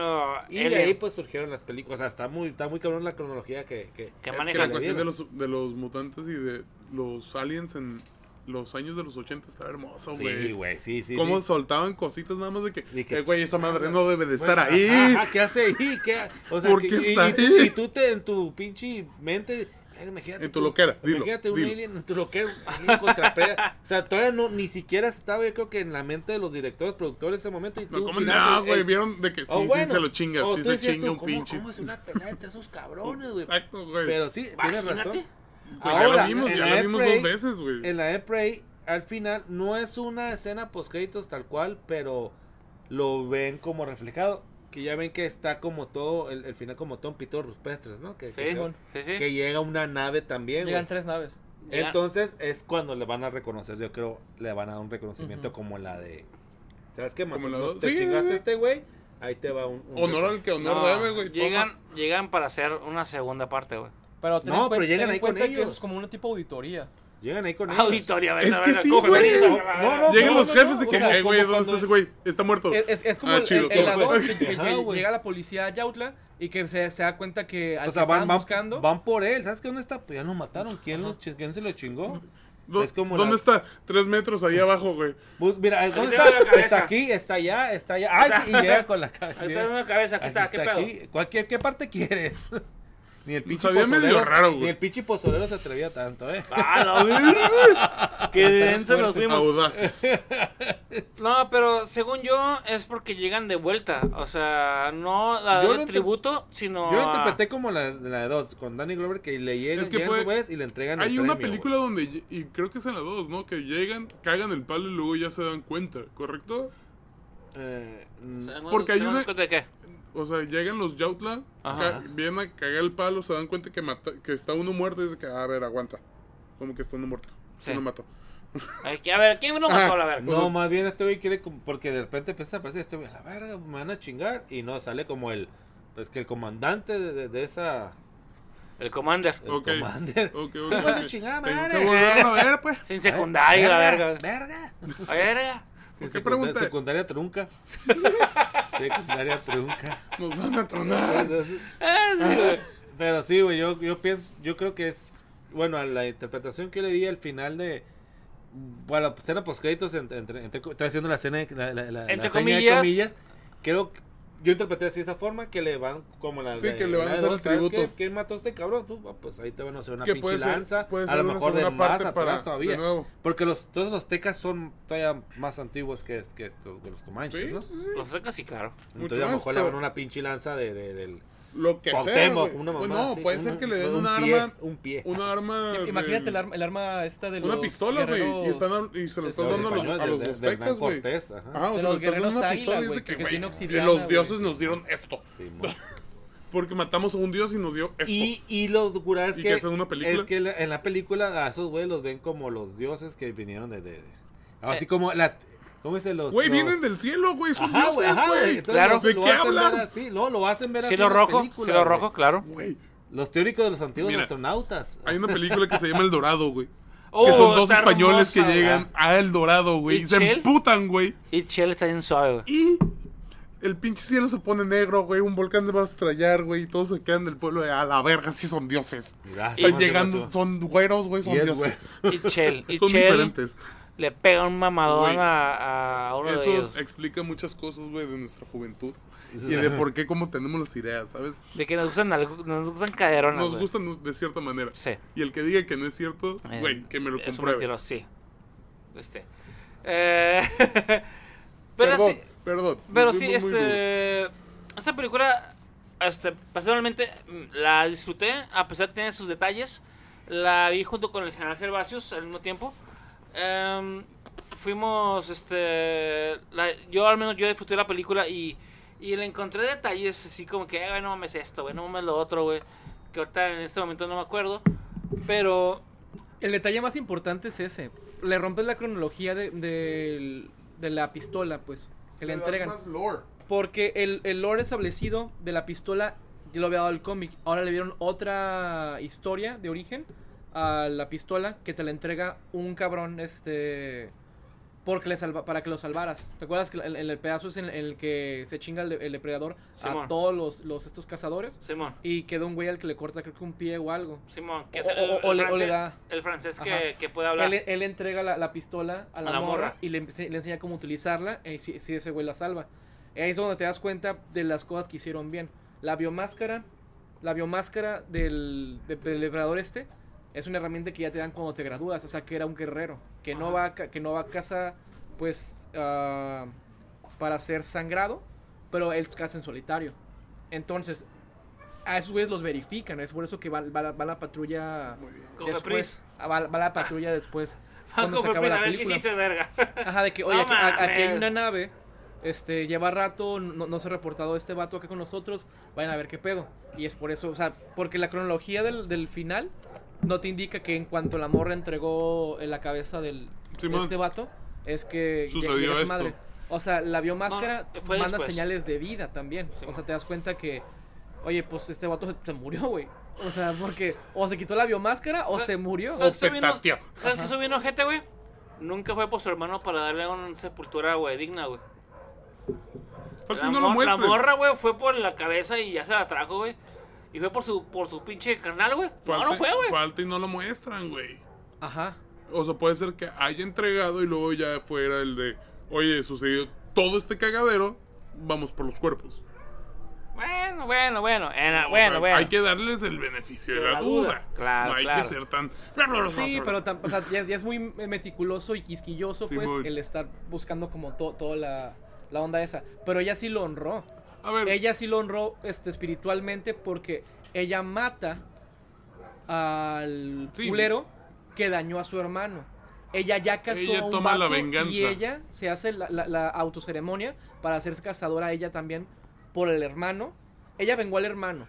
B: Y de ahí pues surgieron las películas. O sea, está muy, está muy cabrón la cronología que, que,
A: Que
D: Es que
A: maneja
D: la
B: le
D: cuestión de los, de los mutantes y de los aliens en los años de los 80 estaba hermoso, güey.
B: Sí, güey, sí, sí.
D: Cómo
B: sí.
D: soltaban cositas nada más de que,
B: Y que-
D: eh, güey, esa madre no debe de estar
B: Bueno,
D: ahí.
B: ajá, ¿qué hace ahí? ¿Qué? O sea,
D: ¿Por
B: que-
D: qué está
B: y tú,
D: ahí?
B: y tú te, en tu pinche mente, Eh, Imagínate
D: En tu
B: tú-
D: loquera, dilo,
B: Imagínate un
D: dilo.
B: alien en tu loquera, alien contra. O sea, todavía no, ni siquiera estaba, yo creo que en la mente de los directores, productores en ese momento. Y
D: No,
B: tú
D: ¿cómo
B: opinabas
D: no, güey? Vieron de que sí, sí se lo chinga, sí se chinga
B: tú,
D: un
B: ¿cómo-
D: pinche.
B: ¿Cómo es una pelea entre esos cabrones, güey?
D: Exacto, güey.
B: Pero sí, tienes razón.
D: Güey, ya
B: Ahora,
D: lo vimos,
B: en
D: ya
B: la
D: lo
B: de
D: vimos
B: Prey-
D: dos veces, güey.
B: En la de Prey, al final, no es una escena post créditos tal cual, pero lo ven como reflejado. Que ya ven que está como todo, el, el final como todo un pito rupestres, ¿no? Que, que,
A: Sí,
C: Simón.
A: sí, sí.
B: que llega una nave también,
C: Llegan
B: güey.
C: tres naves.
A: Llegan-
B: Entonces es cuando le van a reconocer, yo creo, le van a dar un reconocimiento
C: Ujú.
B: como la de... ¿Sabes qué?
D: La
B: no te
D: Sí,
B: chingaste este güey, ahí te va un... un
D: Honor al que honor
A: No,
D: debe, güey.
A: llegan, llegan para hacer una segunda parte, güey.
C: Pero ten
B: No,
C: en
B: pero llegan
C: ten
B: ahí con
C: que
B: ellos.
C: es como una tipo auditoría.
B: Llegan ahí con ellos.
A: Auditoria,
D: Es que
A: ver,
D: sí,
A: coge
D: güey.
B: No, no,
D: Llegan los
B: no,
D: jefes de que, eh, güey, ¿dónde está ese güey? Está muerto.
C: Es, es, como
D: Ah,
C: el,
D: chido,
C: el- la. 2 que, que-
B: Ajá, güey.
C: llega la policía a Yautla y que se, se da cuenta que al
B: O sea,
C: que
B: van, van,
C: buscando...
B: van por él. ¿Sabes qué? ¿Dónde está? Pues ya lo mataron. ¿Quién, lo, quién se lo chingó?
D: ¿Dó-
B: es como
D: ¿Dónde
B: la-
D: está? Tres metros ahí abajo, güey.
B: Pues mira, ¿dónde está? Está aquí, está allá, está allá. Ay, y llega con la cabeza.
A: Ahí está una cabeza, ¿qué tal? ¿Qué pedo?
B: aquí. Cualquier, ¿Qué parte quieres? Ni el pinche
D: medio
B: pozolero.
D: raro, güey.
B: Ni el pinche pozolero se atrevía tanto, eh.
A: Ah, la. Qué denso nos fuimos.
D: Audaces.
A: No, pero según yo es porque llegan de vuelta. O sea, no a
B: Yo inter-
A: tributo, sino.
B: Yo lo
A: a-
B: interpreté como la, la de dos, con Danny Glover, que le llegan,
D: Es que
B: llegan
D: fue-
B: su vez y le entregan el
D: Hay una película donde, y creo que es en la 2, ¿no? Que llegan, cagan el palo y luego ya se dan cuenta, ¿correcto?
B: Eh, mm,
A: ¿Se dan
D: porque hay una-
A: de qué?
D: O sea, llegan los Yautla, vienen a cagar el palo, se dan cuenta que, mata- que está uno muerto y dicen que, a ver, aguanta. Como que está uno muerto.
A: Sí.
D: Uno mató.
A: Ay, que- A ver, ¿quién no
D: Ajá.
A: mató a la verga?
B: No, más bien este güey quiere como- porque de repente empieza a aparecer este güey, a la verga, me van a chingar y no, sale como el pues que el comandante de, de- de esa
A: El Commander.
B: el
D: Ok.
B: commander.
D: Ok, ok,
B: ¿Qué vas a
D: ok.
B: chingar,
D: Tengo
B: madre?
D: que volverlo a ver, pues.
A: Sin secundaria, la verga.
B: Verga.
A: A verga.
D: ¿Por
B: Sin
D: qué
B: secundaria-
D: pregunta?
B: Secundaria trunca. secundaria trunca.
D: Nos van a tronar.
A: Ah.
B: Pero sí, güey, yo, yo pienso, yo creo que es, bueno, a la interpretación que le di al final de, bueno, la escena post créditos, entre, entre, entre- estoy haciendo la escena, la, la, la-
A: Entre
B: la de
A: comillas.
B: creo que yo interpreté así de esa forma, que le van como la
D: Sí,
B: de-
D: que le van a hacer el
B: ¿sabes
D: tributo.
B: qué? ¿Quién mató a este cabrón? Tú, ah, pues ahí te van a hacer una pinche
D: ser-
B: lanza, a lo mejor de más atrás
D: para-
B: todavía, porque los, todos los tecas son todavía más antiguos que, que, que los comanches,
D: Sí,
B: ¿no?
A: Los secas sí, claro.
B: Entonces a lo
D: más,
B: mejor le
D: pero-
B: van una pinche lanza de, de- del...
D: Lo que sea,
B: Cuauhtémoc,
D: güey.
B: una
D: Pues
B: mamá
D: no,
B: así,
D: puede ser que le den
B: un
D: un
B: pie,
D: arma.
B: un pie.
D: Una arma.
C: Imagínate el arma, el arma esta de los
D: Una pistola, güey. Y, están, y se lo estás dando a los, a los güey.
B: Cortés, ajá.
D: Ah, o sea,
C: los
D: estás dando una pistola y de que, güey, los dioses nos dieron esto.
B: Sí,
D: Porque matamos a un dios y nos dio esto.
B: y, y lo curada es
D: ¿Y
B: que,
D: que es una película?
B: es que la- en la película a esos güeyes los ven como los dioses que vinieron de... de- de- así
A: Eh.
B: como la... ¿Cómo se los...?
D: Güey,
B: los-
D: vienen del cielo, güey. Son
B: Ajá, güey,
D: dioses,
B: ajá, güey.
D: güey.
A: Claro.
D: ¿De qué hablas?
B: así, no, lo hacen ver así
A: Cielo rojo,
B: película,
A: cielo
B: güey.
A: rojo, claro.
D: Güey.
B: Los teóricos de los antiguos
D: Mira,
B: astronautas.
D: Hay una película que se llama El Dorado, güey.
A: Oh,
D: que son dos españoles que llegan a El Dorado, güey.
A: ¿Y
D: Y se
A: Chel?
D: emputan, güey.
A: Y Chell está bien suave, güey.
D: Y el pinche cielo se pone negro, güey. Un volcán va a estrellar, güey. Y todos se quedan del pueblo de a la verga, sí son dioses. Están
B: ¿cómo se
D: llegando, son güeros, güey, son dioses.
A: Y Chell. Y
D: son
A: Chell
D: diferentes.
A: Le pega un mamadón a, a uno de
D: Eso
A: ellos.
D: explica muchas cosas, güey, de nuestra juventud. Y de por qué, cómo tenemos las ideas, ¿sabes?
A: De que nos gustan, algo- nos gustan caderonas,
D: Nos gustan de cierta manera.
A: Sí.
D: Y el que diga que no es cierto,
A: Eh,
D: güey, que me lo
A: Es un
D: compruebe.
A: mentiroso, sí. Este. Eh, pero
D: perdón,
A: sí,
D: perdón.
A: pero sí, este. Esta película, este, personalmente mm, la disfruté, a pesar de tener sus detalles. La vi junto con el general Gervasius al mismo tiempo. Em, fuimos, este. la- yo al menos yo disfruté la película y, y le encontré detalles así como que, "Eh, güey, no mames esto, güey, no mames lo otro, güey. Que ahorita en este momento no me acuerdo. Pero
C: El detalle más importante es ese. Le rompes la cronología de, de la pistola, pues, que le entregan.
D: más lore.
C: Porque el, el lore establecido de la pistola ya lo había dado el cómic. Ahora le dieron otra historia de origen a la pistola que te la entrega un cabrón, este... Porque le salva, para que lo salvaras. ¿Te acuerdas que el, el pedazo es en el que se chinga el, el depredador
A: Simón.
C: a todos los, los estos cazadores?
A: Simón,
C: Y queda un güey al que le corta creo que un pie o algo.
A: Simón, que
C: O-
A: es el,
C: o- o
A: el
C: le- o le
A: francés,
C: da-
A: el francés que, que puede hablar.
C: Él, él entrega la, la pistola a la,
A: A la
C: morra, y le, le enseña cómo utilizarla y si, si ese güey la salva. Ahí es donde te das cuenta de las cosas que hicieron bien. La biomáscara la biomáscara del, de- del depredador este es una herramienta que ya te dan cuando te gradúas, o sea, que era un guerrero, que no va a, que no va a casa, pues, ah, para ser sangrado, pero él caza en solitario. Entonces, a esos güeyes los verifican, es por eso que va, va la, va la patrulla después, ah, va, va la patrulla después, cuando se acaba la
A: ver qué
C: película.
A: hiciste, verga.
C: Ajá, de que, oye,
A: No
C: aquí, aquí hay una nave, este, lleva rato, no, no se ha reportado este vato acá con nosotros, vayan a ver qué pedo. Y es por eso, o sea, porque la cronología del, del final no te indica que en cuanto la morra entregó en la cabeza del, de este vato, es que
D: Sucedió esto.
C: madre. O sea, la biomáscara
A: No, fue
C: manda
A: después.
C: señales de vida también.
A: Sí,
C: o sea, te das cuenta que, oye, pues este vato se, se murió, güey. O sea, porque o se quitó la biomáscara o
A: O sea,
C: se murió.
A: ¿Sabes qué vino-. ¿Sabes qué subió gente, güey? Nunca fue por su hermano para darle una sepultura, güey, digna, güey. La,
D: lo
A: la morra, güey, fue por la cabeza y ya se la trajo, güey. Y fue por su, por su pinche carnal, güey. No,
D: Falta,
A: no fue, güey.
D: falta y no lo muestran, güey.
C: Ajá.
D: O sea, puede ser que haya entregado y luego ya fuera el de, oye, sucedió todo este cagadero, vamos por los cuerpos.
A: Bueno, bueno, bueno. Bueno,
D: sea,
A: bueno.
D: Hay que darles el beneficio de la
A: la
D: duda.
A: duda. Claro,
D: no hay
A: claro.
D: que ser tan...
C: Sí, pero o sea, ya, ya es muy meticuloso y quisquilloso, pues, el estar buscando como to- toda la, la onda esa. Pero ella sí lo honró.
D: A ver,
C: Ella sí lo honró este, espiritualmente porque ella mata al
D: Sí.
C: culero que dañó a su hermano. Ella ya casó
D: Ella
C: a un
D: toma la
C: vato
D: venganza.
C: y ella se hace la, la, la autoceremonia para hacerse cazadora ella también por el hermano. Ella vengó al hermano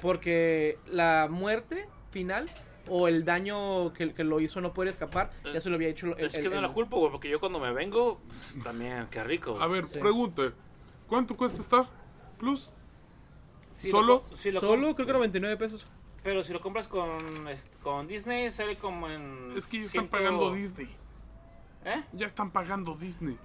C: porque la muerte final o el daño que, que lo hizo no poder escapar ya se lo había hecho el,
A: Es que
C: el-
A: no la culpo, güey, porque yo cuando me vengo, pues, también, qué rico.
D: a ver,
C: Sí.
D: pregunta. ¿Cuánto cuesta Star Plus?
A: Si
D: ¿solo?
A: Lo, si lo
C: Solo creo que 99 pesos.
A: Pero si lo compras con, con Disney, sale como en.
D: Es que ya están pagando Disney.
A: ¿Eh?
D: Ya están pagando Disney.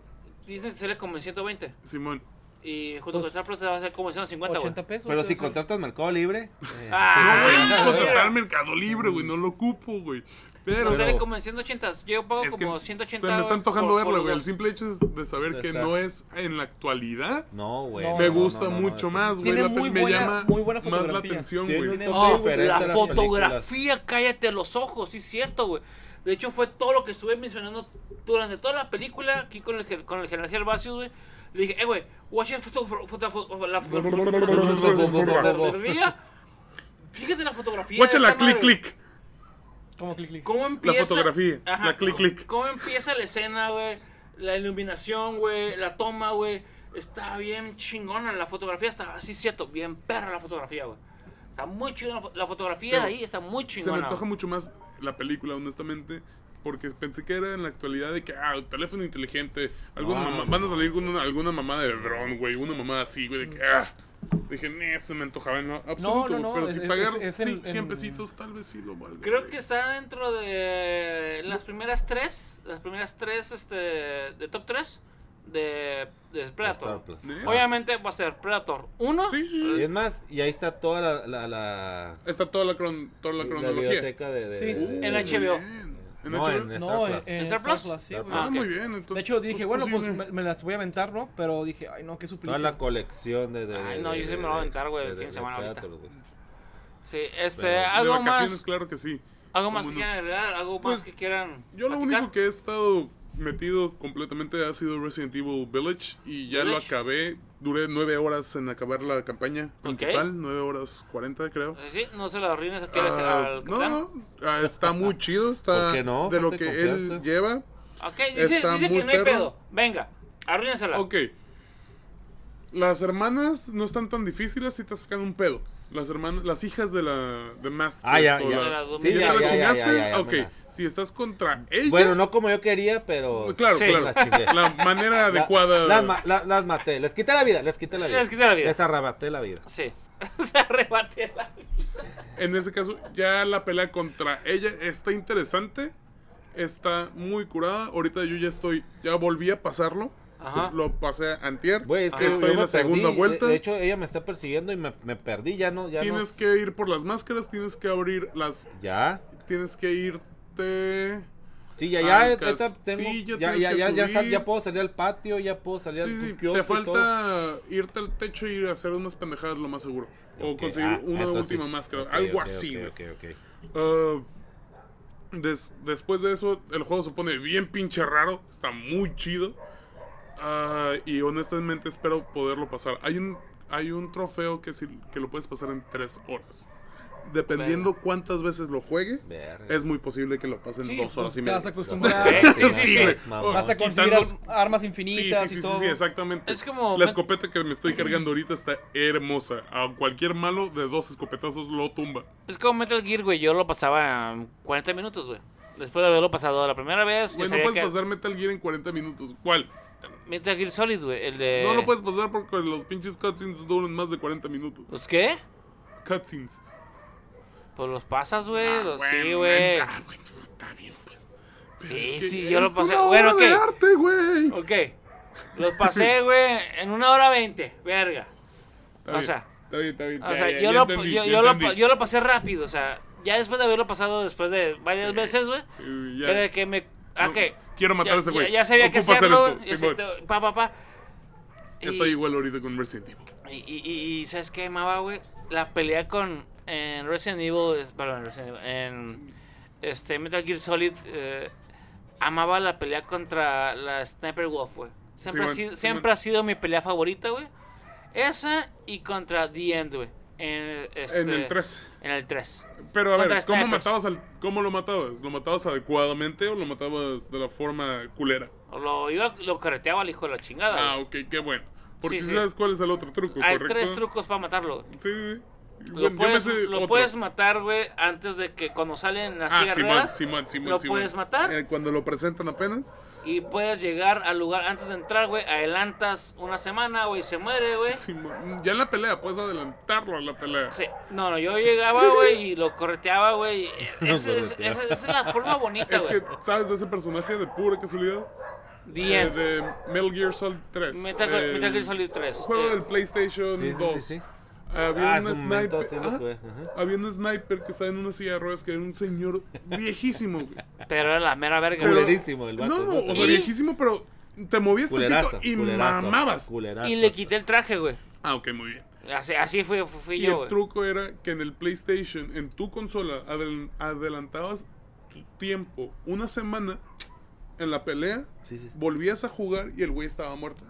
A: Disney sale como en 120.
D: Simón.
A: Y junto
C: Pues,
A: con Star Plus se va a hacer como en 150, güey.
C: 80 pesos.
B: Pero si contratas Mercado Libre. eh,
A: Ah,
D: Voy a contratar. Mercado Libre, güey. No lo ocupo, güey. Pero...
A: No, sale como en 180. Yo pago como 180.
D: se me está antojando
A: por-
D: verla, güey. El simple hecho es de saber
B: Está-
D: que
B: está.
D: no es en la actualidad.
B: No, güey.
C: No,
D: me gusta
B: no, no,
D: mucho más, güey.
C: Tiene
D: La
C: muy
D: Me
C: buena-
D: llama
C: muy buena
D: más la atención, güey.
A: Oh, la
B: películas.
A: fotografía, cállate los ojos, sí es cierto, güey. De hecho, fue todo lo que estuve mencionando durante toda la película aquí con el, con el general Gervasio, güey. Le dije, eh, güey, watch la fotografía. Fíjate la fotografía. de
D: Guáchala,
A: esta
D: clic,
A: madre.
D: clic.
C: ¿Cómo clic, clic?
A: ¿Cómo empieza?
D: fotografía, la clic,
A: ¿cómo-
D: clic.
A: ¿Cómo empieza la escena, güey? La iluminación, güey, la toma, güey. Está bien chingona la fotografía, está así cierto, bien perra la fotografía, güey. Está muy chingona la fo- la fotografía
D: Pero
A: de ahí, está muy
D: Se me
A: chingona.
D: antoja mucho más la película, honestamente. Porque pensé que era en la actualidad de que, ah, teléfono inteligente. Alguna
B: No,
D: mamá, van a salir con una, alguna mamá de dron, güey. Una mamá así, güey, de que, ah. Dije, no, se me antojaba en absoluto.
C: no, no,
D: pero
C: es-
D: si
C: es-
D: pagar
C: es en-
D: 100
C: en-
D: pesitos, tal vez sí lo valga.
A: Creo
D: güey.
A: que está dentro de las primeras tres, las primeras tres, este, de top 3 de, de Predator.
D: ¿Eh?
A: Obviamente va a ser Predator 1.
D: Sí, sí,
B: Y
D: sí.
B: es más, y ahí está toda la, la, la,
D: Está toda la, cron- toda la
B: la
D: cronología.
B: biblioteca de, de-
C: Sí.
B: de-
A: En
B: de-
A: HBO.
D: Bien. ¿En
B: No,
D: HBO?
B: en-
C: No,
B: Star
C: en,
B: Plus.
C: en
A: ¿Star
C: Star
A: Plus?
C: Plus, sí,
B: Star
C: güey.
D: Ah, muy bien. Entonces,
C: De hecho, dije, bueno, pues me, me las voy a aventar, ¿no? Pero dije, ay, no, qué suplicio.
B: Toda la colección de. de-
A: Ay, no, yo sí me lo voy a aventar, güey, el fin de semana ahorita.
B: Predator, güey.
A: Sí, este,
B: Pero-
D: de
A: algo
D: vacaciones,
A: más,
D: claro que sí.
A: algo más
D: ¿Cómo
A: que
D: no?
A: quieran agregar, algo
D: Pues,
A: más que quieran.
D: Yo lo
A: platicar?
D: único que he estado metido completamente ha sido Resident Evil Village y ya lo acabé. Duré nueve horas en acabar la campaña principal, nueve horas cuarenta creo.
A: Sí, no se lo arruines aquí al-
D: Ah,
A: al
D: no, no, ah, está muy chido, está
B: ¿Por qué no?
D: de lo que él lleva.
A: Ok, dice,
D: Está
A: dice
D: muy
A: que no hay
D: perro.
A: pedo. Venga, arruínensela.
D: Ok, las hermanas no están tan difíciles si te sacan un pedo. Las hermanas, las hijas de la de Master.
B: Ah, ya, ya.
D: la-
A: Sí,
D: ¿Ya
A: ya,
D: la
A: ya,
D: chingaste?
B: ya, ya, ya,
D: ok, si estás contra ella.
B: Bueno, no como yo quería, pero.
D: Claro,
A: Sí.
D: claro.
B: La chingué.
D: La manera
B: La-
D: adecuada.
B: Las, ma- la- las maté, les quité la vida, les quité la vida.
A: Les quité la vida.
B: Les arrebaté la vida.
A: Sí. se arrebate la
D: En ese caso, ya la pelea contra ella está interesante. Está muy curada. Ahorita yo ya estoy. Ya volví a pasarlo.
A: Ajá.
D: Lo pasé a Antier.
B: Güey, es que
D: Estoy en la segunda
B: perdí.
D: vuelta.
B: De, de hecho, ella me está persiguiendo y me, me perdí. Ya no. Ya
D: tienes
B: no-
D: que ir por las máscaras. Tienes que abrir las.
B: Ya.
D: Tienes que irte.
B: Sí, ya, ya, tengo, ya, ya, ya, ya, sal- ya puedo salir al patio, ya puedo salir
D: Sí,
B: al
D: sí,
B: kiosco
D: te
B: y todo.
D: falta irte al techo y ir a hacer unas pendejadas lo más seguro. O
B: Ok,
D: conseguir
B: ah,
D: una
B: entonces
D: última máscara.
B: Ok,
D: algo
B: ok,
D: así,
B: ok,
D: güey.
B: ok, ok.
D: Ah, des- después de eso, el juego se pone bien pinche raro. Está muy chido. Ah, y honestamente espero poderlo pasar. Hay un, hay un trofeo que, sí- que lo puedes pasar en 3 horas. Dependiendo cuántas veces lo juegue,
B: Verga.
D: es muy posible que lo pasen
C: Sí,
D: dos horas
C: pues
D: y
C: te
D: media.
C: vas a acostumbrar.
B: Sí.
C: Vas a conseguir
D: Quitando-
C: armas infinitas
D: sí, sí,
C: y
D: sí,
C: todo.
D: sí, exactamente.
A: Es como-
D: La escopeta que me estoy cargando ahorita está hermosa. A cualquier malo de dos escopetazos lo tumba.
A: Es como Metal Gear, güey. Yo lo pasaba en 40 minutos, güey. Después de haberlo pasado la primera vez,
D: Güey, no puedes
A: que-
D: pasar Metal Gear en 40 minutos. ¿Cuál?
A: Metal Gear Solid, güey. El de.
D: No lo puedes pasar porque los pinches cutscenes duran más de 40 minutos.
A: ¿Los qué?
D: Cutscenes.
A: Pues los pasas, güey.
D: Ah,
A: los...
D: bueno,
A: sí, güey.
D: ah, güey, Está bien, pues. Pero
A: Sí,
D: es que
A: sí, yo lo pasé.
D: una
A: Bueno,
D: obra de
A: ok.
D: arte, güey.
A: Ok. Los pasé, güey, en una hora veinte. Verga.
D: Está
A: o sea,
D: Está bien, está bien.
A: O sea, yo, lo, yo, lo,
D: entendí.
A: yo lo pasé rápido. O sea, ya después de haberlo pasado después de varias veces, güey.
D: Sí, ya.
A: Era de que me.
D: No,
A: ok.
D: quiero matar
A: ya,
D: a ese güey.
A: Ya, ya sabía que
D: Ocupo hacer
A: hacerlo,
D: esto.
A: Ya Pa, pa, pa. Y-
D: Estoy igual ahorita con Resident Evil.
A: Y, y, y- ¿sabes qué, Maba, güey? La pelea con en Resident Evil, es- perdón, Resident Evil, en este Metal Gear Solid, eh, amaba la pelea contra la Sniper Wolf, güey. Siempre,
D: Simón,
A: ha sido, siempre ha sido mi pelea favorita, güey. Esa y contra The End, güey. En, este,
D: En el 3.
A: En el 3.
D: Pero a ver, ¿cómo matabas al, ¿cómo lo matabas? ¿Lo matabas adecuadamente o lo matabas de la forma culera?
A: Lo, iba, lo carreteaba al hijo de la chingada.
D: Ah, ok, qué bueno. Porque
A: Sí, sí.
D: sabes cuál es el otro truco,
A: Hay
D: ¿correcto?
A: tres trucos para matarlo.
D: sí, sí.
A: Lo,
D: Bueno, yo me
A: puedes, lo puedes matar, güey, antes de que cuando salen las
D: Ah, Simón, Simón, Simón,
A: Lo
D: Simón.
A: puedes matar
E: Eh, cuando lo presentan apenas.
A: y puedes llegar al lugar antes de entrar, güey. Adelantas una semana, güey, se muere, güey.
D: Ya en la pelea, puedes adelantarlo a la pelea.
A: Sí, no, no, yo llegaba, güey, y lo correteaba, güey. es, esa- es la forma bonita,
D: Es que, ¿sabes de ese personaje de pura casualidad? Eh, de Metal Gear Solid 3.
A: Metal,
D: El
A: Metal Gear Solid 3.
D: Juego
A: eh,
D: del PlayStation
B: Sí, sí,
D: 2.
B: sí, sí.
D: Había
B: Ah,
D: un sniper. ajá. Había un sniper que estaba en una silla de ruedas que era un señor viejísimo, güey.
A: pero era la mera verga,
D: Pero-.
B: Culerísimo el vato.
D: No, no, o sea,
A: Y-
D: viejísimo, pero te movías
B: Culerazo,
D: tantito y
B: culerazo,
D: mamabas.
B: culerazo.
A: Y le quité el traje, güey.
D: Ah, ok, muy bien.
A: Así, así fui, fui
D: Y
A: yo,
D: el
A: güey.
D: truco era que en el PlayStation, en tu consola, adel- adelantabas tu tiempo una semana en la pelea,
B: Sí, sí.
D: volvías a jugar y el güey estaba muerto.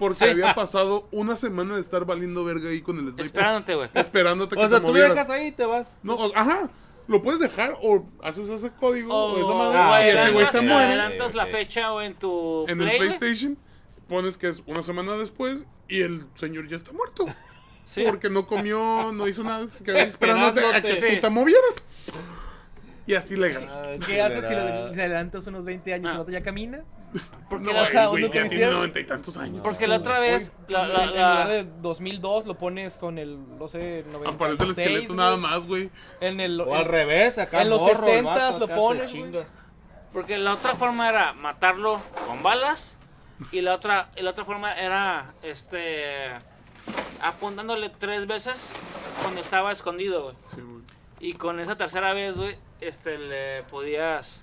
D: Porque
A: Sí.
D: había pasado una semana de estar valiendo verga ahí con el sniper.
A: Esperándote, güey.
D: Esperándote que
B: O sea,
D: te
B: tú
D: movieras.
B: dejas ahí y te vas.
D: No, o- ajá. Lo puedes dejar o haces ese código o, esa
A: O
D: madre
B: Ah,
D: y ese güey
A: adelantas,
D: se
B: sí,
D: muere.
A: adelantas la fecha o en tu
D: En
A: Play,
D: el
A: güey.
D: PlayStation pones que es una semana después y el señor ya está muerto.
A: Sí.
E: Porque no comió, no hizo nada, se quedó esperándote a que
A: Esperándote.
E: tú te movieras.
D: Y así le ganas.
B: Ay,
C: ¿Qué haces si le, le adelantas unos 20 años y
A: Ah.
C: el otro ya camina?
A: Porque
D: No,
A: la,
C: o sea,
D: el güey ya tiene noventa y tantos años.
A: porque la otra vez, la, la,
C: en, en
A: la-
C: lugar de 2002 lo pones con el, no sé, 96,
D: Aparece el esqueleto
C: güey.
D: nada más, güey.
C: En el,
B: O al
C: en-
B: revés, acá
C: en los
B: morro, el
C: 60s
B: vato
C: lo
B: acá te
C: pones,
B: chinga.
A: porque la otra forma era matarlo con balas y la otra, y la otra forma era, este, apuntándole tres veces cuando estaba escondido, güey.
D: Sí, güey.
A: Y con esa tercera vez, güey, este, le podías...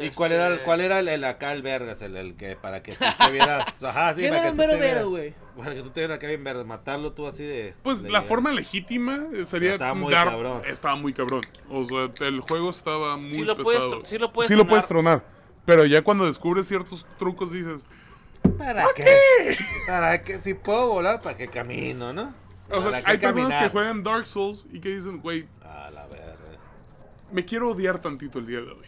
B: ¿Y cuál era, el,
A: este,
B: cuál era el, el acá el vergas? El, el que para que tú te vieras. Ajá, sí,
C: ¿Quién
B: para
C: era
B: que
C: el
B: tú
C: mero
B: te vieras-
C: güey?
B: Para que tú te vieras acá bien vergas. Matarlo tú así de.
D: Pues
B: de
D: la
B: llegar.
D: forma legítima eh, sería
B: Estaba muy
D: dar-
B: cabrón.
D: Estaba muy cabrón. O sea, el juego estaba muy
A: Sí lo puedes,
D: pesado.
A: tro- sí lo puedes
D: Sí lo
A: tronar.
D: puedes tronar. Pero ya cuando descubres ciertos trucos dices,
B: ¿Para qué? ¿Para qué? Si puedo volar, ¿para qué camino, no?
D: o sea,
B: ¿Para qué
D: hay personas que juegan Dark Souls y que dicen, güey,
B: A la verga.
D: me quiero odiar tantito el día de hoy.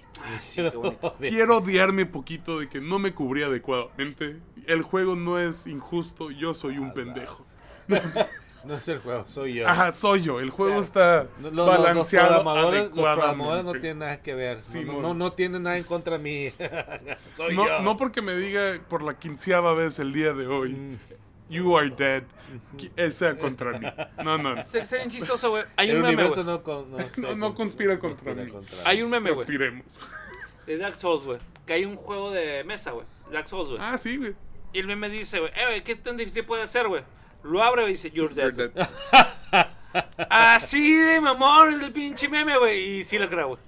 A: Qué.
D: Quiero odiarme poquito de que no me cubrí adecuadamente. El juego no es injusto, yo soy un pendejo.
B: No es el juego, soy yo.
D: Ajá, soy yo. El juego está
B: No, no, no,
D: balanceado
B: los programadores, los programadores no tienen nada que ver.
D: Sí,
B: no, no, no tienen nada en contra mí. soy
D: no,
B: yo.
D: no porque me diga por la quinceava vez el día de hoy,
B: Mm.
D: You are dead, él sea contra mí. No, no, no.
A: Está bien chistoso, güey. Hay
B: el
A: un meme,
B: universo
A: güey.
B: no, con- no, está
D: No- no
B: con-
D: conspira contra
B: conspira
D: mí.
B: contra
A: Hay un meme, güey.
D: Respiremos.
A: De Dark Souls, güey. Que hay un juego de mesa, güey. Dark Souls, güey.
D: Ah, sí, güey.
A: Y el meme dice, güey, eh, güey, ¿qué tan difícil puede ser, güey? Lo abre y dice, you're dead.
E: You're
A: güey.
E: dead.
A: Así de mamón es el pinche meme, güey. Y sí lo creo, güey.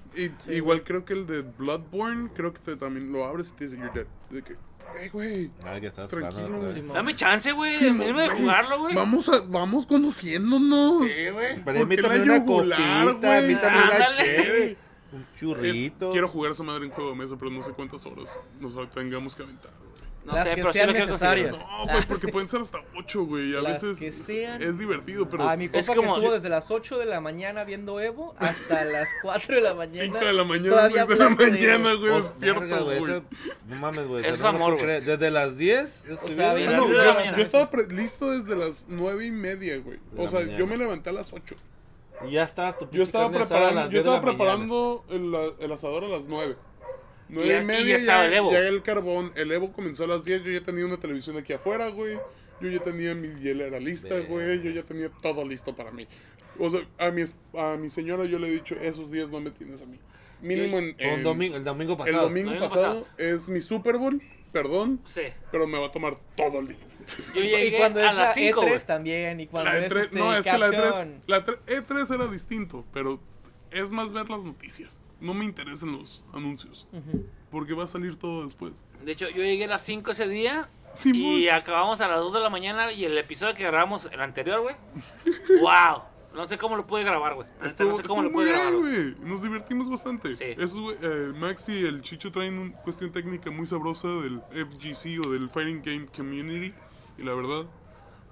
E: Y, igual creo que el de Bloodborne, creo que te- también lo abres y te dice you're dead. De que, hey, güey.
B: Que estás
E: Tranquilo.
A: Dame chance, güey.
E: Sí,
A: de jugarlo, güey.
E: Vamos, a, vamos conociéndonos.
A: Sí, güey.
B: Pero
E: ¿Por qué
B: invítame
E: la
B: una
E: yugular,
B: copita,
E: güey?
B: invítame una chévere, un
D: Es-
B: churrito.
D: quiero jugar esa madre en juego de mesa, pero no sé cuántas horas nos tengamos que aventar. Güey.
A: No
C: Las
A: sé,
C: que
A: pero sí
C: sean
A: conseguir.
C: necesarias.
D: No, güey, porque pueden ser hasta 8, güey. A
C: Las
D: veces
C: que
D: es-
C: sean.
D: es divertido, pero
C: Ah, mi compa
A: Es
C: que
A: como-
C: estuvo desde las 8 de la mañana viendo Evo hasta las 4 de la mañana.
D: 5 de la mañana,
C: todavía
D: 6 de la mañana, güey,
B: Oh,
D: despierto, güey.
B: No mames, güey.
A: Es amor,
B: creer. Desde las 10 estuvieron-
C: sea,
E: Ah,
C: bien,
E: no, yo, yo estaba pre- listo desde las nueve y media, güey. O sea,
B: mañana.
E: yo me levanté a las 8.
B: Y ya estaba tu
E: Yo estaba
B: a
E: preparando, yo
B: 10 de la
E: estaba preparando el, el asador a las 9.
A: Y
E: 9
A: ya-
E: y
A: y
E: media
A: ya el Evo.
E: ya el carbón. El Evo comenzó a las 10. Yo ya tenía una televisión aquí afuera, güey. Yo ya tenía mi hielera lista, güey. Yo ya tenía todo listo para mí. O sea, a mi, es- a mi señora yo le he dicho, esos días no me tienes a mí. Mínimo en, en-
B: domingo, el domingo
E: el
B: pasado.
E: domingo
A: Domingo
E: pasado
A: pasado.
E: es mi Super Bowl, perdón,
A: Sí.
E: pero me va a tomar todo el día.
A: Yo
C: Y cuando
A: a
C: es la
A: las 5,
C: E3
A: güey.
C: también. Y cuando
D: La
C: es
D: E3
C: este,
D: no, es que la E3,
C: Capcom.
D: la tre- E3 era distinto, pero es más ver las noticias. No me interesan los anuncios, porque va a salir todo después.
A: De hecho, yo llegué a las 5 ese día
D: Sí,
A: y acabamos a las 2 de la mañana y el episodio que grabamos, el anterior, güey. ¡Wow! No sé cómo lo pude grabar, güey.
D: Estuvo,
A: No sé cómo lo pude grabar, güey.
D: Nos divertimos bastante.
A: Sí.
D: Güey, eh, Max y el Chicho traen una cuestión técnica muy sabrosa del FGC o del Fighting Game Community. Y la verdad,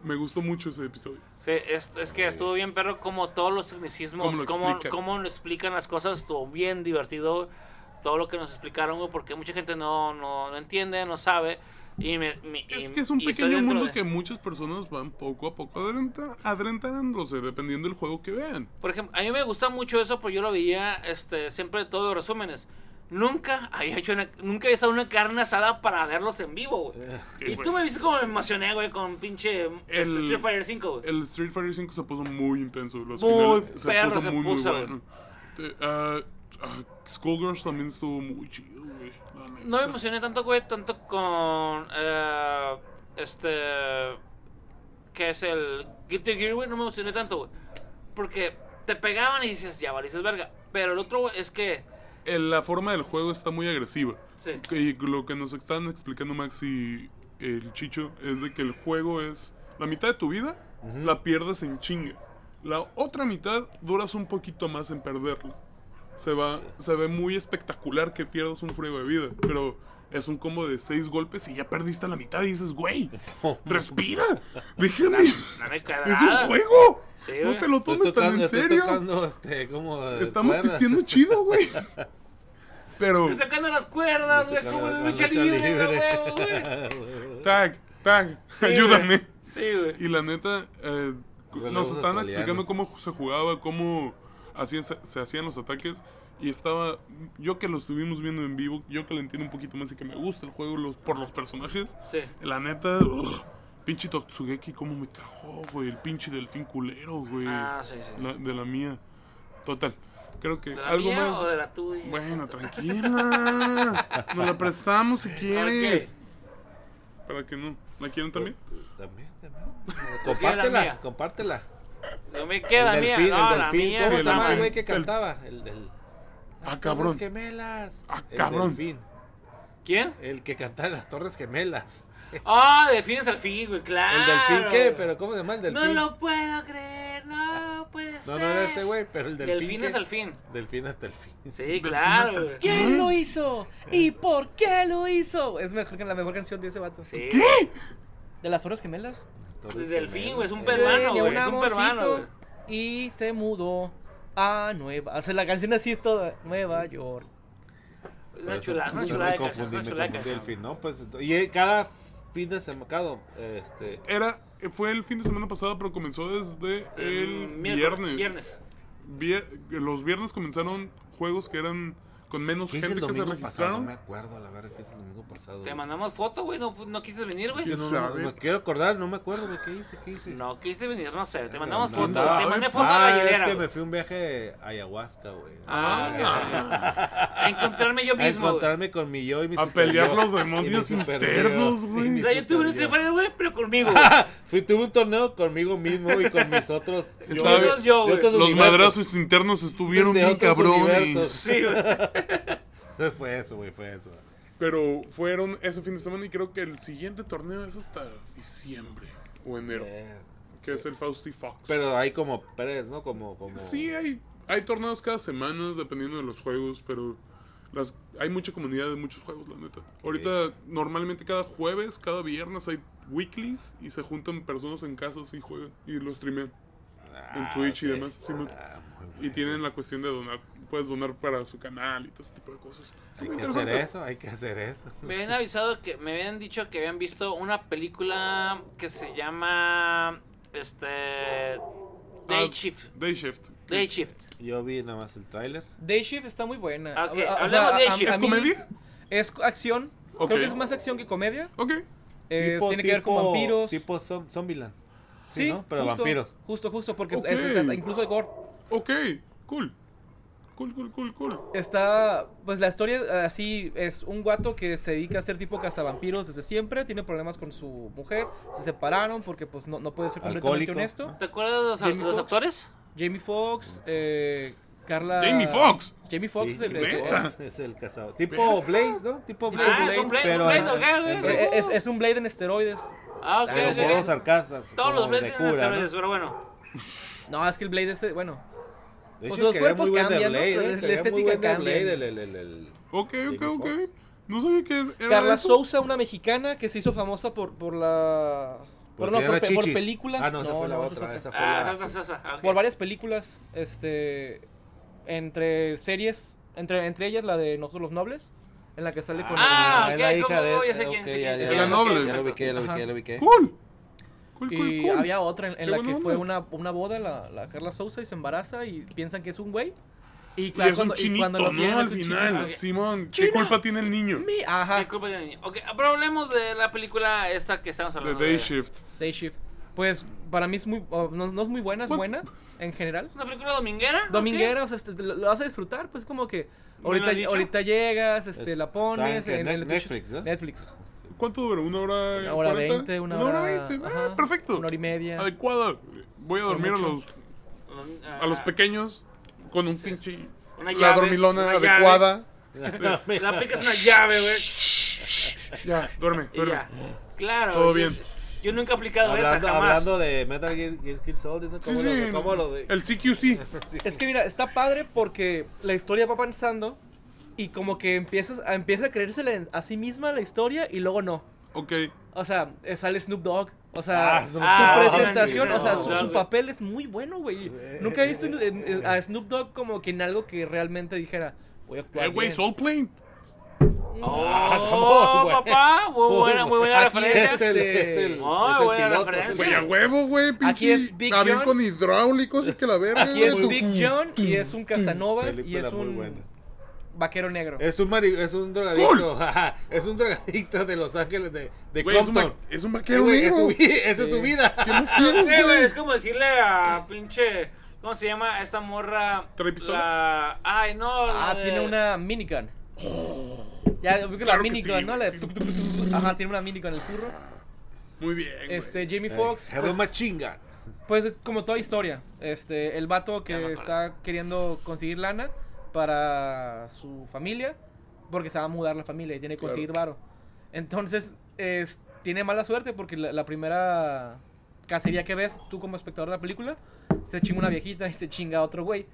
D: me gustó mucho ese episodio.
A: Sí, es, es que estuvo bien, pero como todos los tecnicismos,
D: ¿Cómo lo
A: cómo,
D: explican?
A: cómo lo explican las cosas, estuvo bien divertido. Todo lo que nos explicaron, güey, porque mucha gente no, no, no entiende, no sabe. Y me, me-
D: Es
A: y-
D: que es un pequeño mundo
A: de-
D: que muchas personas van poco a poco adrenta- adrentándose, dependiendo del juego que vean.
A: Por ejemplo, a mí me gusta mucho eso, porque yo lo veía este, siempre todos los resúmenes. Nunca había hecho una, nunca había usado una carne asada para verlos en vivo, güey.
B: Es
D: que,
A: Y
D: güey,
A: tú me viste como me emocioné, güey, con pinche este,
D: El-
A: Street Fighter 5, güey.
D: El Street Fighter 5 se puso muy intenso. Los
A: Muy
D: finales
A: perro se puso, güey.
D: Te- ah, ah, Skullgirls también estuvo muy chido, güey.
A: No me emocioné tanto, güey, tanto con eh, este que es el Guilty Gear, güey, no me emocioné tanto, güey. Porque te pegaban y dices, ya valices verga. Pero el otro güey, es que
D: la forma del juego está muy agresiva.
A: sí,
D: Y lo que nos están explicando Max y el Chicho es de que el juego es la mitad de tu vida la pierdes en chinga. La otra mitad duras un poquito más en perderla. Se va, se ve muy espectacular que pierdas un friego de vida, pero es un combo de seis golpes y ya perdiste la mitad y dices, güey, respira, déjame, es un juego,
A: Sí,
D: no te lo
B: Estoy
D: tomes tan en
B: estoy
D: serio.
B: tocando, este, como
D: Estamos
B: cuerdas.
D: pisteando chido, güey. Pero
A: Estoy tocando las cuerdas, güey, como lucha libre,
B: libre.
A: güey, güey.
D: tag, tag,
A: Sí,
D: ayúdame.
A: Sí, güey.
D: Y la neta, eh, nos estaban explicando cómo se jugaba, cómo hacían, se, se hacían los ataques. Y estaba, yo que lo estuvimos viendo en vivo, yo que lo entiendo un poquito más y que me gusta el juego los, por los personajes.
A: Sí.
D: La neta, ugh, pinche Totsugeki, cómo me cagó, güey. El pinche delfín culero, güey.
A: Ah, sí, sí.
D: La- de la mía. Total. Creo que
A: ¿De la
D: algo
A: mía
D: más.
A: o de la tuya?
D: Bueno, tranquila. Nos la prestamos si quieres. Para que no. ¿La quieren también?
B: También, también. Compártela, compártela.
A: No me queda
B: el
A: mía.
B: delfín,
A: no,
B: el delfín. ¿Cómo se
D: el
B: llama el güey que
D: El-
B: cantaba? El, el...
D: Ah,
B: Las
D: cabrón.
B: Torres Gemelas.
D: Ah,
B: El
D: cabrón.
B: delfín.
A: ¿Quién?
B: El que cantaba en las Torres Gemelas.
A: Ah, delfines al fin, güey, claro.
B: ¿El delfín qué? ¿Pero cómo se llama el
A: No
B: delfín?
A: lo puedo creer, no puede
B: No,
A: ser.
B: no era ese güey, pero el delfín.
A: Delfín
B: ¿qué?
A: es al fin.
B: Delfín es delfín.
A: Sí, claro,
D: hasta el.
C: ¿Quién lo hizo? ¿Y por qué lo hizo? Es mejor que la mejor canción de ese vato.
A: Sí.
C: ¿De las horas gemelas?
B: Torres
A: Delfín,
B: Gemelas.
A: güey, es un
B: Eh,
A: peruano, güey.
C: un
A: Es un peruano, güey.
C: y se mudó a Nueva. O sea, la canción así es toda. Nueva York.
A: Una chulada, una chulada una
B: ¿no? Pues, y eh, cada fin de semana, cada, este,
D: Era, fue el fin de semana pasado, pero comenzó desde el viernes.
A: viernes.
D: Vier- los viernes comenzaron juegos que eran con menos
B: ¿Qué hice
D: gente
B: el
D: que se
B: pasado? No
D: registraron.
B: me acuerdo, la verdad, ¿qué hice el domingo pasado?
A: Te mandamos foto, güey. No, no quisiste venir, güey.
B: No, no, me quiero acordar, no me acuerdo, güey, ¿qué hice? ¿Qué hice?
A: No quisiste venir, no sé. Te mandamos
B: No,
A: foto.
B: no,
A: te mandé foto
B: ah,
A: a la hielera.
B: es que me fui a un viaje a ayahuasca, güey.
A: Ah, a encontrarme yo
B: a
A: mismo. güey.
B: encontrarme con mi yo y mi
D: A pelear los demonios internos, güey.
A: O sea, yo tuve un Street güey, pero conmigo.
B: Fui, tuve un torneo conmigo mismo y con mis otros. yo,
A: yo,
D: Los madrazos internos estuvieron bien cabrones.
A: Sí, güey.
B: Entonces fue eso, güey, fue eso.
D: Pero fueron ese fin de semana y creo que el siguiente torneo es hasta diciembre o enero,
B: Eh,
D: que es el Fausty Fox.
B: Pero hay como Pérez, ¿no? Como, como...
D: Sí, hay, hay torneos cada semana dependiendo de los juegos, pero las, hay mucha comunidad de muchos juegos, la neta. Ahorita, normalmente cada jueves, cada viernes hay weeklies y se juntan personas en casas y juegan y lo streamean. en
B: Ah,
D: Twitch y
B: ok.
D: demás, sí.
B: Ah, muy
D: Y tienen la cuestión de donar, puedes donar para su canal y todo ese tipo de cosas.
B: Hay que hacer eso, hay que hacer eso.
A: Me habían avisado que me habían dicho que habían visto una película que se llama este Day
D: Ah,
A: Shift.
D: Day Shift.
A: Day Shift.
B: Yo vi nada más el tráiler.
C: Day Shift está muy buena.
A: Ok,
C: O- o sea, a
A: Shift.
D: ¿Es comedia?
C: Es acción. Creo que es más acción que comedia.
D: Ok.
C: Eh,
B: Tipo-
C: tiene que ver con vampiros.
B: Tipo zom- Zombieland.
C: sí,
B: ¿no? Pero
C: justo,
B: vampiros.
C: Justo, justo, porque es- es- es- incluso hay gore.
D: Ok. Cool. Cool, cool, cool, cool.
C: Está, pues la historia eh, así es un guato que se dedica a ser tipo cazavampiros desde siempre, tiene problemas con su mujer, se separaron porque pues no, no puede ser completamente
B: Alcohólico.
C: honesto.
A: ¿Te acuerdas de los,
C: Jamie
A: de los
C: Foxx.
A: actores?
C: Jamie Foxx, eh, Carla...
D: Jamie Foxx.
C: Jamie Foxx
B: Sí,
C: es el...
D: ¿neta?
C: es-
B: Es el casado. Tipo Blade, ¿no? Tipo Blade.
A: Ah, es un Blade,
B: pero
A: un Blade, ok, ok.
C: eh, es, es un Blade en esteroides.
A: Ah, ok. Todos los Blades
B: de
A: tienen esteroides, pero bueno.
C: No, es que el Blade es... Bueno,
B: De
C: Pues los cuerpos cambian, ¿no?
B: Blade,
C: La-
B: ¿eh?
C: la estética cambia.
B: El- el- el- el-
D: Ok, ok, ok. No sabía que era
C: Carla
D: eso.
C: Sousa, una mexicana que se hizo famosa por, por la...
B: Por
C: no, por, películas.
B: Ah, no, esa fue la
C: esa
B: otra.
C: es otra.
B: Esa fue
A: Ah,
B: la...
A: esa, esa, esa, ah, ok.
C: por varias películas, este, entre series, entre, entre ellas la de Nosotros los Nobles, en la que sale con
A: Ah,
B: es
A: ok,
B: la hija
A: ¿cómo?
B: de...
A: Ya sé quién, sé quién,
B: ya, lo ubiqué, ya lo ubiqué, ya lo ubiqué.
D: Cool. Cool,
C: y
D: cool, cool.
C: había otra en, en
D: Qué
C: la que fue
D: onda.
C: una, una boda, la, la Carla Sousa, y se embaraza y piensan que es un güey. Y,
D: Y
C: cua-
D: es un
C: y
D: chinito,
C: lo tienen
D: ¿no? Al
C: un
D: final.
C: chinito.
D: Simón, ¿qué
C: Chino.
D: culpa tiene el niño?
C: Mi- Ajá,
A: Disculpa, ya, niño. Ok, pero hablemos de la película esta que estamos hablando.
D: Day
A: de-
D: Shift.
C: Day Shift. Pues para mí es muy, oh, no, no es muy buena, es
D: What?
C: buena en general.
A: ¿Una película dominguera?
C: Dominguera, o sea, este, lo, lo vas a disfrutar, pues como que
A: ¿Me lo
C: ahorita, ahorita llegas, este,
B: Es-
C: la pones
B: en
C: en, el
B: Netflix, ¿no?
C: Netflix.
D: ¿Cuánto dura? ¿Una hora?
C: Una hora
D: 40?
C: veinte, una
D: hora
C: hora-
D: veinte. Ah, perfecto.
C: una hora y media.
D: Adecuada. Voy a dormir a los, a los pequeños con un pinche.
A: Una
E: La
A: llave,
E: dormilona
A: una llave.
E: adecuada.
A: Le aplicas una llave, güey.
D: Ya, duerme, duerme.
A: ya. Claro.
D: Todo
A: yo-
D: bien.
A: Yo nunca he aplicado
B: Hablando,
A: esa, jamás.
B: hablando de Metal Gear, Gear, Gear Solid, ¿no?
D: Sí,
B: ¿Cómo,
D: sí,
B: lo, cómo lo de...
D: El CQC.
C: Es que mira, está padre porque la historia va avanzando y como que empiezas a, empieza a creérsela a sí misma la historia y luego no.
D: Ok.
C: O sea, eh, sale Snoop Dogg. O sea,
B: Ah,
C: su
A: Dogg.
C: presentación,
A: Ah,
C: o sea, su, papel es muy bueno, güey. Nunca he visto en- en- a Snoop Dogg como que en algo que realmente dijera, voy a actuar
D: Eh, güey,
C: bien".
D: Soul Plane.
A: Oh, papá, muy buena, muy buena
C: Aquí
A: referencia.
C: es el-
B: es el,
A: Muy
B: es el
A: buena
B: piloto.
A: referencia.
E: Güey, a huevo, güey. Pinche
C: Aquí es Big John.
E: con hidráulicos y que la verga.
C: Aquí es
E: güey.
C: Big John y es un Casanovas y es
B: muy
C: un
B: buena.
C: Vaquero negro.
B: Es un, mari- es un drogadicto. es un drogadicto de Los Ángeles de, de
D: Güey, es un,
B: Compton.
D: es un
B: Eh,
D: vaquero
B: güey,
D: negro.
B: esa es su vida.
E: ¿Qué más
A: Sí,
E: quieres,
A: güey,
E: güey?
A: es como decirle a pinche. ¿Cómo se llama esta morra?
D: ¿Trae pistola?
A: La... Ay, no.
C: Ah,
A: de-
C: tiene una minigun. Ya, ubico
D: Claro
C: la minigun,
D: sí,
C: ¿no? La
D: sí.
C: Ajá, tiene una minigun en el curro.
D: Muy bien. güey.
C: Este, Jamie
B: Eh,
C: Foxx, pues,
B: machine gun.
C: pues es como toda historia. Este, el vato
A: Ya
C: que está queriendo conseguir lana para su familia, porque se va a mudar la familia y tiene que
E: Claro.
C: conseguir varo. Entonces, es- tiene mala suerte porque la, la primera cacería que ves tú como espectador de la película, se chinga una viejita y se chinga a otro güey.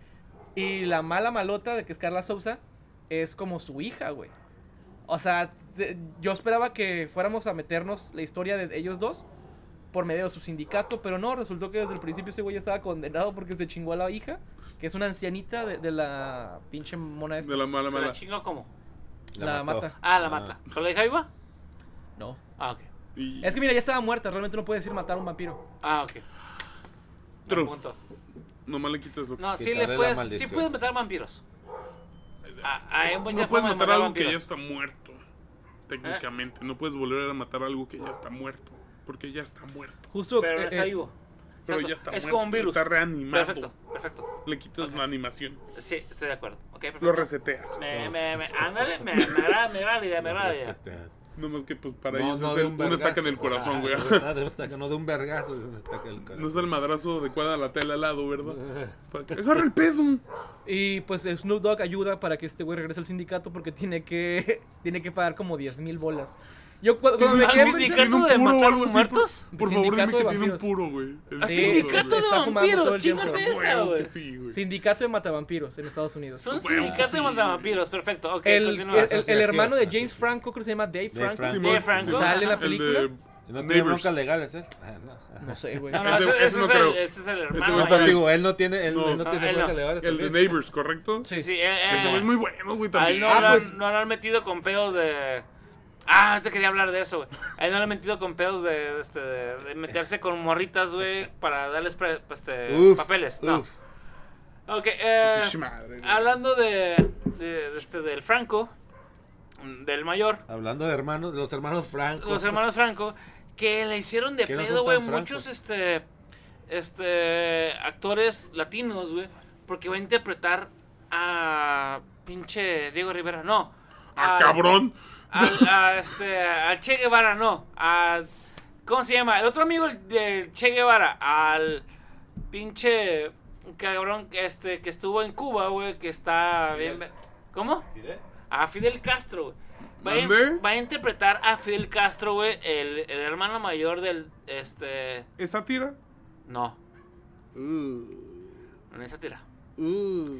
C: Y la mala malota de que es Carla Sousa es como su hija, güey. O sea, te- yo esperaba que fuéramos a meternos la historia de ellos dos por medio de su sindicato, pero no, resultó que desde el principio ese güey ya estaba condenado porque se chingó a la hija, que es una ancianita de, de la pinche mona esta.
D: De la mala,
A: ¿Se la
D: mala.
A: chingó cómo?
C: La mata.
A: Ah, la mata. ¿Pero la hija viva?
C: No.
A: Ah, ok.
D: Y-
C: Es que mira, ya estaba muerta, realmente no puede decir matar a un vampiro.
A: Ah, ok.
D: True. Nomás le quitas lo que.
A: No, sí le puedes. Sí puedes matar vampiros. Ah,
D: No puedes matar algo que ya está muerto. Técnicamente. No puedes volver a matar algo que ya está muerto. Porque ya está muerto.
C: Justo.
A: Pero
C: eh,
A: está
C: eh,
A: vivo.
D: Pero
A: Exacto.
D: ya está
A: Es
D: muerto.
A: como un virus.
D: Está reanimado.
A: Perfecto, perfecto.
D: Le quitas la animación.
A: Sí, estoy de acuerdo. Ok, perfecto.
D: Lo reseteas.
A: Me, me, me, ándale, me, me agrada, me agrada la idea, me agrada la idea.
D: No más que pues para
B: No,
D: ellos
B: no
D: es
B: de
D: el-
B: un
D: una estaca en el corazón, güey.
B: ah, de un no de un vergazo, de una estaca en el corazón.
D: No es el madrazo adecuado a la tela al lado, ¿verdad? ¡Agarra el pedo!
C: Y pues Snoop Dogg ayuda para que este güey regrese al sindicato porque tiene que tiene que pagar como 10 mil bolas. Yo cu- cuando me
A: ¿Al
C: quedé
A: sindicato
C: pensando-
A: de
D: puro o
A: matar
D: algo así,
A: muertos?
D: Por, por favor, dime
C: Sindicato
D: que tiene un puro, güey. El
A: ¿Al
C: Sí,
A: sindicato de vampiros? Chíngate esa, güey.
D: sí, güey.
C: Sindicato de matavampiros en Estados Unidos.
A: Son
D: Huevo,
A: sindicatos
D: sí,
A: de
D: güey.
A: vampiros, perfecto. Ok,
C: El, el- el- hermano de. James Franco, creo que se llama Dave
B: Dave
C: Franco.
A: Dave Franco.
C: ¿Sale en la película?
B: no tiene
D: Neighbors.
B: broncas legales, ¿eh? Ah, no.
C: No sé, güey.
A: No, no,
D: Ese-
A: ese,
D: ese
A: ese
D: no
A: es
D: creo.
A: el, ese es el
D: Ese
A: hermano.
D: güey
B: No,
D: está
A: mayor.
B: digo, él no tiene, él,
D: No.
B: él no
A: No,
B: tiene
A: él
B: broncas
A: no.
B: legales.
D: El de. Neighbors, ¿correcto?
C: Sí.
A: Sí, eh,
D: Ese güey es muy bueno, güey, también.
A: él no,
C: Ah,
A: lo han-
C: pues-
A: no lo han metido con pedos de. Ah, te quería hablar de eso, güey. A él no lo han metido con pedos de, este, de, meterse con morritas, güey, para darles pre- este,
B: Uf,
A: papeles. No.
B: uf.
A: Ok, eh,
D: madre,
A: hablando de, de- este, del Franco, del mayor,
B: Hablando de hermanos, de los hermanos Franco.
A: los hermanos Franco, que le hicieron de pedo, güey, muchos este, este, actores latinos, güey, porque va a interpretar a pinche Diego Rivera, no.
D: ¡Ah,
A: al-
D: cabrón!
A: Al, a, este, al Che Guevara, no. A, ¿Cómo se llama? El otro amigo del Che Guevara. Al pinche cabrón este, que estuvo en Cuba, güey. Que está bien. ¿Cómo? A Fidel Castro, güey. Va, va a interpretar a Fidel Castro, güey. El, el hermano mayor del. Este.
D: ¿Esa tira?
A: No,
E: Uh,
A: en esa tira.
E: uh.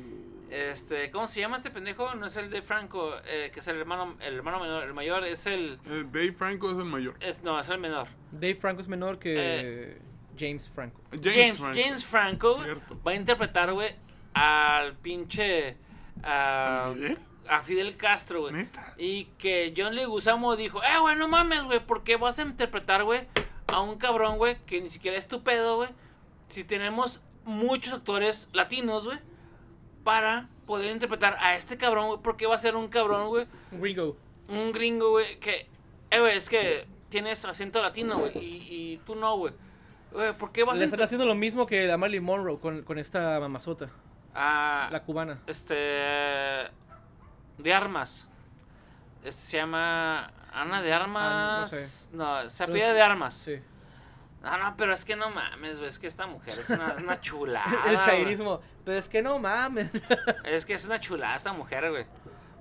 A: Este, ¿cómo se llama este pendejo? No es el de Franco, eh, que es el hermano, el hermano menor, el mayor es el,
D: Eh, Dave Franco es el mayor.
A: es, no, es el menor.
C: Dave Franco es menor que
A: Eh,
C: James Franco.
A: James, James Franco, va a interpretar, güey, al pinche. A,
D: ¿Al Fidel?
A: a Fidel Castro, güey.
D: ¿Neta?
A: Y que John Leguizamo dijo: Eh, güey, no mames, güey, ¿por qué vas a interpretar, güey, a un cabrón, güey, que ni siquiera es tu pedo, güey? Si tenemos muchos actores latinos, güey, para poder interpretar a este cabrón, güey, ¿por qué va a ser un cabrón, güey?
C: Ringo.
A: un gringo, güey, que, eh, güey, es que tienes acento latino, güey, y, y tú no, güey. Güey, ¿por qué vas
C: Le
A: a
C: están haciendo lo mismo que a Marilyn Monroe con, con esta mamazota,
A: a,
C: la cubana.
A: este, de armas? Este, se llama Ana de Armas.
C: Ah, no sé.
A: No, se apellida de Armas.
C: Sí.
A: No, no, pero es que no mames, güey, es que esta mujer es una, una chulada.
C: El
A: güey.
C: chairismo. Pero es que no mames.
A: Es que es una chulada esta mujer, güey.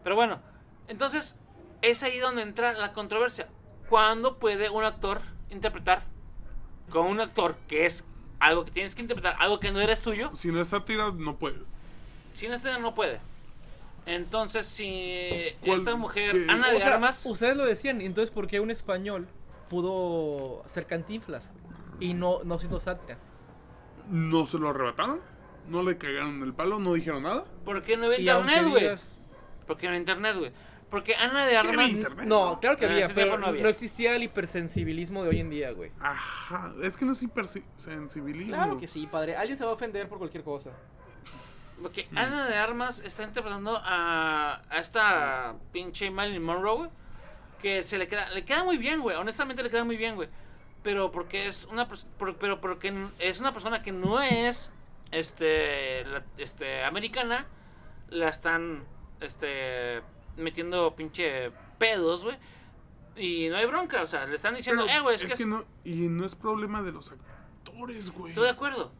A: Pero bueno, entonces es ahí donde entra la controversia. ¿Cuándo puede un actor interpretar con un actor que es algo que tienes que interpretar, algo que no eres tuyo?
D: Si no es sátira, no puedes.
A: Si no este no puede. Entonces, si
D: ¿Cuál-
A: esta mujer,
D: qué?
A: Ana de
C: O sea,
A: Armas,
C: ustedes lo decían, entonces ¿por qué un español pudo ser cantinflas y no, no siendo sátira?
D: No se lo arrebataron. No le cagaron el palo, no dijeron nada.
A: ¿por qué no había internet, güey?
C: digas-
A: ¿Por qué no había internet, güey? Porque Ana de
D: Sí había
A: Armas...
D: internet.
C: No, claro que
A: En
C: había, pero
A: no
C: no,
A: había.
C: existía el hipersensibilismo de hoy en día, güey.
D: Ajá, es que no es hipersensibilismo.
C: Claro que sí, padre. Alguien se va a ofender por cualquier cosa.
A: Porque Ana de Armas está interpretando a, a esta pinche Marilyn Monroe, güey, que se le queda, le queda muy bien, güey. Honestamente le queda muy bien, güey. Pero porque es una por- pero porque es una persona que no es este la- este americana, la están este metiendo pinche pedos, güey. Y no hay bronca, o sea, le están diciendo,
D: Pero
A: eh, güey, es,
D: es
A: que,
D: que
A: es-
D: no, y no es problema de los actores, güey.
A: estoy de acuerdo.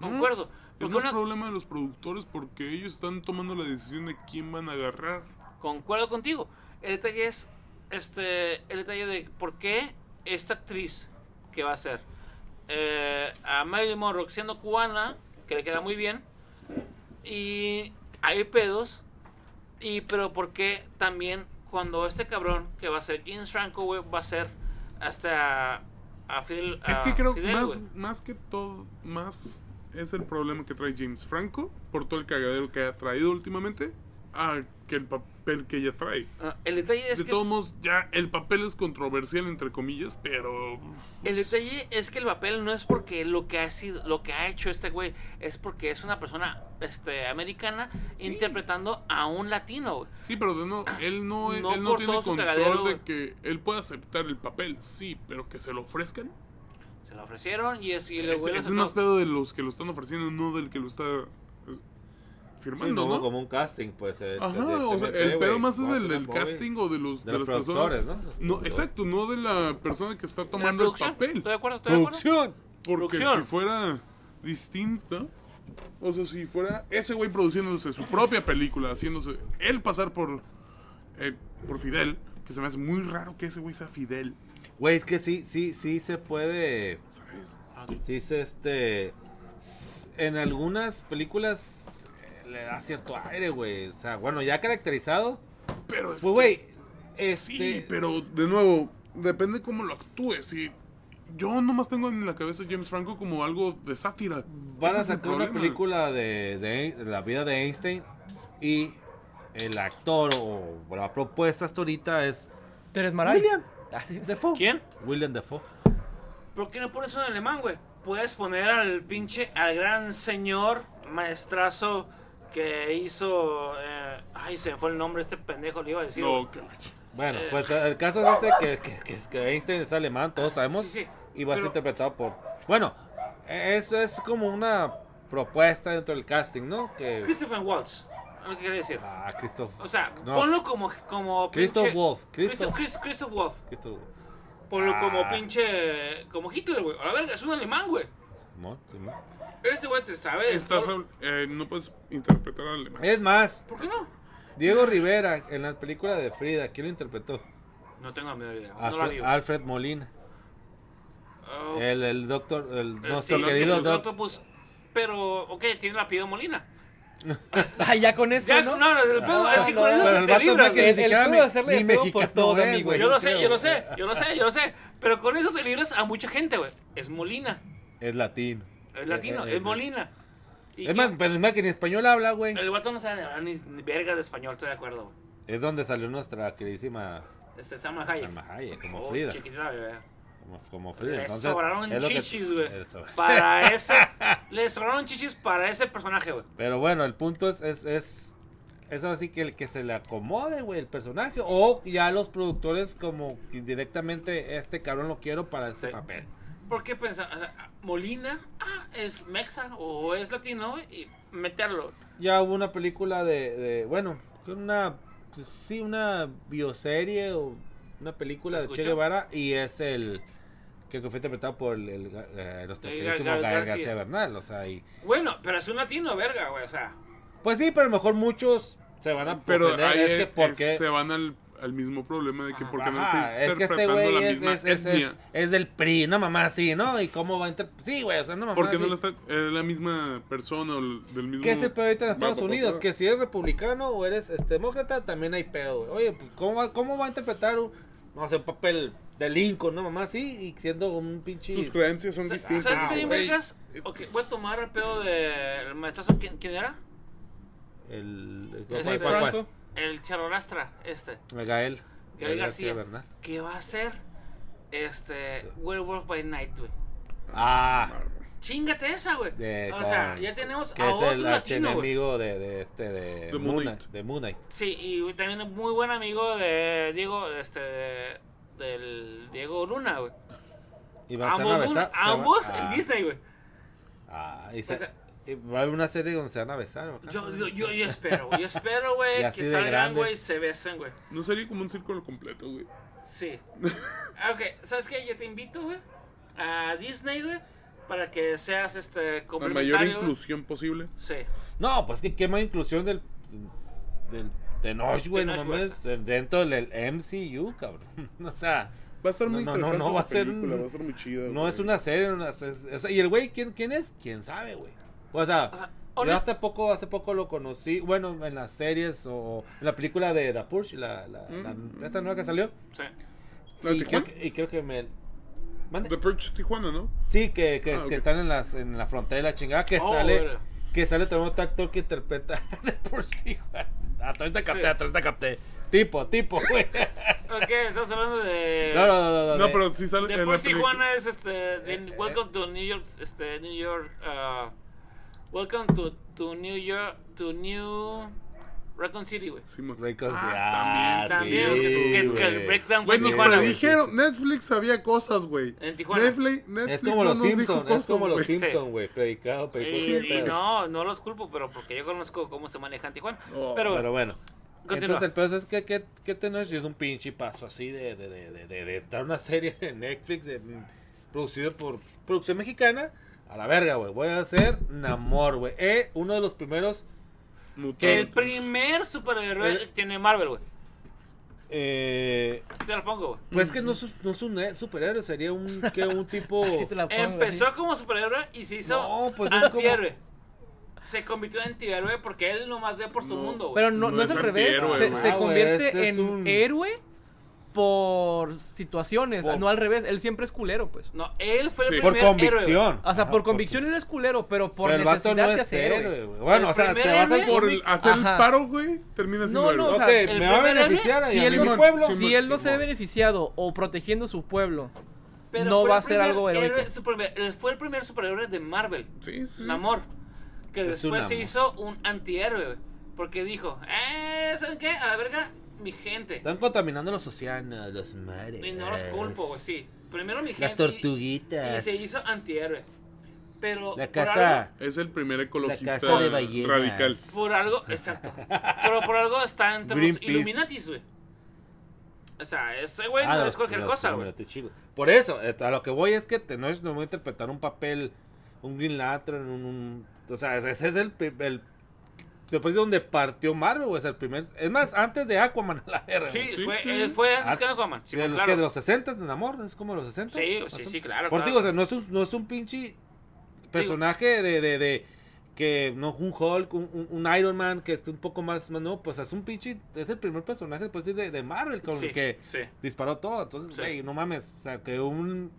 A: Concuerdo.
D: Es
A: Porque
D: más
A: una-
D: problema de los productores porque ellos están tomando la decisión de quién van a agarrar.
A: Concuerdo contigo. El detalle es este el detalle de por qué esta actriz que va a ser eh, a Marilyn Monroe siendo cubana, que le queda muy bien, y hay pedos, y pero por qué también cuando este cabrón que va a ser James Franco, güey, va a ser hasta a Fidel.
D: es
A: a
D: que creo
A: Fidel,
D: más, más que todo, más es el problema que trae James Franco por todo el cagadero que ha traído últimamente a que el papel que ella trae.
A: Ah, el detalle es
D: de
A: que
D: todos
A: es-
D: modos, ya el papel es controversial, entre comillas, pero.
A: el detalle es que el papel no es porque lo que ha sido, lo que ha hecho este güey, es porque es una persona este americana interpretando a un latino, güey.
D: Sí, pero no, él no,
A: No
D: él no tiene control
A: cagadero,
D: de que él pueda aceptar el papel, sí, pero que se lo ofrezcan.
A: Se lo ofrecieron y es y el güey
D: es más pedo de los que lo están ofreciendo, no del que lo está
B: Sí,
D: firmando,
B: como,
D: ¿no?
B: como un casting, pues. eh,
D: Ajá,
B: de-
D: o sea, el pedo más es el del casting o de los
B: de
D: de,
B: los
D: las personas.
B: productores, ¿no? Los
D: No,
B: productores.
D: exacto, no de la persona que está tomando el
A: producción,
D: papel.
A: Estoy de acuerdo, estoy de acuerdo.
B: ¡Producción!
D: Porque
A: Producción.
D: si fuera distinta, o sea, si fuera ese güey produciéndose su propia película, haciéndose él pasar por eh, por Fidel, que se me hace muy raro que ese güey sea Fidel,
B: Güey, es que sí, sí, sí se puede.
D: ¿sabes?
B: Sí se este. En algunas películas le da cierto aire, güey. O sea, bueno, ya caracterizado.
D: Pero es
B: Pues, güey. Este.
D: sí, pero de nuevo, depende cómo lo actúes. Si yo nomás tengo en la cabeza a James Franco como algo de sátira.
B: Van
D: Ese
B: a sacar una película de, de- de la vida de Einstein. Y el actor o la propuesta hasta ahorita es
C: Teres Maray.
B: William
C: Ah.
B: Defoe.
A: ¿Quién?
B: William Defoe.
A: ¿Por qué no pones un alemán, güey? Puedes poner al pinche, al gran señor maestrazo que hizo. eh, ay, se me fue el nombre, este pendejo le iba a decir.
D: No, que
B: Bueno,
A: Eh.
B: pues el caso es este que, que, que, que Einstein es alemán, todos sabemos.
A: Sí, sí,
B: Y va a ser interpretado por. Bueno, eso es como una propuesta dentro del casting, ¿no? Que.
A: Christopher Waltz, que quería decir.
B: Ah, Christoph.
A: O sea,
B: No.
A: ponlo como. como
B: Christoph
A: pinche-
B: Wolf,
A: Christoph,
B: Christoph.
A: Chris- Christoph Wolf.
B: Christoph.
A: Ponlo
B: Ah.
A: como pinche. Como Hitler, güey. A la verga, es un alemán, güey.
B: Simón, Simón.
A: Ese güey te sabe.
D: Estás
A: por-
D: eh, no puedes interpretar al alemán.
B: Es más,
A: ¿Por qué no?
B: Diego Rivera en la película de Frida, ¿quién lo interpretó?
A: No tengo la menor idea. No la
B: Alfred,
A: vi.
B: Alfred Molina.
A: Oh,
B: El, el doctor, el,
A: eh,
B: nuestro
A: sí,
B: querido
A: el
B: doctor.
A: Octopus. Pero, ok, tiene el apellido Molina.
C: Ay, ya con eso,
A: Ya,
C: ¿no?
A: no, no, el pedo
C: Ah,
A: es que
C: no,
A: con eso
B: Pero el
A: te libras,
B: no que ni
C: El- el pedo hacerle
B: ni
C: pedo por todo,
B: es,
C: amigo,
B: güey,
A: Yo lo sé, yo lo sé, yo lo sé, yo lo sé. Pero con eso te libras a mucha gente, güey. Es Molina.
B: Es latino.
A: Es latino,
B: Eh, eh,
A: es Molina. Y
B: Es más, pero es más que ni español habla, güey.
A: El vato no sabe ni, ni, verga de español, estoy de acuerdo, güey.
B: Es donde salió nuestra queridísima
A: Este Salma Hayek.
B: Salma Hayek, como
A: Oh,
B: Frida.
A: bebé.
B: Como, como Frida.
A: Le
B: Entonces,
A: sobraron
B: es
A: chichis, güey.
B: eso.
A: Para ese. le sobraron chichis para ese personaje, güey.
B: Pero bueno, el punto es, es, es, es así que el que se le acomode, güey, el personaje. O ya los productores como directamente este cabrón lo quiero para este
A: Sí.
B: papel.
A: ¿Por qué pensar? O sea, Molina, ah, es mexa o es latino, y meterlo.
B: Ya hubo una película de, de bueno, una, pues, sí, una bioserie o una película de. Che Guevara y es el que fue interpretado por el, el, eh, nuestro queridísimo
A: García.
B: García Bernal, o sea, y
A: Bueno, pero es un latino, verga, güey, o sea.
B: pues sí, pero a lo mejor muchos se van a
D: Pero ahí
B: es que
D: es-
B: porque
D: se van al, al mismo problema de que
A: Ajá.
D: por qué no está
B: es que este güey
D: la
B: es,
D: misma
B: es, es, es, es del PRI, una mamá así, ¿no? Y cómo va a inter... Sí, güey, o sea, una mamá
D: ¿Por qué
B: así.
D: no lo está es la misma persona o el- del mismo
B: ¿Qué es el pedo ahorita en Estados Unidos? Que si eres republicano o eres este, demócrata, también hay pedo, güey. Oye, pues, ¿cómo va, ¿cómo va a interpretar un, no sé, un papel de Lincoln, no mamá así? Y siendo un pinche...
E: Sus creencias son distintas.
A: ¿Sabes qué
B: Ah,
A: vergas? Ok, voy a tomar el pedo del maestrazo. ¿Quién, quién era?
B: El, ¿cuál,
A: de
B: cuál, cuál?
A: El charorastra, este.
B: El Gael.
A: Gael García.
B: Bernal.
A: Que va a ser. Este. Werewolf by Night, güey.
B: Ah,
A: Chingate esa, güey.
B: de,
A: O sea, ya tenemos
B: que
A: a
B: es
A: otro
B: el
A: latino,
B: archienemigo de, de este, de,
D: De
B: Moon Knight,
D: Knight.
B: de Moon Knight.
A: Sí, y también un muy buen amigo de Diego, este. de- del Diego Luna, güey.
B: Y van- van a
A: Ambos,
B: besar,
A: ambos
B: ah,
A: en Disney, güey.
B: Ah, y se-
A: O sea-
B: y va a haber una serie donde se van a besar.
A: Yo, yo, yo, yo espero, güey. Yo espero, güey, que salgan, güey, y se besen, güey.
D: No sería como un círculo completo, güey.
A: Sí. Ah, Ok, ¿sabes qué? Yo te invito, güey, a Disney, güey, para que seas este
E: La mayor
A: güey.
E: inclusión posible.
A: Sí.
B: No, pues que qué más inclusión del, del de Nosh, güey, no mames, dentro del MCU, cabrón. o sea,
E: Va a estar muy
B: No, no, no,
E: interesante
B: no, va a ser
E: va a estar muy chida.
B: no
E: güey.
B: es una serie, una- es- es- y el güey, ¿quién, ¿quién es? ¿Quién sabe, güey? O sea,
A: O sea,
B: yo hasta poco, hace poco lo conocí, bueno, en las series o en la película de The Purge, la, la, la-
E: Mm.
B: esta nueva que salió.
A: Sí.
E: ¿La de
B: y, creo
E: Tijuana?
B: que, y creo que me... ¿Mande?
E: The Purge Tijuana, ¿no?
B: Sí, que, que,
E: Ah,
B: que
E: ok.
B: están en, las, en la frontera de la chingada, que
A: Oh,
B: sale... Que sale también otro actor que interpreta The Purge Tijuana. Hasta ahorita capté,
A: Sí.
B: hasta ahorita capté. Tipo, tipo, güey.
A: Ok, estamos hablando de.
B: No, no, no, no.
D: No,
B: de-
D: pero sí sale en la
A: Después
D: película.
A: Tijuana es este. de- welcome to New York. Este, New York. Uh, welcome to, to New York. To New. Raccoon City, güey.
D: Sí, mo-
B: Raycon, sí,
D: Ah,
B: ah,
A: También,
B: sí,
A: que, el breakdown fue en
D: nos
A: Tijuana, güey.
E: Predijeron, Netflix sabía cosas, güey.
A: En Tijuana.
E: Netflix, Netflix
B: Es como
E: no
B: los Simpsons, es como los
E: güey.
B: Simpsons, güey. Predicado, predicado.
A: Y, y
B: pero-
A: no, no los culpo, pero porque yo conozco cómo se maneja en Tijuana.
D: Oh,
A: pero,
B: Pero bueno.
A: Continúa.
B: Entonces el peor es que, que, que Tenoch es un pinche paso así de, de, de, de, de, de estar una serie de Netflix de, mm, producido por producción mexicana. A la verga, güey. Voy a hacer Namor, güey. Eh, uno de los primeros
D: mutantes.
A: el primer superhéroe
B: El-
A: tiene Marvel, güey.
B: Eh,
A: Así te lo pongo, güey.
B: pues que no es, no es un eh, superhéroe, sería un, que un tipo...
C: Así te la pongo,
A: Empezó como superhéroe y se hizo
B: No, pues como-
A: antihéroe. Se convirtió en antihéroe porque él nomás ve por su
D: No.
A: mundo, güey.
C: Pero no,
D: No
C: no es
D: es
C: al revés. Se,
D: güey.
C: se
B: Ah,
C: convierte
B: es
C: en
B: un-
C: héroe por situaciones,
B: Por-
C: no al revés. Él siempre es culero, pues.
A: No, él fue el
D: Sí.
B: Por
A: primer héroe,
B: convicción.
C: O sea,
B: Ajá,
C: por convicción él es culero, pero por
B: Pero
C: necesidad
B: no
C: de
B: es
C: hacer
B: héroe,
C: héroe.
B: güey. Bueno,
A: El
B: o sea, te vas
A: héroe-
D: Por hacer
C: Ajá.
D: el paro, güey, termina siendo
C: No,
D: héroe.
C: no, o sea,
B: Ok,
A: el
B: me va a beneficiar
C: Si
B: a
C: él,
B: mi
C: no,
D: Simón,
B: pueblo.
D: Simón.
C: si él no se ve beneficiado o protegiendo su pueblo,
A: Pero
C: no va a ser algo heroico.
A: héroe super- él fue el primer superhéroe de Marvel,
D: Sí, sí.
A: Namor. Que
B: Es
A: después se hizo un antihéroe, güey. Porque dijo, eh, ¿saben qué? A la verga, mi gente.
B: Están contaminando los océanos, los mares.
A: Y no los culpo, güey, sí. Primero mi gente.
B: Las tortuguitas.
A: Y, se hizo antihéroe. Pero
B: La
A: por
B: casa.
A: algo-
D: Es el primer ecologista
B: casa de ballenas.
D: radical.
A: Por algo, exacto. Pero por algo está entre los
B: Greenpeace.
A: Illuminatis, güey. O sea, ese güey
B: Ah,
A: no
B: los-
A: es cualquier
B: los
A: cosa, güey.
B: Por eso, eh, a lo que voy es que Tenoch no va a interpretar un papel, un Green Lantern, un, un- o sea, ese es el después de donde partió Marvel, güey, es el primer, es más, antes de Aquaman a la verga.
A: Sí, fue,
D: sí.
A: él fue antes
B: Ah,
A: que Aquaman. Sí,
B: de,
A: pues, claro.
B: que de los 60 de amor, es como los 60
A: Sí, sí, sí, claro.
B: Por
A: claro.
B: digo, o sea, no es un, no es un pinche personaje de, de, de que no un Hulk, un, Iron Man que esté un poco más, más no, pues es un pinche, es el primer personaje después de, de Marvel con
A: Sí,
B: el que
A: sí.
B: disparó todo. Entonces,
A: Sí.
B: güey, no mames. O sea, que un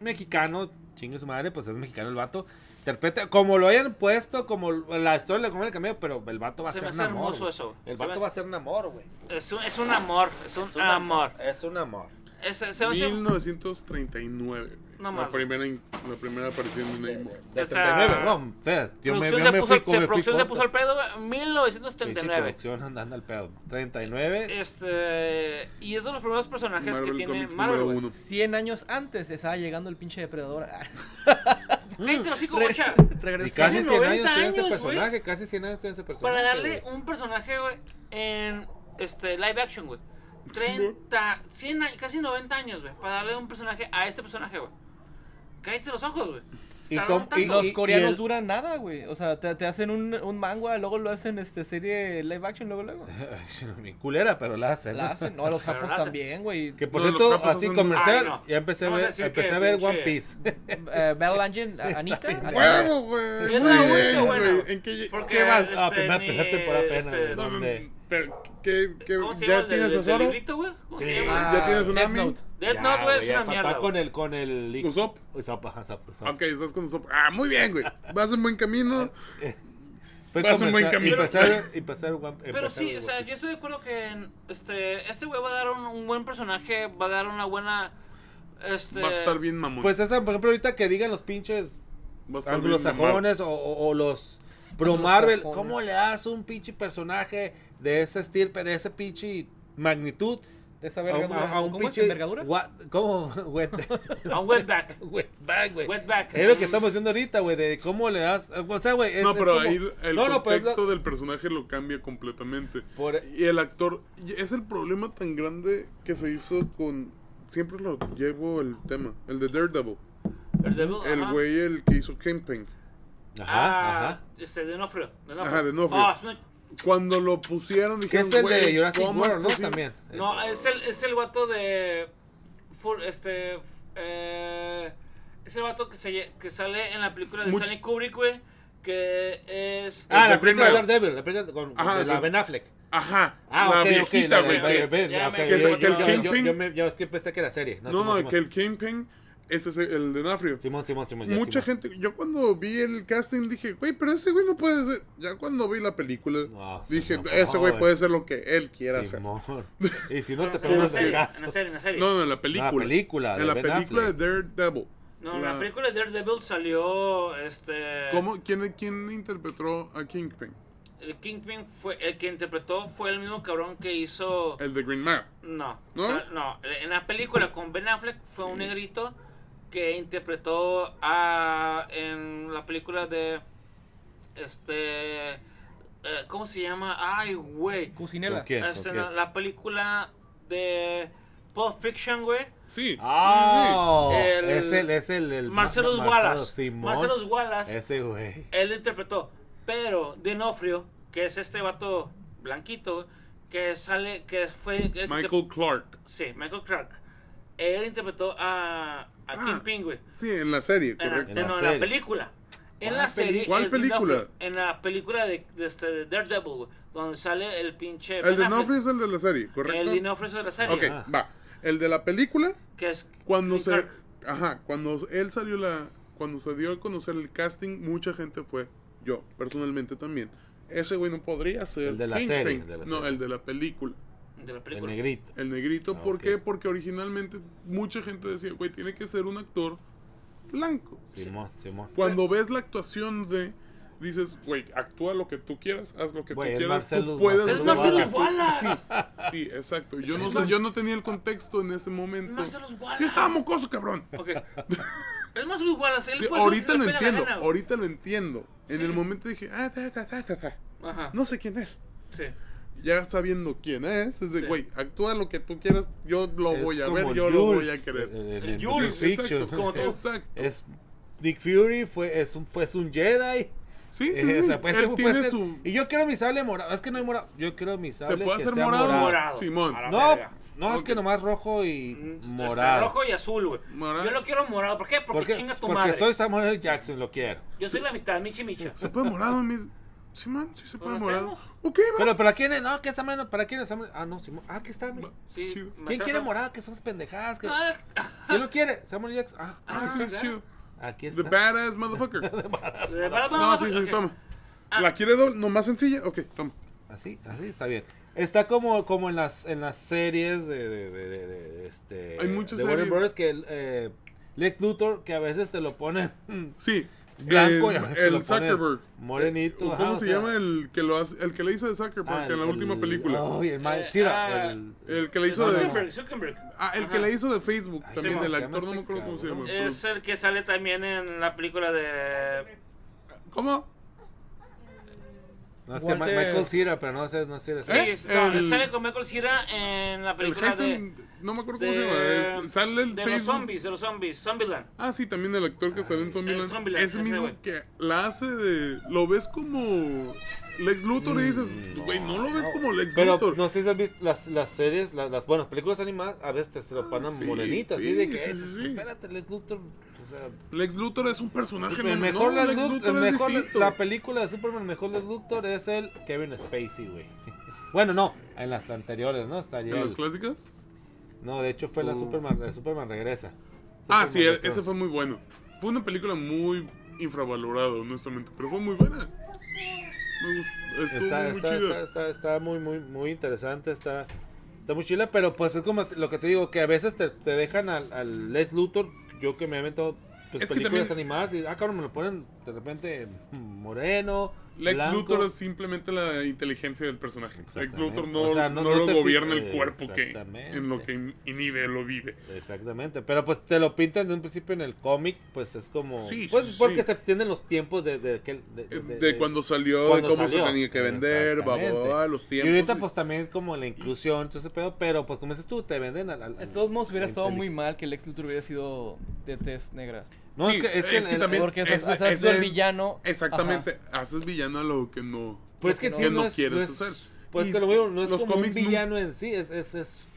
B: mexicano, chingue su madre, pues es mexicano el vato. Interpreta, como lo hayan puesto, como la historia le come el camino, pero el vato va a
A: Se
B: ser
A: me
B: un
A: hace
B: amor.
A: hermoso eso.
B: El vato
A: hace-
B: va a ser un amor, güey.
A: Es un, es un amor, es un,
B: Es un
A: amor.
B: Es un amor.
A: Es, se hace-
D: 1939. güey.
A: No
D: la,
A: más.
D: primera, in- la primera aparición de Namor.
B: De
A: O sea,
B: 39, no, espera, yo me,
A: producción
B: yo
A: se
B: me
A: puso,
B: fui,
A: se-
B: como me fui
A: producción se puso al pedo, güey,
B: Pinche
A: 1939.
B: producción andando al pedo. 39.
A: Este, y es de los primeros personajes que
D: Marvel
A: tiene
D: Comics
A: Marvel,
D: número
A: güey.
D: uno.
C: 100 años antes estaba llegando el pinche depredador.
A: Cállate los hijos,
C: Re-
A: guacha.
B: Y
C: Regresó.
B: casi
A: tiene
B: 100 años
A: 90
B: tiene ese
A: años,
B: personaje, casi 100 años tiene ese personaje.
A: Para darle
B: güey.
A: un personaje, güey, en este live action, güey. 30, 100 años, casi 90 años, güey. Para darle un personaje a este personaje, güey. Cállate los ojos, güey.
B: Y com- y-.
C: Los coreanos
B: el-
C: duran nada, güey. O sea, te, te hacen un, un manga, luego lo hacen este serie live action, luego luego.
B: Mi culera, pero la hacen. ¿no?
C: La hacen, no, los japos también, güey.
B: Que por
D: No,
B: cierto, así
D: hacen-
B: comercial,
A: Ay, no.
B: ya empecé a ver, empecé a ver One Piece.
C: Eh, Bell Engine, Anita.
E: ¡Huevo, güey! ¿En qué, vas?
B: Ah, primera temporada apenas,
D: pero,
E: ¿Qué, qué,
A: ¿Cómo se
E: ¿Ya
A: el
E: tienes
A: del-
E: a
A: del
E: Zoro?
A: librito, güey? ¿Cómo se
B: Sí.
A: llama?
E: ¿Ya tienes
C: Death
E: Tsunami?
C: Note.
A: Death
B: Ya,
A: Note, güey, es
B: ya
A: una
B: falta
A: mierda.
B: con
A: güey.
B: el, con el...
D: Usopp.
B: Usopp, ajá, Usopp, Usopp.
D: Ok, estás con Usopp. Ah, muy bien, güey. Vas en buen camino.
B: Fue
D: vas un buen camino.
B: A ver One-
A: Pero sí,
B: ver
A: o sea,
B: One
A: yo estoy de acuerdo que en- este, este güey va a dar un, un buen personaje, va a dar una buena... Este,
D: Va a estar bien mamón.
B: Pues esa, por ejemplo, ahorita que digan los pinches
D: Va a estar bien mamón.
B: anglosajones o, o- o los pro Marvel. ¿cómo le das un pinche personaje de ese estirpe, de ese pinche magnitud?
C: De esa
B: A un,
C: vergadura.
B: a un
C: ¿Cómo es?
B: pinche...
C: ¿Envergadura?
B: ¿Cómo? Wet.
A: A un wetback.
B: Wetback, güey.
A: Wetback.
B: Es lo que estamos haciendo ahorita, güey, de cómo le das... O sea, güey, es,
D: No,
B: es
D: pero
B: como-
D: ahí el
B: No, no, pero es
D: contexto del personaje lo cambia completamente.
B: Por-
D: Y el actor, es el problema tan grande que se hizo con. Siempre lo llevo el tema, el de Daredevil.
A: El Devil,
D: El güey, el que hizo Kingpin.
B: Ajá,
A: Ah,
B: ajá.
A: este, de Nofrio. De Nofrio.
D: Ajá, de Nofrio.
A: Ah, es una-
D: Cuando lo pusieron,
B: Que
D: dijeron.
B: es el de
D: "Güey,
B: Jurassic
D: ¿cómo es
B: World, ¿no?
D: posible?".
B: También.
A: No, es el, es el vato de. Full, este. Eh, es el vato que, se, que sale en la película de
D: Mucho-
A: Stanley Kubrick, güey. Que es.
B: Ah, la película de. Daredevil, la película con,
D: Ajá,
B: de la
D: que-
B: Ben Affleck.
D: Ajá,
B: Ah,
D: la
B: ok, ok,
D: viejita, güey.
B: la-
D: que- que-
B: yo-
D: que el
B: yo- yo-
D: Kingpin-
B: yo me- yo es que pensé que era serie.
D: No, no,
B: Simón.
D: que el Kingpin Ese es el de Nafrio.
B: Simón, Simón, Simón. ya,
D: Mucha
B: Simón.
D: gente, yo cuando vi el casting dije, güey, pero ese güey no puede ser. Ya cuando vi la película,
B: No,
D: dije,
B: Simón,
D: ese güey puede ser lo que él quiera hacer.
B: Y si no te
A: en la
B: ponemos
A: serie,
B: el
A: en
B: caso.
A: la serie, en la serie.
D: No, no, en la
B: La
D: película.
B: película. de
D: En la
B: Ben
D: película
B: Affleck.
D: de Daredevil.
A: No, en la
D: La-
A: película de Daredevil salió este.
D: ¿Cómo, quién, ¿Quién interpretó a Kingpin?
A: El Kingpin fue el que interpretó fue el mismo cabrón que hizo.
D: El de Green Man.
A: No,
D: ¿No?
A: o sea, no. En la película con Ben Affleck fue un negrito que interpretó a en la película de este eh, ¿cómo se llama? Ay, güey.
C: Cocinela.
B: ¿Con quién? ¿Con
A: Este, la, la película de Pulp Fiction, güey.
D: Sí.
B: Ah,
A: El-
B: es el, es el, Marcelo
A: Wallace.
B: Simón.
A: Marcellus Wallace.
B: Ese güey.
A: Él lo interpretó. Pero Dinofrio, que es este vato blanquito, que sale, que fue... que-
D: Michael Clark.
A: Sí, Michael Clark. Él interpretó a, a
D: Ah.
A: Kingpin, güey.
D: Sí, en la serie,
A: En la,
D: correcto.
B: En la
A: no, en la
B: serie.
A: película. En
B: ¿Cuál
A: la serie.
D: cuál película?
A: Dinofrio. En la película de, de, este, de Daredevil, güey, donde sale el pinche.
D: El de. Nofrio es el de la serie,
A: El
D: correcto.
A: Dinofrio es de la serie.
D: Ok,
B: Ah.
D: va. El de la película,
A: Que es.
D: cuando se.
A: Clark.
D: Ajá, cuando él salió la. Cuando se dio a conocer el casting, mucha gente fue. Yo, personalmente también. Ese güey no podría ser.
B: El de la serie, el de la
D: no,
B: serie.
D: el de la película.
A: De la
B: El
A: película.
B: negrito.
D: El negrito,
B: Ah,
D: ¿por qué? Porque originalmente mucha gente decía, güey, tiene que ser un actor blanco.
B: Simón, Simón.
D: Cuando ves la actuación de, dices, güey, actúa lo que tú quieras, haz lo que
B: es
D: tú quieras, tú puedes
A: Es Marcellus
B: Wallace.
A: Wallace.
D: Sí, sí, exacto. Yo no, sé- yo no tenía el contexto en ese momento.
A: Marcellus Wallace.
D: Yo estaba mocoso, cabrón.
A: Es Marcellus Wallace. Él
D: Sí,
A: puede
D: ahorita lo entiendo, ahorita lo entiendo. En
A: Sí.
D: el momento dije, ah, ta, ta, ta, ta, ta.
A: Ajá.
D: no sé quién es.
A: Sí.
D: Ya sabiendo quién es, es de,
A: Sí.
D: güey, actúa lo que tú quieras, yo lo
B: Es
D: voy a ver, yo lo voy a querer.
B: el- el-
A: El Jules,
D: exacto,
A: como tú.
D: Exacto.
B: Es Nick Fury fue es un fue es un Jedi.
D: Sí, sí,
B: Eh,
D: sí.
B: o sea, pues,
D: Él
B: ese
D: tiene
B: puede ser-
D: su...
B: Y yo quiero mi sable morado. Es que no hay morado. Yo quiero mi
D: ¿Se
B: sable
D: puede
B: que
D: hacer
B: sea
D: morado?
A: Morado.
D: Simón.
B: No,
A: verga.
B: no es que nomás rojo y
A: Mm, este,
B: morado.
A: rojo y azul, güey. Yo lo quiero morado. ¿Por qué? Porque,
B: Porque,
A: chinga tu
B: porque
A: madre.
B: soy Samuel. Jackson, lo quiero.
A: Yo soy la mitad, Michi Micha.
D: ¿Se puede morado, mis... Sí, man, sí se puede
A: lo
D: morado. Ok, va.
B: Pero para quién es, no, que está menos, para quién es Samuel. Ah, no, Simón. Ah, aquí está. mira.
A: Sí,
D: Chido.
B: ¿Quién quiere morado? Que son las pendejadas. Que...
A: Ah,
B: ¿Quién lo quiere? Samuel. Jackson. Ah,
D: Ah,
B: ahí
D: sí,
B: está.
D: chido.
B: Aquí
D: The
B: está.
D: badass motherfucker.
A: de verdad,
D: No, sí, sí,
A: ok.
D: toma.
A: Ah.
D: ¿La quiere doble? ¿No más sencilla? Ok, toma.
B: Así, así está bien. Está como, como en las en las series de, de, de, de- de- este
D: Hay muchas
B: de Warner
D: series.
B: Brothers que eh, Lex Luthor que a veces te lo ponen
D: Sí.
B: Blanco
D: el, el
B: lo
D: Zuckerberg.
B: morenito.
D: ¿Cómo
B: ajá, o
D: se
B: sea,
D: llama el que lo hace, el que le hizo de Zuckerberg
B: ah,
D: en la
B: el-
D: última
B: el-
D: película?
B: Ay, el mal,
A: Eh,
B: sí,
A: ah,
B: el,
D: El que le hizo de
A: Zuckerberg, Zuckerberg.
D: Ah, el que le hizo de Facebook
B: Ay,
D: también,
B: ¿cómo
D: el
B: se llama
D: actor, no me
B: este
D: acuerdo cómo se llama.
A: Es el que sale también en la película de.
D: ¿Cómo?
B: no es que Michael Cera, pero no sé, no sé.
A: Sí,
D: ¿Eh?
A: no,
D: El-
A: sale con Michael Cera en la
D: El
A: película de.
D: No me acuerdo cómo se llama. es- sale el
A: de los zombies, de los zombies, Zombieland.
D: Ah, sí, también el actor que sale en Zombieland.
A: Zombieland,
D: Ese
A: ese
D: mismo que la hace de. Lo ves como Lex Luthor y dices,
B: Mm,
D: güey, no, lo ves como Lex
B: Pero
D: Luthor.
B: no sé si has visto las, las series, las, las bueno, películas animadas, a veces te se lo ponen
D: sí,
B: morenito,
D: sí,
B: así de que,
D: sí, sí, sí.
B: espérate, Lex Luthor, o sea,
D: Lex Luthor es un personaje
B: el mejor
D: no,
B: Lex
D: Lex
B: Luthor,
D: Luthor
B: el
D: es
B: mejor, la película de Superman, el mejor Lex Luthor es el Kevin Spacey, güey. Bueno, no, en las anteriores, ¿no? Estaría
D: ¿En las
B: el-
D: clásicas?
B: No, de hecho fue la
D: Oh.
B: Superman, el Superman regresa.
D: Ah, sí, ese fue muy bueno. Fue una película muy infravalorada, honestamente, pero fue muy buena. Me gustó,
B: está,
D: muy
B: está,
D: chida.
B: está, está, está muy, muy, muy interesante, está, está muy chila, pero pues es como lo que te digo, que a veces te, te dejan al, al Lex Luthor, yo que me he aventado pues,
D: Es que
B: películas
D: también-
B: animadas y, ah, cabrón, me lo ponen de repente moreno,
D: Lex
B: blanco.
D: Luthor es simplemente la inteligencia del personaje. Lex. Luthor no,
B: O sea, no-
D: no
B: no
D: lo gobierna el cuerpo que en lo que in- inhibe lo vive.
B: Exactamente, pero pues te lo pintan de un principio en el cómic, pues es como...
D: Sí,
B: pues
D: sí,
B: porque
D: sí.
B: se tienen los tiempos de... De, aquel- de, de-
D: De,
B: de-
D: cuando salió,
B: cuando
D: de cómo
B: salió.
D: se tenía que vender, bla, bla, bla, los
B: Y
D: tiempos.
B: ahorita
D: y-
B: pues también como la inclusión, todo ese pedo, pero pues como dices tú, te venden al... al-
C: De todos modos, hubiera
B: la
C: estado muy mal que Lex Luthor hubiera sido de tez negra.
B: No,
D: Sí,
B: es que, es que,
D: es que
B: el-
D: también-
C: Porque es el villano.
D: Exactamente, haces villano a lo que no.
B: Pues que,
D: no
B: no, es,
D: quieres
B: no es-
D: hacer.
B: Pues
D: Y
B: que lo veo, no es
D: los
B: como un
D: no-
B: villano en sí, es... es, es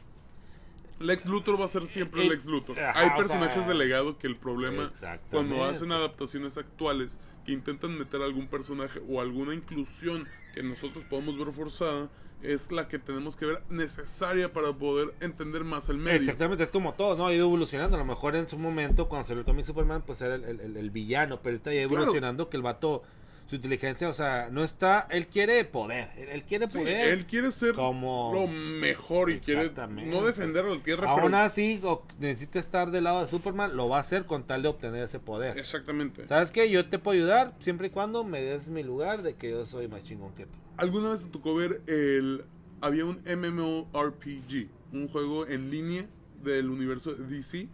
D: Lex Luthor va a ser siempre
A: Y-
D: Lex Luthor.
B: Ajá,
D: Hay
B: o
D: personajes
B: sea,
D: de legado que el problema cuando hacen adaptaciones actuales que intentan meter algún personaje o alguna inclusión que nosotros podemos ver forzada es la que tenemos que ver necesaria para poder entender más el medio.
B: Exactamente, es como todo, ¿no? Ha ido evolucionando. A lo mejor en su momento, cuando salió el cómic Superman, pues era el, el- villano, pero
D: Claro.
B: evolucionando que el vato, su inteligencia, o sea, no está. Él quiere poder. Él, quiere
D: Sí,
B: poder.
D: él quiere ser
B: como-
D: lo mejor y quiere no defender la tierra,
B: Aún
D: pero
B: así, o- necesita estar del lado de Superman, lo va a hacer con tal de obtener ese poder.
D: exactamente.
B: ¿Sabes qué? Yo te puedo ayudar siempre y cuando me des mi lugar de que yo soy más chingón que tú.
D: ¿Alguna vez te tocó ver el había un MMORPG, un juego en línea del universo DC,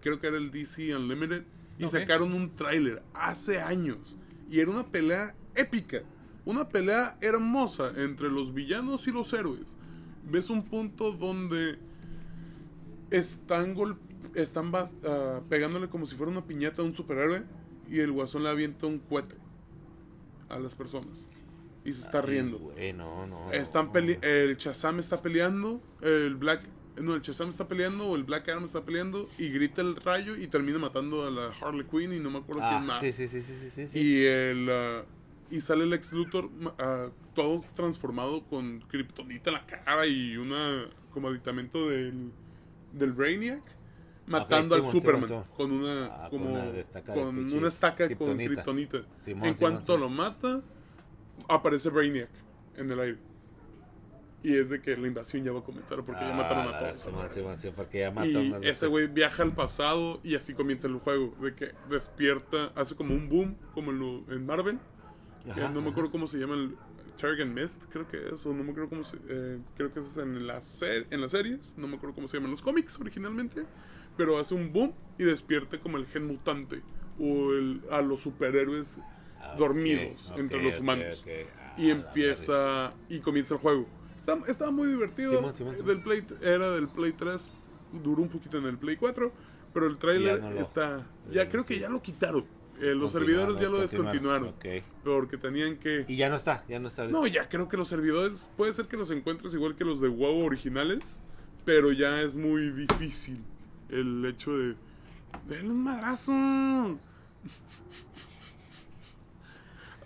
D: creo que era el DC Unlimited y sacaron un tráiler hace años y era una pelea épica, una pelea hermosa entre los villanos y los héroes. Ves un punto donde están gol- están ah, pegándole como si fuera una piñata a un superhéroe y el guasón le avienta un cohete a las personas y se está
B: Ay,
D: riendo.
B: güey, no, no.
D: Están pele- el Shazam está peleando, el Black no, el Shazam está peleando o el Black Adam está peleando y grita el rayo y termina matando a la Harley Quinn y no me acuerdo quién
B: Ah,
D: más.
B: sí, sí, sí, sí, sí, sí.
D: Y el ah, y sale el ex Luthor ah, todo transformado con kriptonita en la cara y una como aditamento del del Brainiac matando al Superman con una
B: Ah, con
D: como
B: una estaca
D: con una estaca con
B: kriptonita. Simón,
D: en cuanto lo mata aparece Brainiac en el aire. Y es de que la invasión ya va a comenzar porque ya
B: Ah,
D: mataron
B: la
D: a todos.
B: Porque ya
D: Y
B: mataron
D: ese güey viaja al pasado y así comienza el juego. De que despierta, hace como un boom, como en, en Marvel. no me acuerdo cómo se llama el Target Mist, creo que es, o no me acuerdo cómo se. eh, creo que es en, la en las series, no me acuerdo cómo se llaman los cómics originalmente. Pero hace un boom y despierta como el gen mutante o el, a los superhéroes
B: Ah,
D: dormidos entre los humanos.
B: Ah,
D: y empieza y comienza el juego. Estaba muy divertido.
B: Simón, Simón, Simón.
D: Del Play, era del Play 3, duró un poquito en el Play 4, pero el trailer
B: Ya no lo-
D: está... Ya creo que ya lo quitaron. Eh, los servidores ya lo
B: descontinuaron.
D: Porque tenían que...
B: Y ya no está, ya no está.
D: No, ya creo que los servidores puede ser que los encuentres igual que los de WoW originales, pero ya es muy difícil el hecho de... ¡Denle un madrazo!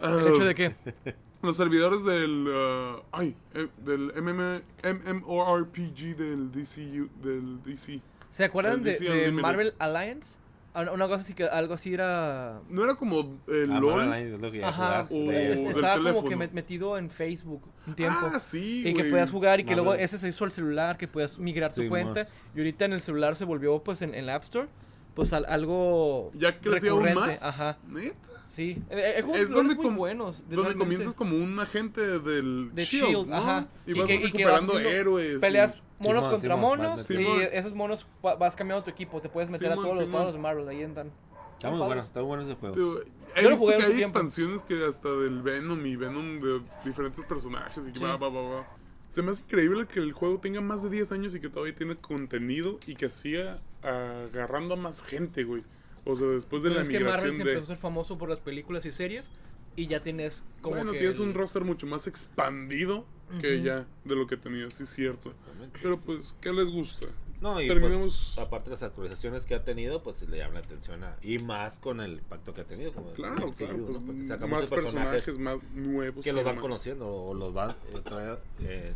C: ¿El hecho de qué?
D: Los servidores del. uh, ay, eh, del MM, MMORPG del DCU. Del DC.
C: ¿Se acuerdan de,
D: DC
C: de. Marvel Alliance? Ah, Una cosa así que algo así era.
D: No era como el
B: Ah,
D: LOL.
B: Lo que
C: Ajá.
D: o-
C: es-
D: del
C: estaba como
D: teléfono.
C: que met- metido en Facebook un tiempo.
D: Ah, sí.
C: y que
D: güey.
C: podías jugar y que luego ese se hizo al celular, que podías migrar tu
B: Sí,
C: cuenta. Y ahorita en el celular se volvió pues en, en la App Store. Pues al- algo
D: Ya creció aún más.
C: Ajá.
D: ¿Neta?
C: Sí. Eh, eh, hay juegos
D: Es donde,
C: muy buenos.
D: donde
C: realmente.
D: comienzas como un agente del
C: De
D: Shield,
C: Shield,
D: ¿no?
C: ajá.
D: Y
C: Y
D: vas
C: que- y que vas
D: recuperando héroes. y-
C: Peleas monos
B: Simón,
C: contra monos y esos monos va- vas cambiando tu equipo. Te puedes meter a todos los, todos los de Marvel. Ahí entran.
B: Está muy bueno, está muy bueno ese juego.
D: Tío, He
C: Yo
D: visto que hay
C: tiempo.
D: expansiones que hasta del Venom y Venom de diferentes personajes y que
C: Sí.
D: va, va, va, va. Se me hace increíble que el juego tenga más de 10 años y que todavía tiene contenido y que siga agarrando a más gente, güey. O sea, después de
C: Pero
D: la
C: es que Marvel se
D: de...
C: empezó a ser famoso por las películas y series. Y ya tienes como
D: bueno,
C: que
D: tienes
C: el-
D: un roster mucho más expandido que
C: Ujú.
D: ya de lo que tenías, sí es cierto. Pero pues, ¿qué les gusta?
B: No, y
D: Terminemos-
B: pues, aparte de las actualizaciones que ha tenido, pues le llama la atención a... Y más con el pacto que ha tenido. Como
D: Claro,
B: el
D: claro, pues,
B: ¿no? Porque saca
D: más personajes, más nuevos.
B: que los van conociendo o los van eh, traer, eh,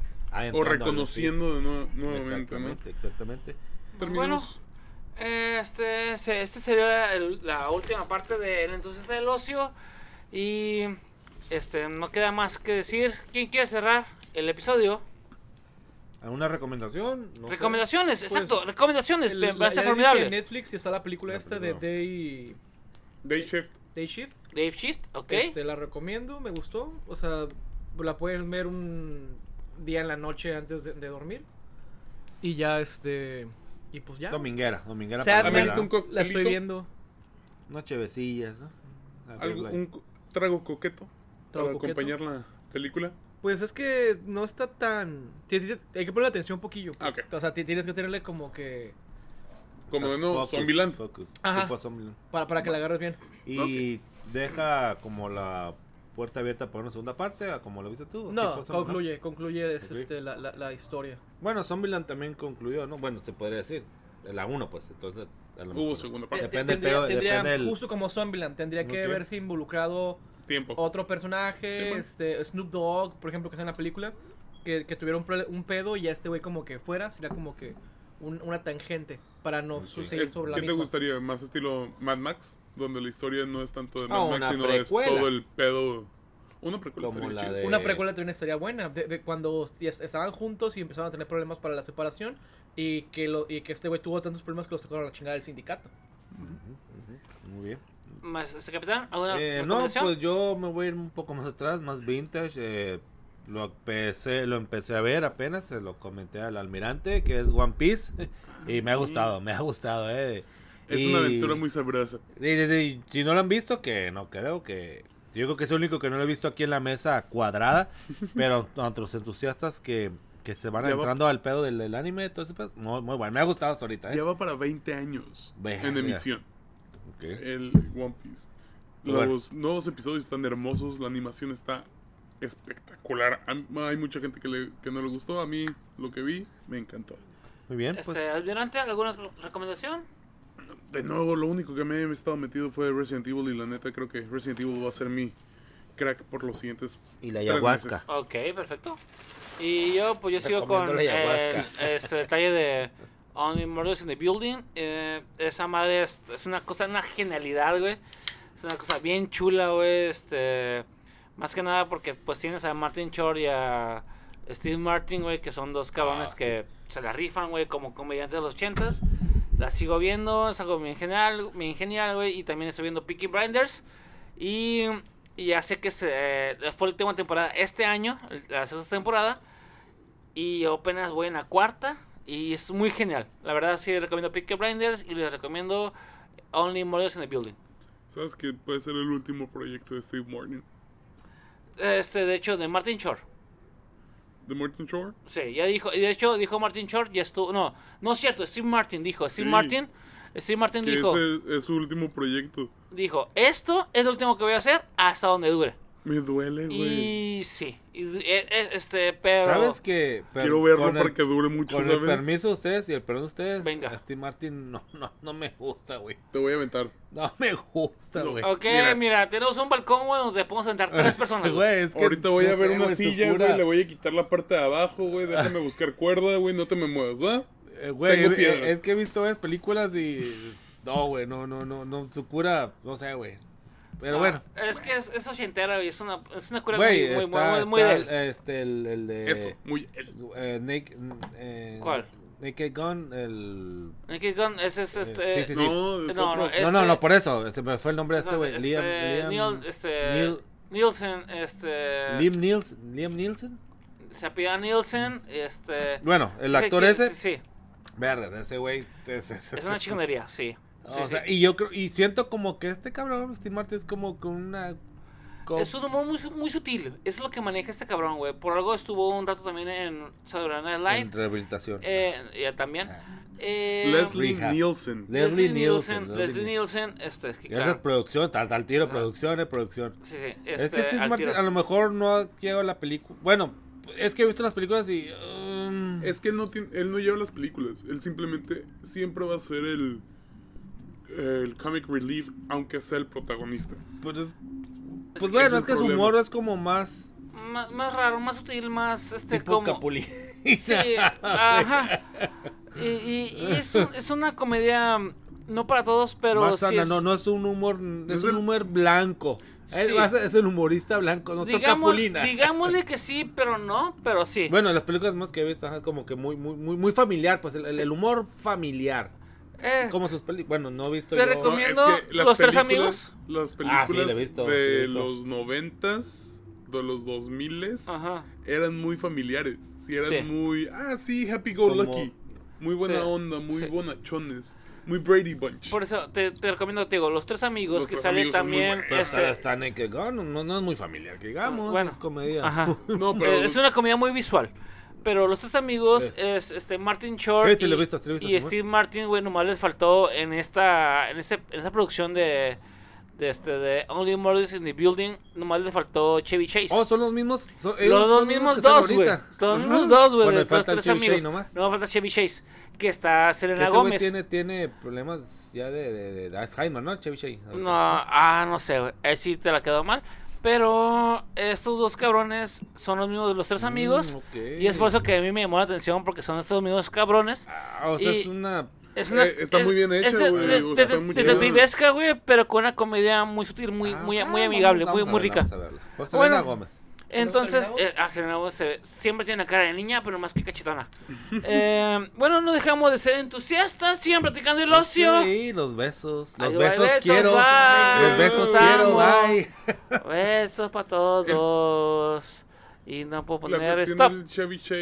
D: O reconociendo de nue-
B: MCU.
D: nuevamente, ¿no?
B: Exactamente, exactamente.
D: Terminemos.
A: Este, este sería el- la última parte del entonces del ocio. Y este, no queda más que decir. ¿Quién quiere cerrar el episodio?
B: ¿Alguna recomendación? No
A: recomendaciones, exacto, recomendaciones.
C: el-
A: va a ser formidable.
C: En Netflix está la película
B: La
C: esta de. Day,
D: Day Shift.
C: Day Shift.
A: Dave Shift, ok.
C: Este, la recomiendo, me gustó. O sea, la pueden ver un día en la noche antes de, de dormir. Y ya, este. Y pues ya.
B: Dominguera, dominguera.
D: Un
C: la estoy viendo.
B: Unas chevecillas, ¿no?
D: Algo- un trago coqueto
C: Trago
D: para
C: coqueto.
D: acompañar la película.
C: Pues es que no está tan. sí, sí, hay que ponerle atención un poquillo. pues. O sea, ti- tienes que tenerle como que.
D: Como de nuevo, Zombieland.
B: Focus,
C: Ajá. Para, para que la agarres bien.
B: Y deja como la puerta abierta para una segunda parte, a como lo viste tú.
C: No, concluye, concluye es, este, la, la, la historia.
B: Bueno, Zombieland también concluyó, ¿no? Bueno, se podría decir. La 1, pues, entonces. a lo
D: segunda
C: Te-
D: parte.
B: Depende del
C: tendría,
B: pedo-
C: tendría-
B: depende del-
C: justo como Zombieland, tendría que haberse involucrado
D: Tiempo.
C: otro personaje,
D: Sí, man.
C: este, Snoop Dogg, por ejemplo, que está en la película, que, que tuviera un, pedo y ya este güey como que fuera, sería como que un- una tangente para no
B: Ok.
C: suceder sobre la
D: ¿Qué te gustaría? ¿Más estilo Mad Max? Donde la historia no es tanto de
B: Ah,
D: Mad Max, sino
B: precuela.
D: es todo el pedo. Una precuela
B: Como
D: estaría
B: de-
C: Una precuela también estaría buena, de, de cuando estaban juntos y empezaron a tener problemas para la separación y que, lo, y que este güey tuvo tantos problemas que lo sacaron a la chingada del sindicato.
B: Muy bien.
A: Más, este capitán, ¿alguna
B: Eh, no, pues yo me voy a ir un poco más atrás, más vintage. eh, lo empecé, lo empecé a ver apenas, se lo comenté al almirante, que es One Piece. y me ha gustado, me ha gustado, eh.
D: Es
B: Y-
D: una aventura muy sabrosa.
B: y- y- y- si no lo han visto, que no creo que... Yo creo que es el único que no lo he visto aquí en la mesa cuadrada, pero a otros entusiastas que, que se van
D: Ya va-
B: entrando al pedo del, del anime, entonces pues, muy, muy bueno, me ha gustado hasta ahorita, ¿eh?
D: Ya va para 20 años en emisión.
B: Ok.
D: El One Piece.
B: Bueno.
D: Los nuevos episodios están hermosos, la animación está espectacular. Hay mucha gente que, le- que no le gustó, a mí lo que vi me encantó.
B: Muy bien,
A: Este,
B: pues...
A: almirante, ¿alguna recomendación?
D: De nuevo, lo único que me he estado metido fue Resident Evil y la neta creo que Resident Evil va a ser mi crack por los siguientes
B: Y la
D: tres
B: ayahuasca.
D: meses.
A: Ok, perfecto. Y yo, pues yo sigo con
B: la ayahuasca.
A: el, este detalle de Only Murders in the Building. Eh, esa madre es, es una cosa, una genialidad, güey. Es una cosa bien chula, güey. Este, más que nada porque pues tienes a Martin Short y a Steve Martin, güey, que son dos cabrones
B: Ah,
A: que se la rifan, güey, como comediantes de los ochentas. La sigo viendo, es algo bien genial, bien genial, güey. Y también estoy viendo Peaky Blinders. Y, y ya sé que se, eh, fue la última temporada este año, la segunda temporada. Y yo apenas voy en la cuarta. Y es muy genial. La verdad, sí, recomiendo Peaky Blinders. Y les recomiendo Only Murders in the Building.
D: ¿Sabes que puede ser el último proyecto de Steve Martin?
A: Este, de hecho, de Martin Short.
D: ¿De Martin Shore?
A: Sí, ya dijo. Y de hecho, dijo Martin Short. Ya estuvo. No, no es cierto. Steve Martin dijo. Steve
D: Sí.
A: Martin. Steve Martin
D: Que
A: dijo.
D: ese es su último proyecto.
A: Dijo: Esto es lo último que voy a hacer hasta donde dure.
D: Me duele, güey.
A: Y sí. y- e- e- este, pero.
B: ¿Sabes que
D: Quiero verlo para que dure mucho,
B: Con el
D: ¿sabes?
B: permiso de ustedes y el perdón de ustedes,
A: Venga.
B: a Steve Martin no, no, no me gusta, güey.
D: Te voy a aventar.
B: No me gusta,
D: No.
B: güey.
A: Ok, mira.
D: Mira.
A: tenemos un balcón, güey, donde podemos sentar tres personas. güey.
B: Güey, es que
D: Ahorita voy
B: no
D: a ver
B: sé,
D: una silla, güey. Le voy a quitar la parte de abajo, güey. Déjame buscar cuerda, güey. No te me muevas, ¿va?
B: Eh, güey,
D: Tengo
B: eh,
D: piedras.
B: es que he visto varias películas y... No, güey, no, no, no, no, su cura, no sé, güey. Pero
A: Ah,
B: bueno.
A: Es que es, es ochentera, güey. Es una, es una cura
B: Güey,
A: muy, muy,
B: está,
A: muy, muy
B: está
A: de él.
B: el- este, el, el de...
D: Eso, muy él.
B: eh, Nick- eh,
A: ¿Cuál?
B: Naked Gun, el...
A: Naked Gun es, es, este.
B: sí, sí, sí.
D: No, es
A: No,
D: otro.
A: no, es-
B: no, no,
A: Ese-
B: no, por eso, este me fue el nombre de este güey,
A: este,
B: Liam, Liam,
A: Neil, este,
B: Neil-
A: Nielsen, este.
B: Liam Nielsen, Liam Nielsen.
A: Se apellida Nielsen, este.
B: Bueno, el actor
A: que-
B: ese,
A: Sí, sí,
B: verga, ese güey, es, es-
A: es una chingonería, sí. Sí,
B: o sea,
A: sí.
B: y yo creo, y siento como que este cabrón, Steve Martin, es como con una...
A: Es un humor muy, muy sutil. Es lo que maneja este cabrón, güey. Por algo estuvo un rato también en Saturday Night
B: en
A: Live.
B: rehabilitación.
A: Eh, ya también. Eh,
D: Leslie. Nielsen.
B: Leslie Nielsen.
A: Leslie Nielsen. Este, es que,
B: Esa es
A: claro,
B: producción, tal, tal tiro,
A: Ajá.
B: producción, eh, producción.
A: sí, sí,
B: es
A: este,
B: que Steve Martin
A: tiro.
B: a lo mejor no ha llegado a la película. Bueno, es que he visto las películas y... um,
D: Es que él no, tiene, él no lleva las películas. Él simplemente siempre va a ser el, el comic relief, aunque sea el protagonista.
B: pues, es- pues bueno,
D: ese
B: es que su humor es como más...
A: Más, más raro, más sutil, más este
B: tipo
A: como.
B: Capulina.
A: Sí, ajá. Y, y- y es, un- es una comedia mm, no para todos, pero
B: más
A: sí
B: sana,
A: es-
B: no, no es un humor, es
D: Es
B: un
D: el-
B: humor blanco. Es,
A: Sí.
B: el humorista blanco, no toca
A: digamos,
B: Capulina.
A: digámosle que sí, pero no, pero sí.
B: Bueno, las películas más que he visto es como que muy, muy, muy, muy familiar, pues
A: Sí.
B: el humor familiar.
A: Eh,
B: Como sus películas, bueno, no he visto
A: Te
B: yo-
A: recomiendo-
D: No, es que las
A: ¿Los tres
D: películas-
A: amigos?
D: Las
B: Ah, sí,
D: películas
B: he visto, sí,
D: de
B: visto.
D: los noventas, de los dos miles,
A: Ajá.
D: eran muy familiares. Sí, eran
A: Sí.
D: muy... Ah, sí, happy go
B: Como-
D: lucky. Muy buena
A: Sí,
D: onda, muy
A: sí.
D: bonachones. Muy Brady Bunch.
A: Por eso te, te recomiendo, te digo, los tres amigos
D: Los
A: que
D: Tres
A: sale
D: Amigos es
A: también.
B: Pero
A: este,
B: está, está Naked Gun, no, no es muy familiar, que digamos,
A: Bueno,
B: es comedia.
A: Ajá.
D: No, pero...
A: Eh, es una comedia muy visual. Pero los tres amigos
B: Es-
A: es, este Martin Short
B: Sí, sí,
A: y,
B: lo visto, sí lo visto,
A: y. Steve Martin, güey, nomás les faltó en esta en ese, en esa producción de de este de Only Murders in the Building, nomás le faltó Chevy Chase.
B: Oh, son los mismos. son-
A: los dos
B: son
A: mismos
B: que están
A: dos, güey. Los mismos dos, güey.
B: Bueno,
A: de
B: falta
A: tres
B: Chevy
A: amigos.
B: Chase nomás.
A: No, falta Chevy Chase. Que está
B: Que
A: Selena
B: güey
A: Gómez.
B: tiene, tiene problemas ya de, de, de Alzheimer, ¿no? Chevy Chase.
A: No, ah, no sé, güey. Ahí sí te la quedó mal. Pero estos dos cabrones son los mismos de los tres
B: Mm,
A: amigos. Y es por eso que a mí me llamó la atención, porque son estos mismos cabrones.
B: Ah, o sea,
A: y-
B: es una.
A: Es una,
E: Eh, está
A: es-
E: muy bien hecha,
A: es
E: güey,
A: detectivesca, güey, pero con una comedia muy sutil, muy,
B: Ah,
A: muy,
B: ah,
A: muy
B: vamos-
A: amigable,
B: vamos
A: muy,
B: a
A: muy
B: verla,
A: rica.
B: vamos
A: Bueno.
B: Gómez.
A: Entonces, eh, ah, Selena Gómez se- siempre tiene cara de niña, pero más que cachetona. Eh, bueno, no dejamos de ser entusiastas, siempre practicando el ocio.
B: Sí, los besos. Los
A: Ay,
B: besos,
A: besos,
B: quiero.
A: bye.
B: Los besos
A: Los
B: quiero, bye.
A: Besos para todos. Y no puedo poner stop.